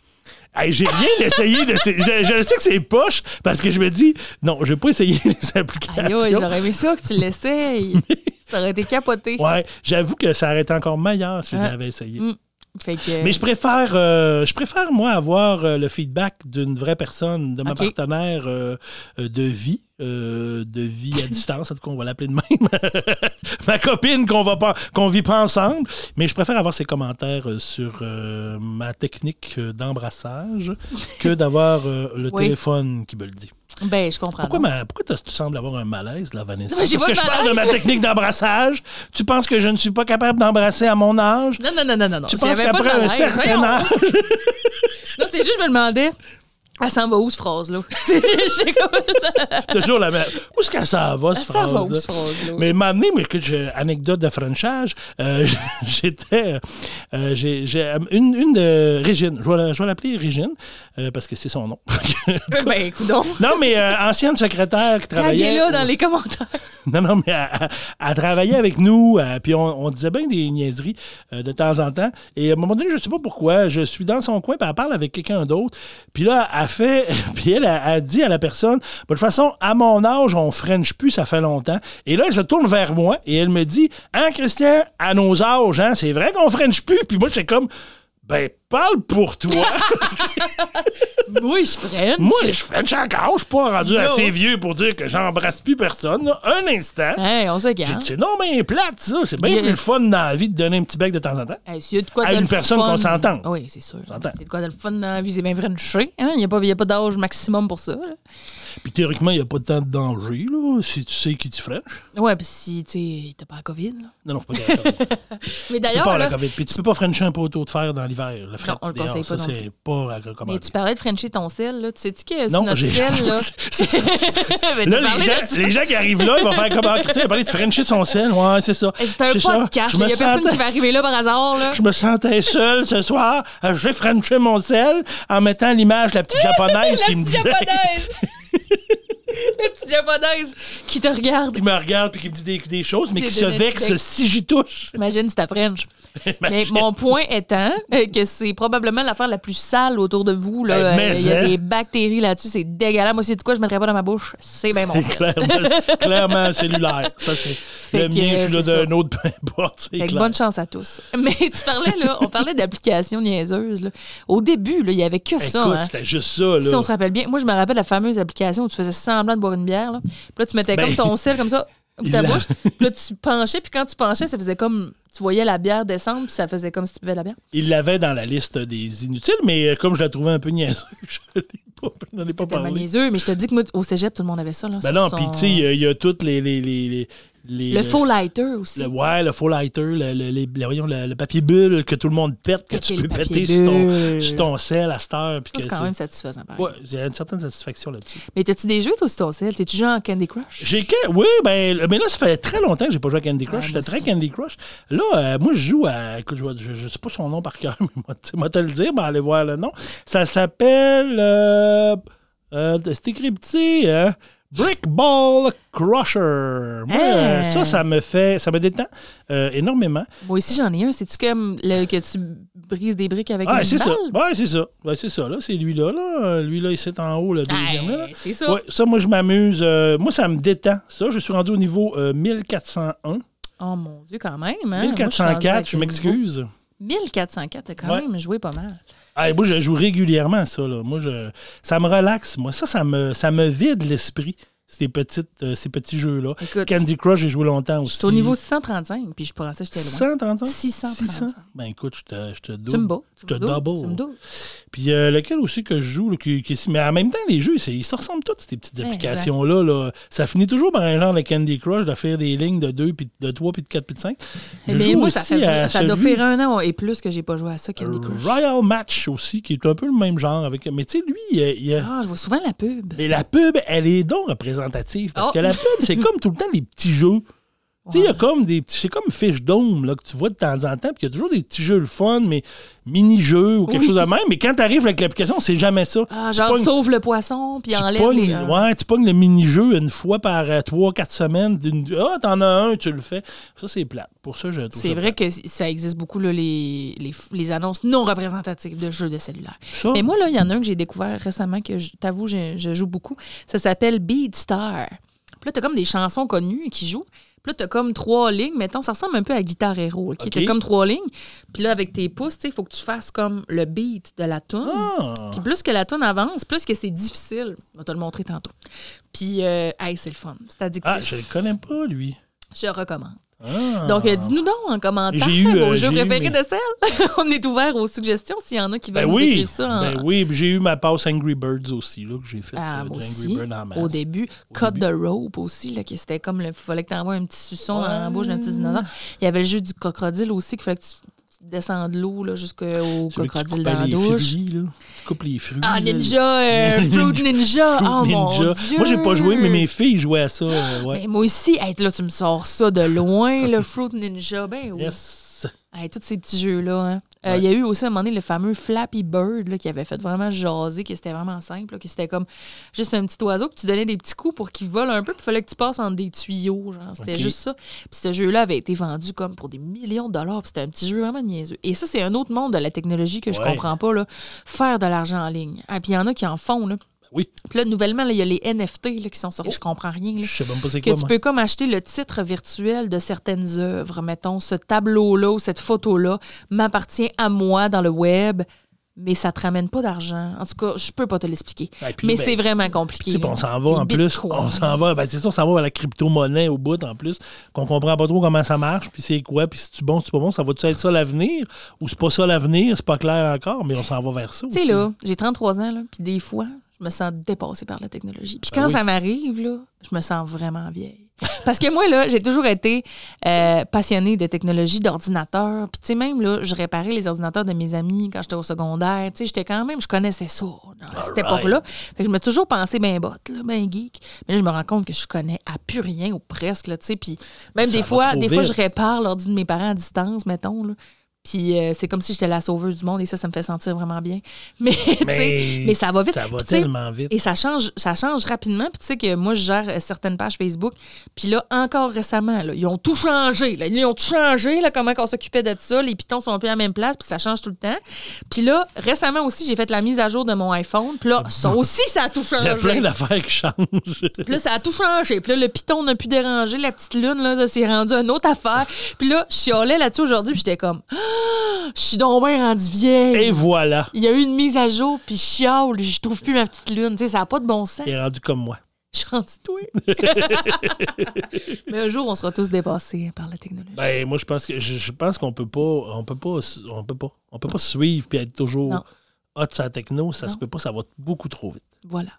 Hey, j'ai rien essayé de. Je, je sais que c'est poche parce que je me dis, non, je vais pas essayer les applications. aïe, j'aurais aimé ça que tu l'essayes. ça aurait été capoté. Ouais, j'avoue que ça aurait été encore meilleur si je Ah. l'avais essayé. Mm. Fait que, Mais je préfère, euh, je préfère, moi, avoir euh, le feedback d'une vraie personne, de ma partenaire euh, euh, de vie, euh, de vie à distance, en tout cas, on va l'appeler de même. ma copine qu'on va pas, qu'on vit pas ensemble. Mais je préfère avoir ses commentaires euh, sur euh, ma technique d'embrassage que d'avoir euh, le Oui. téléphone qui me le dit. Ben, je comprends. Pourquoi, ma- tu sembles avoir un malaise, là, Vanessa? Parce que je parle de ma technique d'embrassage. Tu penses que je ne suis pas capable d'embrasser à mon âge? Non, non, non, non, non. Tu penses qu'après un certain âge... Non, c'est juste, je me demandais, elle s'en va où, cette phrase-là? Toujours la même. Où est-ce que ça va, cette Ça va où, phrase-là? cette phrase-là? Mais m'a amené, mais écoute, j'ai- anecdote de Frenchage, euh, j'étais. euh, j'ai j'ai une, une de Régine. Je vais la- je vais l'appeler Régine, euh, parce que c'est son nom. Ben, non, mais euh, ancienne secrétaire qui travaillait. Taguez-la dans les commentaires. Non, non, mais elle travaillait avec nous, puis on, on disait bien des niaiseries euh, de temps en temps. Et à un moment donné, je sais pas pourquoi, je suis dans son coin, puis elle parle avec quelqu'un d'autre. Puis là, elle fait, puis elle a, dit à la personne, de toute façon, à mon âge, on French plus, ça fait longtemps. Et là, elle se tourne vers moi et elle me dit, hein, Christian, à nos âges, hein, c'est vrai qu'on French plus. Puis moi, j'étais comme, ben, parle pour toi. Oui, je freine. moi, je French encore, je suis pas rendu assez vieux pour dire que j'embrasse plus personne. là. Un instant. Hey, on garde. dit, C'est non, mais plate, ça. C'est bien plus le fun dans la vie de donner un petit bec de temps en temps. Hey, s'il y a de quoi À de une personne qu'on s'entende. Oui, c'est sûr. s'entend. C'est de quoi de le fun dans la vie, c'est bien frenché. Hein? Il n'y a pas, il y a pas d'âge maximum pour ça. là. Puis théoriquement, il n'y a pas de temps de danger, là, si tu sais qui tu French. Ouais, puis si, tu sais, t'as pas la COVID. Là. Non, non, pas grave. tu Mais peux d'ailleurs, pas avoir la là, COVID. Puis tu peux pas Frencher un poteau de fer dans l'hiver. Le Non, on le conseille pas c'est pas recommandé. mais tu parlais de frencher ton sel, là. Tu sais-tu que sur notre sel, là... C'est ça. Là, les gens, les gens qui arrivent là, ils vont faire comme Ah, Christian, il a parlé de Frencher son sel. Ouais, c'est ça. C'est un podcast. Il y a personne qui va arriver là par hasard, là. Je me sentais seul ce soir. J'ai Frenché mon sel en mettant l'image de la petite japonaise La qui me petite disait. La petite japonaise qui te regarde. qui me regarde puis qui me dit des, des choses, mais qui se vexe si j'y touche. Imagine si t'as French. Mais mon point étant que c'est probablement l'affaire la plus sale autour de vous. là. Ben, mais Il y a hein? des bactéries là-dessus, c'est dégueulasse. Moi, c'est de quoi je mettrais pas dans ma bouche. C'est bien mon clairement, clairement cellulaire. Ça, c'est le que, mien, celui-là c'est d'un autre, peu importe. Bonne chance à tous. Mais tu parlais, là, on parlait d'applications niaiseuses. là. Au début, là, il y avait que ça. Hein. c'était juste ça. Là. Si on se rappelle bien, moi je me rappelle la fameuse application où tu faisais semblant de boire une bière. Là. Puis là, tu mettais Ben, comme ton sel comme ça il ta bouche. Puis là, tu penchais, puis quand tu penchais, ça faisait comme. Tu voyais la bière descendre, puis ça faisait comme si tu buvais la bière. Il l'avait dans la liste des inutiles, mais euh, comme je la trouvais un peu niaiseuse, je n'en ai pas, je n'en ai pas parlé. niaiseux, mais je te dis que moi, au cégep, tout le monde avait ça. Là, Ben non, son- puis tu sais, il y a- il y, a toutes les. les, les, les- les- Le faux lighter aussi. Le, ouais, le faux lighter, le, le- les- le- voyons, le, le papier bulle que tout le monde pète, que Péter tu peux péter sur ton, sur ton sel à cette heure. puis c'est quand même satisfaisant. exemple. j'ai une certaine satisfaction là-dessus. Mais t'as-tu des jeux, toi, sur ton sel? T'es-tu joué en Candy Crush? J'ai oui, ben, mais là, ça fait très longtemps que j'ai pas joué à Candy Crush. J'étais très aussi. Candy Crush. Là, euh, moi, je joue à. Écoute, je, je, je sais pas son nom par cœur, mais moi, moi te le dire, ben, allez voir le nom. Ça s'appelle. euh, euh, c'est écrit petit, hein? Brick Ball Crusher. Moi, euh, Ah. ça, ça me fait. Ça me détend euh, énormément. Moi aussi, j'en ai un. C'est-tu comme le, que tu brises des briques avec Ah, une c'est ça. Ouais, c'est ça. Ouais, c'est ça. Là, c'est lui-là. Là. Lui-là, il est en haut, le deuxième. là. C'est ça. Ouais, ça, moi, je m'amuse. Euh, moi, ça me détend. Ça, je suis rendu au niveau euh, 1401. Oh mon Dieu, quand même. Hein? Moi, je suis rendu 1404, avec je m'excuse. niveau 1404, t'as quand Ouais. même joué pas mal. Ah, moi, je joue régulièrement ça. Là. Moi, je, ça me relaxe. Moi, ça, ça me, ça me vide l'esprit, ces, petites, euh, ces petits jeux-là. Candy Crush, j'ai joué longtemps aussi. j'étais au niveau 635, puis je pensais que j'étais loin. 635? 635. Ben écoute, je te, je te double. Tu me bats. Je te double. Puis euh, lequel aussi que je joue, là, qui, qui- mais en même temps, les jeux, c'est- ils se ressemblent tous, ces petites applications-là. là. Ça finit toujours par un genre de Candy Crush, de faire des lignes de 2, puis de 3, puis de 4, puis de 5. Eh bien, moi, ça, fait, ça doit faire un an et plus que j'ai pas joué à ça, Candy Crush. Royal Match aussi, qui est un peu le même genre. avec Mais tu sais, lui, il, il- Ah, je vois souvent la pub. Mais la pub, elle est donc représentative. Parce Oh. que la pub, c'est comme tout le temps les petits jeux. Tu sais, il y a comme des petits. C'est comme Fish Dome là, que tu vois de temps en temps, puis il y a toujours des petits jeux le fun, mais mini-jeux ou quelque Oui. chose de même. Mais quand tu arrives avec l'application, c'est jamais ça. Ah, genre, pognes- sauve le poisson, puis enlève pognes- les... euh, Ouais, tu pognes le mini-jeu une fois par 3-4 semaines. d'une- Ah, t'en as un, tu le fais. Ça, c'est plate. Pour ça, je trouve C'est vrai plate. que ça existe beaucoup, là, les, les, les annonces non représentatives de jeux de cellulaire. Ça, Mais moi, là, il y en a un que j'ai découvert récemment que je t'avoue, je, je joue beaucoup. Ça s'appelle Beatstar. Puis là, t'as comme des chansons connues qui jouent. Puis là, t'as comme trois lignes. Mettons, ça ressemble un peu à Guitar Hero. OK? OK. T'as comme trois lignes. Puis là, avec tes pouces, il faut que tu fasses comme le beat de la tune. Ah. Puis plus que la tune avance, plus que c'est difficile. On va te le montrer tantôt. Puis, euh, hey, c'est le fun. C'est addictif. Ah, je le connais pas, lui. Je recommande. Ah. Donc, euh, dis-nous donc en commentaire J'ai eu, euh, vos jeux j'ai eu préférés mes- de sel. On est ouvert aux suggestions s'il y en a qui veulent Ben nous oui, écrire ça. en- ben oui, j'ai eu ma passe Angry Birds aussi, là, que j'ai fait Ah, euh, du aussi. Angry Birds en masse. Au début, Cut the Rope aussi, là, qui c'était comme, il fallait que tu envoies un petit suçon dans la Ouais. bouche d'un petit dinosaure. Il y avait le jeu du crocodile aussi, qu'il fallait que tu, tu descendes de l'eau jusqu'au crocodile dans la douche? fruits, là? Tu coupes les fruits. Ah, là. Ninja, euh, Fruit Ninja. Fruit oh mon Ninja. Dieu. Moi, j'ai pas joué, mais mes filles jouaient à ça. euh, ouais. Mais moi aussi, hey, là, tu me sors ça de loin, le Fruit Ninja. Ben oui. Yes. Hey, tous ces petits jeux-là. hein. Euh, Ouais. Il y a eu aussi à un moment donné le fameux Flappy Bird là, qui avait fait vraiment jaser, que c'était vraiment simple, là, que c'était comme juste un petit oiseau, que tu donnais des petits coups pour qu'il vole un peu, puis il fallait que tu passes entre des tuyaux. genre C'était juste ça. Puis ce jeu-là avait été vendu comme pour des millions de dollars, puis c'était un petit jeu vraiment niaiseux. Et ça, c'est un autre monde de la technologie que je Ouais. comprends pas. Là. Faire de l'argent en ligne. Ah, puis il y en a qui en font. Là. Oui. Puis là, nouvellement, il y a les NFT là, qui sont sortis. Je comprends rien. là Je sais même pas c'est que quoi, tu moi. peux comme acheter le titre virtuel de certaines œuvres. Mettons, ce tableau-là ou cette photo-là m'appartient à moi dans le web, mais ça te ramène pas d'argent. En tout cas, je peux pas te l'expliquer. Puis mais ben, c'est vraiment compliqué. on s'en va en plus. On s'en va. Ben, c'est ça, on s'en va à la crypto-monnaie au bout en plus. Qu'on comprend pas trop comment ça marche, puis c'est quoi, puis si tu bon, si tu pas bon, ça va-tu être ça l'avenir? Ou c'est pas ça l'avenir? C'est pas clair encore, mais on s'en va vers ça. Tu sais, là, j'ai 33 ans, là, puis des fois, je me sens dépassée par la technologie. Puis Ben quand oui. ça m'arrive, là, je me sens vraiment vieille. Parce que moi, là, j'ai toujours été euh, passionnée de technologie, d'ordinateur. Puis, tu sais, même, là, je réparais les ordinateurs de mes amis quand j'étais au secondaire. Tu sais, j'étais quand même, je connaissais ça dans cette époque-là. Fait que je me suis toujours pensé ben botte, là, ben geek. Mais là, je me rends compte que je connais à plus rien ou presque, là, tu sais. Puis, même Ça des fois, des fois, je répare l'ordi de mes parents à distance, mettons, là. Puis euh, c'est comme si j'étais la sauveuse du monde et ça, ça me fait sentir vraiment bien. Mais, tu sais, Mais, mais ça va vite. Ça va tellement vite. et ça change, ça change rapidement. Puis tu sais que moi, je gère euh, certaines pages Facebook. Puis là, encore récemment, là, ils ont tout changé. là. Ils ont tout changé, là, comment on s'occupait de ça. Les pitons sont plus à la même place, puis ça change tout le temps. Puis là, récemment aussi, j'ai fait la mise à jour de mon iPhone. Puis là, ça aussi, ça a tout Il y a plein changé. d'affaires qui changent. Puis là, ça a tout changé. Puis là, le piton n'a plus dérangé. La petite lune, là, ça s'est rendu une autre affaire. Puis là, je chialais là-dessus aujourd'hui. Puis j'étais comme, Ah, je suis donc bien rendue vieille. Et voilà. Il y a eu une mise à jour, puis je chiale, je trouve plus ma petite lune. Tu sais, ça n'a pas de bon sens. Il est rendu comme moi. Je suis rendue toi. Mais un jour, on sera tous dépassés par la technologie. Ben, moi, je pense que je, je pense qu'on peut pas. On peut pas. On peut pas. On peut pas suivre puis être toujours Non. hot sa techno. Ça Non. se peut pas, ça va beaucoup trop vite. Voilà.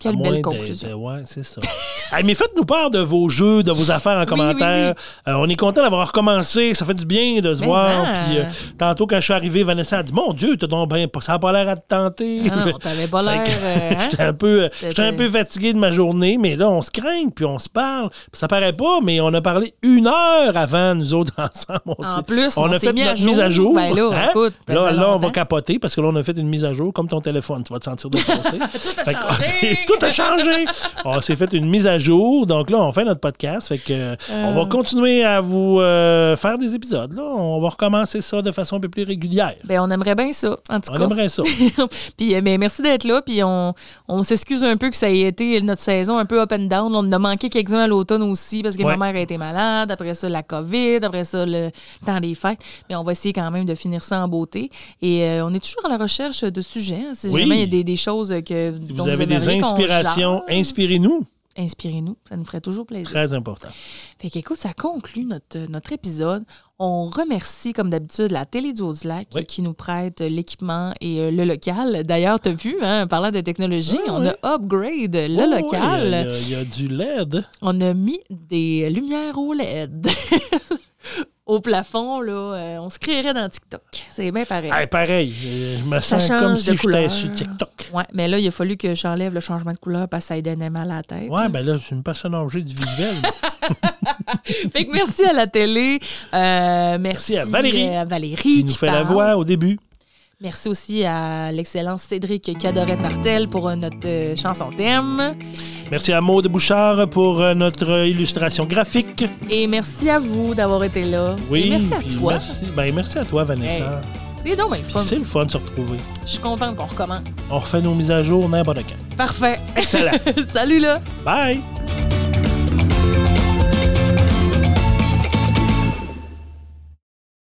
À Quelle belle conclusion. ouais, c'est ça. Hey, mais faites-nous part de vos jeux, de vos affaires en commentaire. Euh, on est content d'avoir recommencé. Ça fait du bien de se Mais voir. ça. Puis, euh, tantôt, quand je suis arrivé, Vanessa a dit Mon Dieu, t'as donc ben, ça n'a pas l'air à te tenter. Ah non, t'avais pas l'air. euh, hein? J'étais un, peu, un peu fatigué de ma journée, mais là, on se craint, puis on se parle. Ça paraît pas, mais on a parlé une heure avant, nous autres, ensemble. On En plus, on, on a fait mis à notre mise à jour. Ben là, Hein? écoute, là, là, on va capoter parce que là, on a fait une mise à jour, comme ton téléphone. Tu vas te sentir défoncé. Tout a Fait que, changé. tout a changé. On s'est fait une mise à jour. Donc là, on fait notre podcast. Fait que euh, on va continuer à vous euh, faire des épisodes. Là. On va recommencer ça de façon un peu plus régulière. Ben, on aimerait bien ça, en tout On cas. aimerait ça. puis, euh, mais merci d'être là. Puis, on, on s'excuse un peu que ça ait été notre saison un peu up and down. On en a manqué quelques-uns à l'automne aussi parce que Ouais. ma mère a été malade. Après ça, la COVID. Après ça, le temps des fêtes. Mais on va essayer quand même de finir ça en beauté. Et euh, on est toujours à la recherche de sujets. hein. Si Oui. jamais il y a des, des choses que Si dont vous avez des inspirations, jase, inspirez-nous. inspirez-nous. Ça nous ferait toujours plaisir. Très important. Fait qu'écoute, ça conclut notre, notre épisode. On remercie, comme d'habitude, la Télé du Haut-du-Lac Oui. qui nous prête l'équipement et euh, le local. D'ailleurs, tu as vu, hein, parlant de technologie, Oui, on oui. a upgrade le Oh, local. Il y, a- il y a du LED. On a mis des lumières au LED. au plafond, là, euh, on se créerait dans TikTok. C'est bien pareil. Pareil, euh, je me Ça sens comme si j'étais sur TikTok. Ouais, mais là, il a fallu que j'enlève le changement de couleur parce que ça aidait mal à la tête. Ouais, ben là, suis une personne âgée du visuel. Fait que merci à la télé. euh, merci, Merci à Valérie. à Valérie qui nous fait la voix au début. Merci aussi à l'excellence Cédric Cadorette Martel pour notre chanson thème. Merci à Maude Bouchard pour euh, notre illustration graphique. Et merci à vous d'avoir été là. Oui. Et merci à toi. Merci, ben, merci à toi, Vanessa. C'est bien Puis fun. C'est le fun de se retrouver. Je suis contente qu'on recommence. On refait nos mises à jour n'importe quand. Parfait. Excellent. Salut là. Bye!